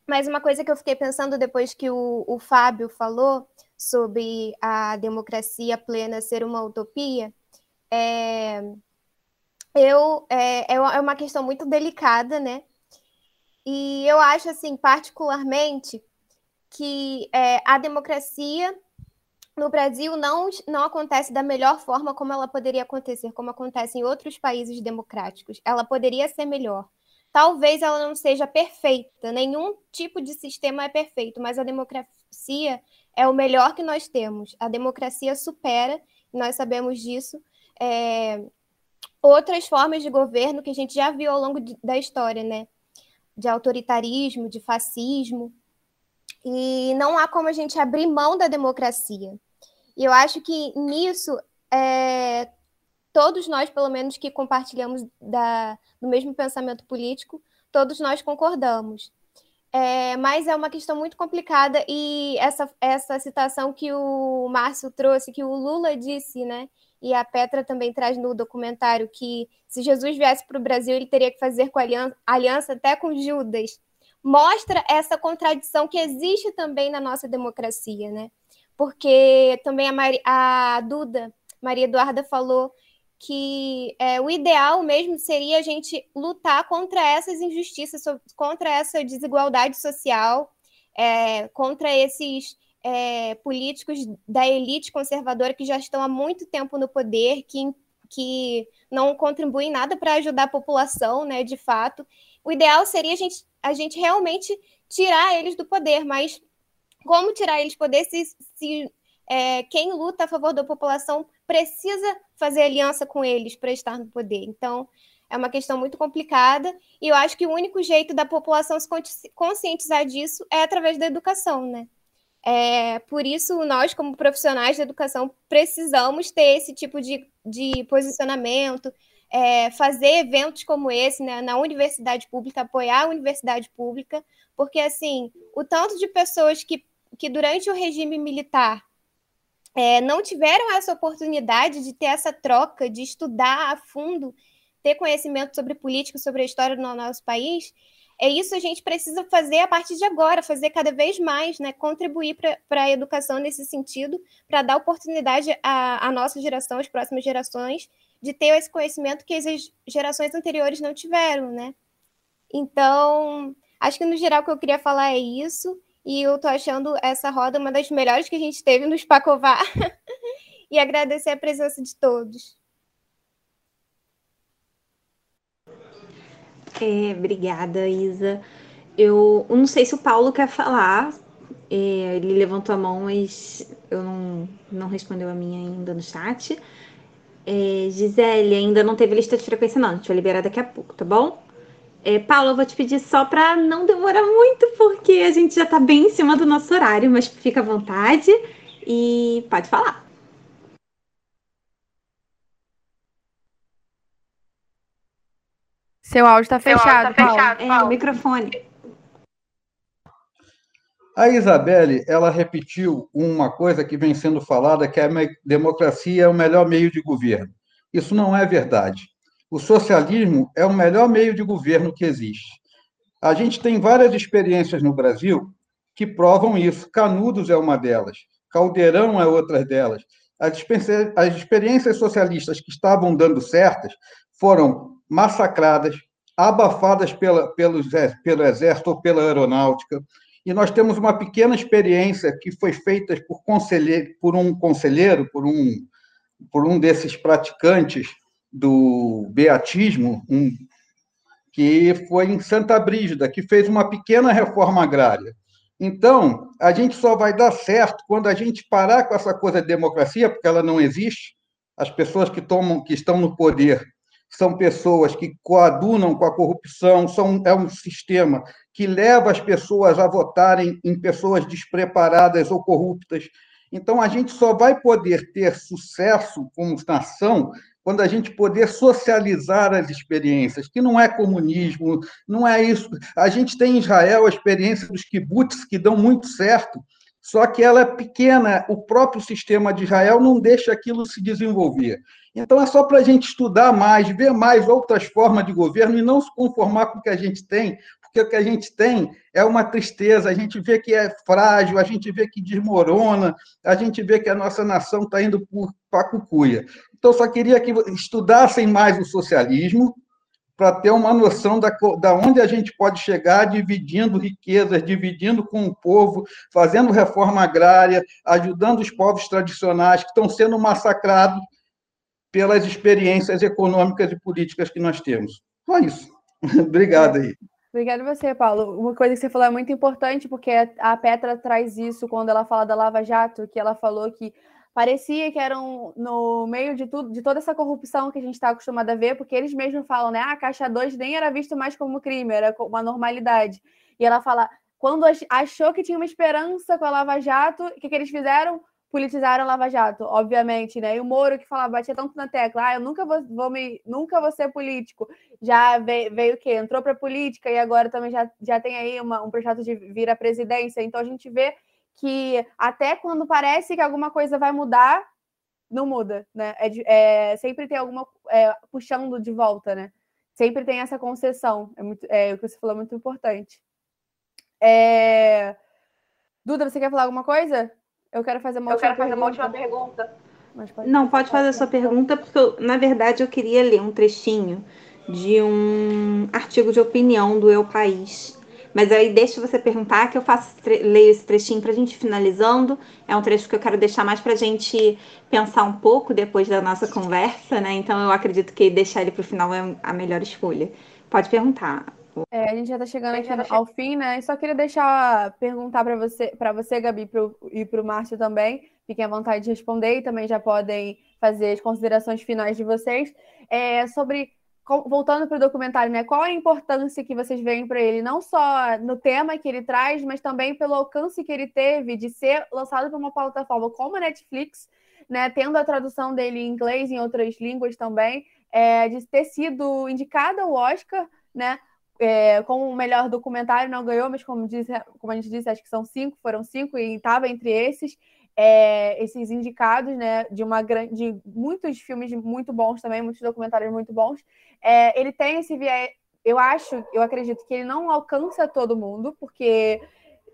mas uma coisa que eu fiquei pensando depois que o, o Fábio falou sobre a democracia plena ser uma utopia, é, eu, é, é, é uma questão muito delicada, né? E eu acho, assim, particularmente, que é, a democracia no Brasil não, não acontece da melhor forma como ela poderia acontecer, como acontece em outros países democráticos. Ela poderia ser melhor. Talvez ela não seja perfeita, nenhum tipo de sistema é perfeito, mas a democracia é o melhor que nós temos. A democracia supera, nós sabemos disso, é, outras formas de governo que a gente já viu ao longo de, da história, né? De autoritarismo, de fascismo. E não há como a gente abrir mão da democracia. E eu acho que nisso é, todos nós, pelo menos que compartilhamos da, do mesmo pensamento político, todos nós concordamos. É, mas é uma questão muito complicada e essa, essa citação que o Márcio trouxe, que o Lula disse, né? E a Petra também traz no documentário que se Jesus viesse para o Brasil, ele teria que fazer com aliança, aliança até com Judas. Mostra essa contradição que existe também na nossa democracia, né? Porque também a, Maria, a Duda, Maria Eduarda falou que é, o ideal mesmo seria a gente lutar contra essas injustiças, contra essa desigualdade social, é, contra esses é, políticos da elite conservadora que já estão há muito tempo no poder, que, que não contribuem nada para ajudar a população, né, de fato. O ideal seria a gente, a gente realmente tirar eles do poder, mas como tirar eles do poder se, se é, quem luta a favor da população precisa fazer aliança com eles para estar no poder. Então, é uma questão muito complicada e eu acho que o único jeito da população se conscientizar disso é através da educação, né? É, por isso, nós, como profissionais da educação, precisamos ter esse tipo de, de posicionamento, é, fazer eventos como esse né, na universidade pública, apoiar a universidade pública, porque, assim, o tanto de pessoas que, que durante o regime militar é, não tiveram essa oportunidade de ter essa troca, de estudar a fundo, ter conhecimento sobre política, sobre a história do nosso país, é isso a gente precisa fazer a partir de agora, fazer cada vez mais, né? contribuir para a educação nesse sentido, para dar oportunidade à, nossa geração, às próximas gerações, de ter esse conhecimento que as gerações anteriores não tiveram, né? Então, acho que no geral o que eu queria falar é isso. E eu tô achando essa roda uma das melhores que a gente teve no Spacovar. e agradecer a presença de todos. É, obrigada, Isa. Eu, eu, não sei se o Paulo quer falar. É, ele levantou a mão, mas eu não, não respondeu a minha ainda no chat. É, Gisele, ainda não teve lista de frequência, não. A gente vai liberar daqui a pouco, tá bom? É, Paula, eu vou te pedir só para não demorar muito, porque a gente já está bem em cima do nosso horário, mas fica à vontade e pode falar. Seu áudio está fechado, tá fechado É, o microfone. A Isabelle, ela repetiu uma coisa que vem sendo falada, que a democracia é o melhor meio de governo. Isso não é verdade. O socialismo é o melhor meio de governo que existe. A gente tem várias experiências no Brasil que provam isso. Canudos é uma delas, Caldeirão é outra delas. As experiências socialistas que estavam dando certas foram massacradas, abafadas pela, pelo, pelo exército ou pela aeronáutica, e nós temos uma pequena experiência que foi feita por, por um conselheiro, por um, por um desses praticantes do beatismo, um, que foi em Santa Brígida, que fez uma pequena reforma agrária. Então, a gente só vai dar certo quando a gente parar com essa coisa de democracia, porque ela não existe. As pessoas que tomam, que estão no poder, são pessoas que coadunam com a corrupção, são, é um sistema que leva as pessoas a votarem em pessoas despreparadas ou corruptas. Então, a gente só vai poder ter sucesso como nação quando a gente poder socializar as experiências, que não é comunismo, não é isso. A gente tem em Israel a experiência dos kibbutz, que dão muito certo, só que ela é pequena, o próprio sistema de Israel não deixa aquilo se desenvolver. Então, é só para a gente estudar mais, ver mais outras formas de governo e não se conformar com o que a gente tem, porque o que a gente tem é uma tristeza, a gente vê que é frágil, a gente vê que desmorona, a gente vê que a nossa nação está indo para a cucuia. Então, só queria que estudassem mais o socialismo, para ter uma noção da, da onde a gente pode chegar, dividindo riquezas, dividindo com o povo, fazendo reforma agrária, ajudando os povos tradicionais que estão sendo massacrados pelas experiências econômicas e políticas que nós temos. Só isso. Obrigado aí. Obrigada você, Paulo. Uma coisa que você falou é muito importante, porque a Petra traz isso quando ela fala da Lava Jato, que ela falou que parecia que eram no meio de tudo, de toda essa corrupção que a gente está acostumado a ver, porque eles mesmos falam, né? Ah, a Caixa 2 nem era visto mais como crime, era uma normalidade. E ela fala, quando achou que tinha uma esperança com a Lava Jato, o que, que eles fizeram? Politizaram Lava Jato, obviamente, né? E o Moro que falava, batia tanto na tecla, ah, eu nunca vou, vou me, nunca vou ser político. Já veio, veio o quê? Entrou para política e agora também já, já tem aí uma, um projeto de vir à presidência. Então a gente vê que até quando parece que alguma coisa vai mudar, não muda, né? É, é sempre tem alguma é, puxando de volta, né? Sempre tem essa concessão. É, muito, é o que você falou é muito importante. É... Duda, você quer falar alguma coisa? Eu quero fazer uma, eu última, quero fazer pergunta. uma última pergunta. Pode não, pode fazer a sua pergunta, porque eu, na verdade eu queria ler um trechinho de um artigo de opinião do Eu País. Mas aí deixa você perguntar que eu faço leio esse trechinho para a gente finalizando. É um trecho que eu quero deixar mais para a gente pensar um pouco depois da nossa conversa, né? Então eu acredito que deixar ele para o final é a melhor escolha. Pode perguntar. É, a gente já está chegando aqui tá ao fim, né? só queria deixar perguntar para você, para você, Gabi, pro, e para o Márcio também. Fiquem à vontade de responder e também já podem fazer as considerações finais de vocês. É, sobre, voltando para o documentário, né? Qual a importância que vocês veem para ele, não só no tema que ele traz, mas também pelo alcance que ele teve de ser lançado para uma plataforma como a Netflix, né? Tendo a tradução dele em inglês e em outras línguas também, é, de ter sido indicado ao Oscar, né? É, como o melhor documentário, não ganhou, mas como, disse, como a gente disse, acho que são cinco, foram cinco, e estava entre esses, é, esses indicados, né, de uma grande, de muitos filmes muito bons também, muitos documentários muito bons. É, ele tem esse viés, eu acho, eu acredito que ele não alcança todo mundo, porque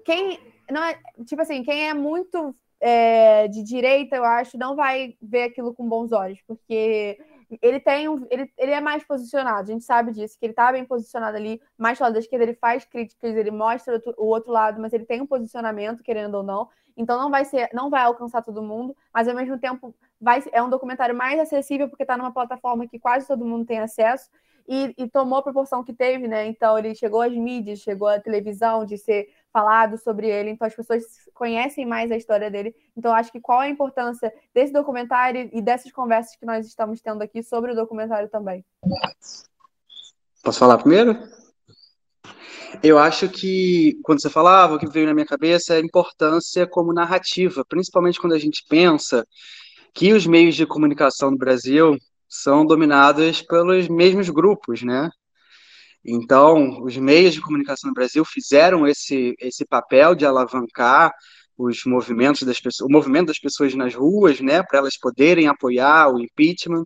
quem não é, tipo assim, quem é muito é, de direita, eu acho, não vai ver aquilo com bons olhos, porque ele tem um, ele, ele é mais posicionado, a gente sabe disso, que ele tá bem posicionado ali, mais do lado da esquerda, ele faz críticas, ele mostra o, o outro lado, mas ele tem um posicionamento, querendo ou não. Então não vai ser, não vai alcançar todo mundo, mas ao mesmo tempo vai, é um documentário mais acessível porque está numa plataforma que quase todo mundo tem acesso e, e, tomou a proporção que teve, né? Então ele chegou às mídias, chegou à televisão, de ser falado sobre ele, então as pessoas conhecem mais a história dele. Então acho que qual a importância desse documentário e dessas conversas que nós estamos tendo aqui sobre o documentário também. Posso falar primeiro? Eu acho que, quando você falava, o que veio na minha cabeça é a importância como narrativa, principalmente quando a gente pensa que os meios de comunicação no Brasil são dominados pelos mesmos grupos, né? Então, os meios de comunicação no Brasil fizeram esse, esse papel de alavancar os movimentos das pessoas, o movimento das pessoas nas ruas, né, para elas poderem apoiar o impeachment.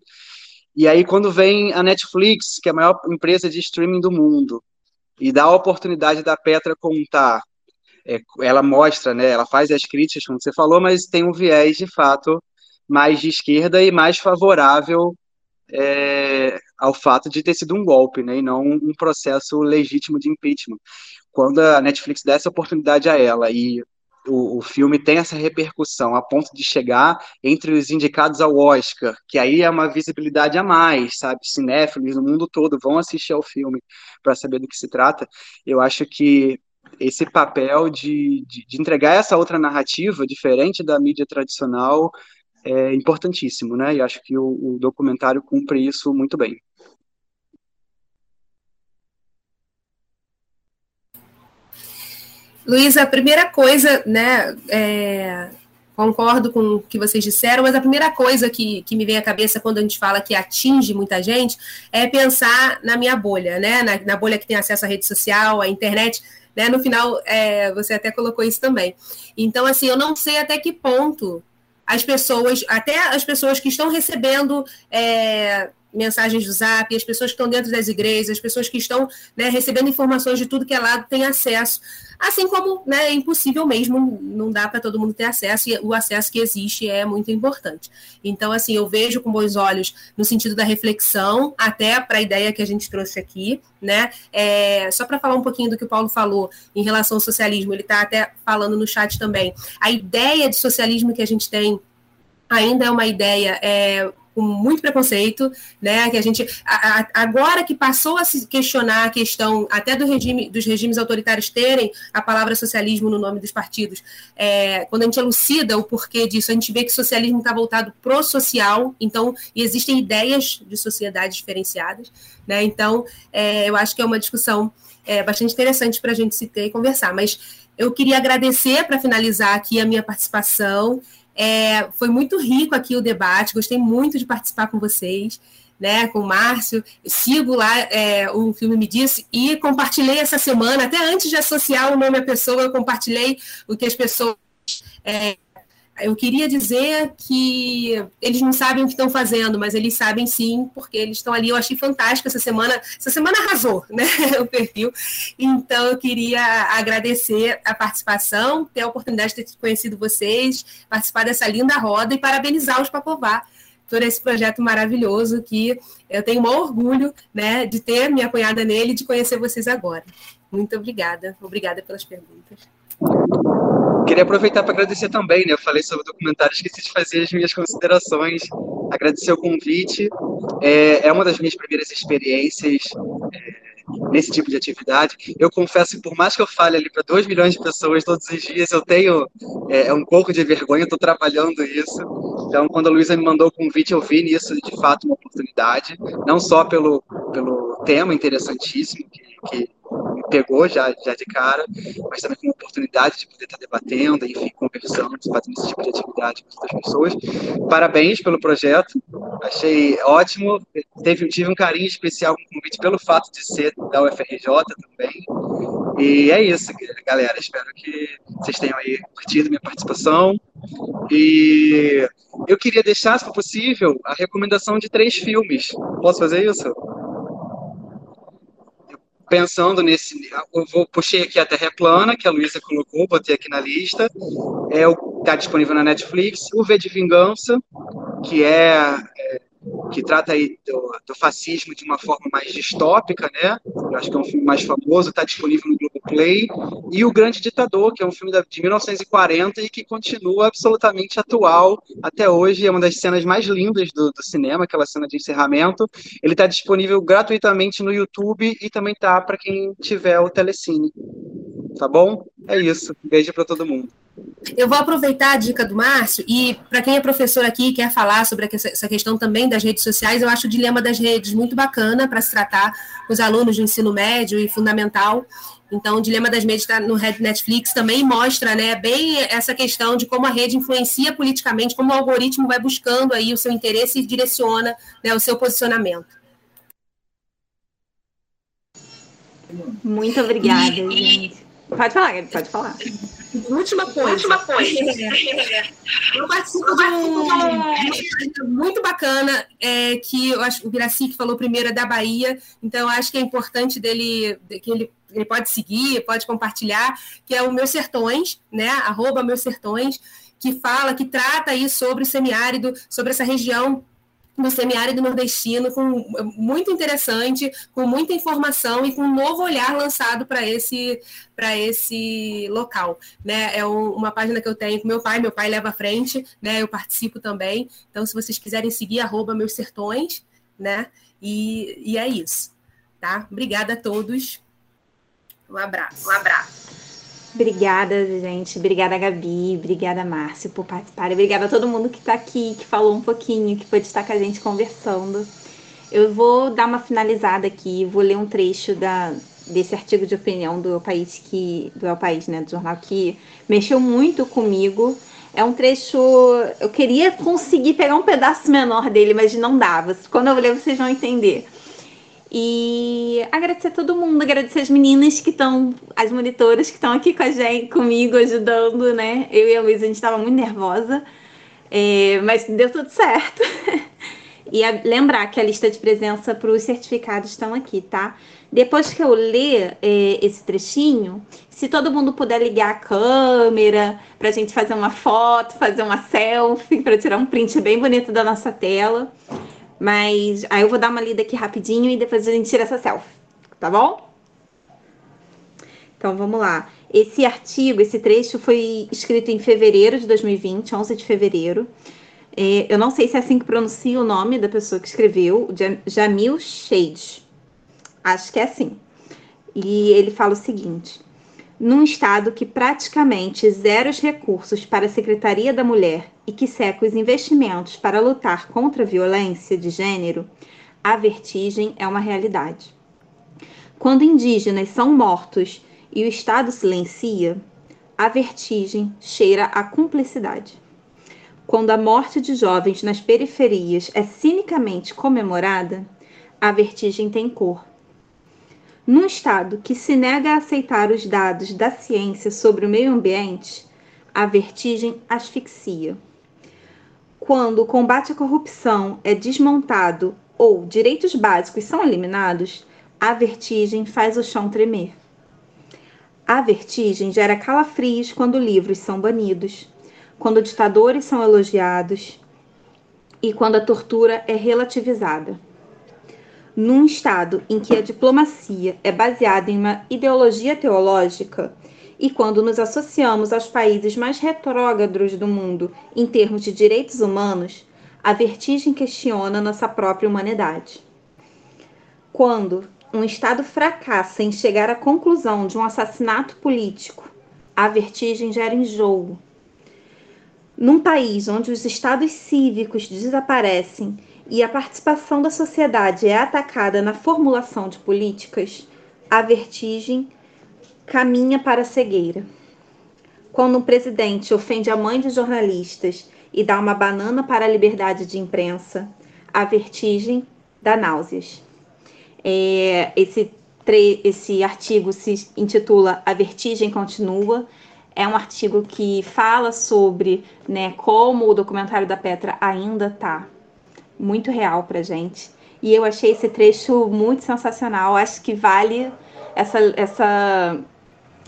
E aí, quando vem a Netflix, que é a maior empresa de streaming do mundo, e dá a oportunidade da Petra contar, é, ela mostra, né, ela faz as críticas, como você falou, mas tem um viés, de fato, mais de esquerda e mais favorável é, ao fato de ter sido um golpe, né, e não um processo legítimo de impeachment. Quando a Netflix dá essa oportunidade a ela e o, o, filme tem essa repercussão a ponto de chegar entre os indicados ao Oscar, que aí é uma visibilidade a mais, sabe? Cinéfilos no mundo todo vão assistir ao filme para saber do que se trata. Eu acho que esse papel de, de, de entregar essa outra narrativa diferente da mídia tradicional é importantíssimo, né? E acho que o, o documentário cumpre isso muito bem. Luísa, a primeira coisa, né, é, concordo com o que vocês disseram, mas a primeira coisa que, que me vem à cabeça quando a gente fala que atinge muita gente é pensar na minha bolha, né, na, na bolha que tem acesso à rede social, à internet, né, no final é, você até colocou isso também. Então, assim, eu não sei até que ponto as pessoas, até as pessoas que estão recebendo é, mensagens do Zap, as pessoas que estão dentro das igrejas, as pessoas que estão né, recebendo informações de tudo que é lado têm acesso. Assim como né, é impossível mesmo, não dá para todo mundo ter acesso, e o acesso que existe é muito importante. Então, assim, eu vejo com bons olhos no sentido da reflexão, até para a ideia que a gente trouxe aqui, né? É, só para falar um pouquinho do que o Paulo falou em relação ao socialismo, ele está até falando no chat também. A ideia de socialismo que a gente tem ainda é uma ideia é, com muito preconceito, né? Que a gente a, a, agora que passou a se questionar a questão até do regime dos regimes autoritários terem a palavra socialismo no nome dos partidos, é, quando a gente elucida o porquê disso, a gente vê que socialismo está voltado pro social, então existem ideias de sociedades diferenciadas, né? Então é, eu acho que é uma discussão é, bastante interessante para a gente se ter e conversar, mas eu queria agradecer para finalizar aqui a minha participação é, foi muito rico aqui o debate, gostei muito de participar com vocês, né, com o Márcio. sigo lá é, o filme Me Disse e compartilhei essa semana, até antes de associar o nome à pessoa, eu compartilhei o que as pessoas é, eu queria dizer que eles não sabem o que estão fazendo, mas eles sabem sim, porque eles estão ali. Eu achei fantástico essa semana. Essa semana arrasou, né? O perfil. Então, eu queria agradecer a participação, ter a oportunidade de ter conhecido vocês, participar dessa linda roda e parabenizar os Papová por esse projeto maravilhoso que eu tenho um orgulho né, de ter me apoiada nele e de conhecer vocês agora. Muito obrigada. Obrigada pelas perguntas. Queria aproveitar para agradecer também, né? Eu falei sobre o documentário, esqueci de fazer as minhas considerações, agradecer o convite. É, é uma das minhas primeiras experiências é, nesse tipo de atividade. Eu confesso que, por mais que eu fale ali para 2 milhões de pessoas todos os dias, eu tenho é, é um pouco de vergonha, estou trabalhando isso. Então, quando a Luísa me mandou o convite, eu vi nisso, de fato, uma oportunidade, não só pelo, pelo tema interessantíssimo que, que me pegou já, já de cara, mas também com uma oportunidade de poder estar debatendo, enfim, conversando, fazendo esse tipo de atividade com outras pessoas. Parabéns pelo projeto, achei ótimo. Teve, tive um carinho especial com o convite pelo fato de ser da UFRJ também. E é isso, galera. Espero que vocês tenham aí curtido minha participação. E eu queria deixar, se for possível, a recomendação de três filmes. Posso fazer isso? Pensando nesse. Eu vou, puxei aqui a Terra Plana, que a Luísa colocou, botei aqui na lista. É o está disponível na Netflix. O V de Vingança, que é, é que trata aí do, do, fascismo de uma forma mais distópica, né? Eu acho que é um filme mais famoso, está disponível no Globoplay. E O Grande Ditador, que é um filme de 1940 e que continua absolutamente atual até hoje. É uma das cenas mais lindas do, do cinema, aquela cena de encerramento. Ele está disponível gratuitamente no YouTube e também tá para quem tiver o Telecine. Tá bom? É isso. Beijo para todo mundo. Eu vou aproveitar a dica do Márcio e para quem é professor aqui e quer falar sobre essa questão também das redes sociais, eu acho o dilema das redes muito bacana para se tratar com os alunos do ensino médio e fundamental. Então, o dilema das redes está no Netflix também mostra, né, bem essa questão de como a rede influencia politicamente, como o algoritmo vai buscando aí o seu interesse e direciona né, o seu posicionamento. Muito obrigada, gente. Pode falar, pode falar. Última coisa. Última coisa. Eu participo de um muito bacana, é, que eu acho o Viraci que falou primeiro é da Bahia, então acho que é importante dele, que ele, ele pode seguir, pode compartilhar, que é o Meus Sertões, né? Arroba Meus Sertões, que fala, que trata aí sobre o semiárido, sobre essa região no semiárido nordestino, com, muito interessante, com muita informação e com um novo olhar lançado para esse, esse local. Né? É um, uma página que eu tenho com meu pai, meu pai leva à frente, né? eu participo também. Então, se vocês quiserem seguir, arroba meus sertões, né? E, e é isso. Tá? Obrigada a todos. Um abraço. Um abraço. Obrigada, gente. Obrigada, Gabi. Obrigada, Márcio, por participar. Obrigada a todo mundo que está aqui, que falou um pouquinho, que pode estar com a gente conversando. Eu vou dar uma finalizada aqui, vou ler um trecho da, desse artigo de opinião do El País, que, do El País, né, do jornal, que mexeu muito comigo. É um trecho. Eu queria conseguir pegar um pedaço menor dele, mas não dava. Quando eu ler, vocês vão entender. E agradecer a todo mundo, agradecer as meninas que estão, as monitoras que estão aqui com a gente, comigo, ajudando, né? Eu e a Luísa, a gente estava muito nervosa, é, mas deu tudo certo. e a, lembrar que a lista de presença para os certificados estão aqui, tá? Depois que eu ler é, esse trechinho, se todo mundo puder ligar a câmera para a gente fazer uma foto, fazer uma selfie, para tirar um print bem bonito da nossa tela. Mas aí eu vou dar uma lida aqui rapidinho e depois a gente tira essa selfie, tá bom? Então vamos lá. Esse artigo, esse trecho foi escrito em fevereiro de 2020, 11 de fevereiro. É, eu não sei se é assim que pronuncia o nome da pessoa que escreveu, Jamil Shade. Acho que é assim. E ele fala o seguinte: num Estado que praticamente zera os recursos para a Secretaria da Mulher e que seca os investimentos para lutar contra a violência de gênero, a vertigem é uma realidade. Quando indígenas são mortos e o Estado silencia, a vertigem cheira a cumplicidade. Quando a morte de jovens nas periferias é cinicamente comemorada, a vertigem tem cor num Estado que se nega a aceitar os dados da ciência sobre o meio ambiente, a vertigem asfixia. Quando o combate à corrupção é desmontado ou direitos básicos são eliminados, a vertigem faz o chão tremer. A vertigem gera calafrios quando livros são banidos, quando ditadores são elogiados e quando a tortura é relativizada num Estado em que a diplomacia é baseada em uma ideologia teológica, e quando nos associamos aos países mais retrógrados do mundo em termos de direitos humanos, a vertigem questiona nossa própria humanidade. Quando um Estado fracassa em chegar à conclusão de um assassinato político, a vertigem gera enjoo. Num país onde os estados cívicos desaparecem e a participação da sociedade é atacada na formulação de políticas, a vertigem caminha para a cegueira. Quando um presidente ofende a mãe de jornalistas e dá uma banana para a liberdade de imprensa, a vertigem dá náuseas. É, esse, esse artigo se intitula A Vertigem Continua. É um artigo que fala sobre né, como o documentário da Petra ainda está muito real pra gente. E eu achei esse trecho muito sensacional. Acho que vale essa, essa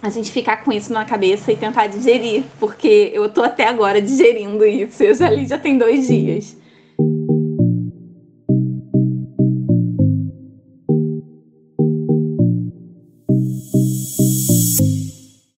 a gente ficar com isso na cabeça e tentar digerir, porque eu tô até agora digerindo isso. Eu já li já tem dois dias.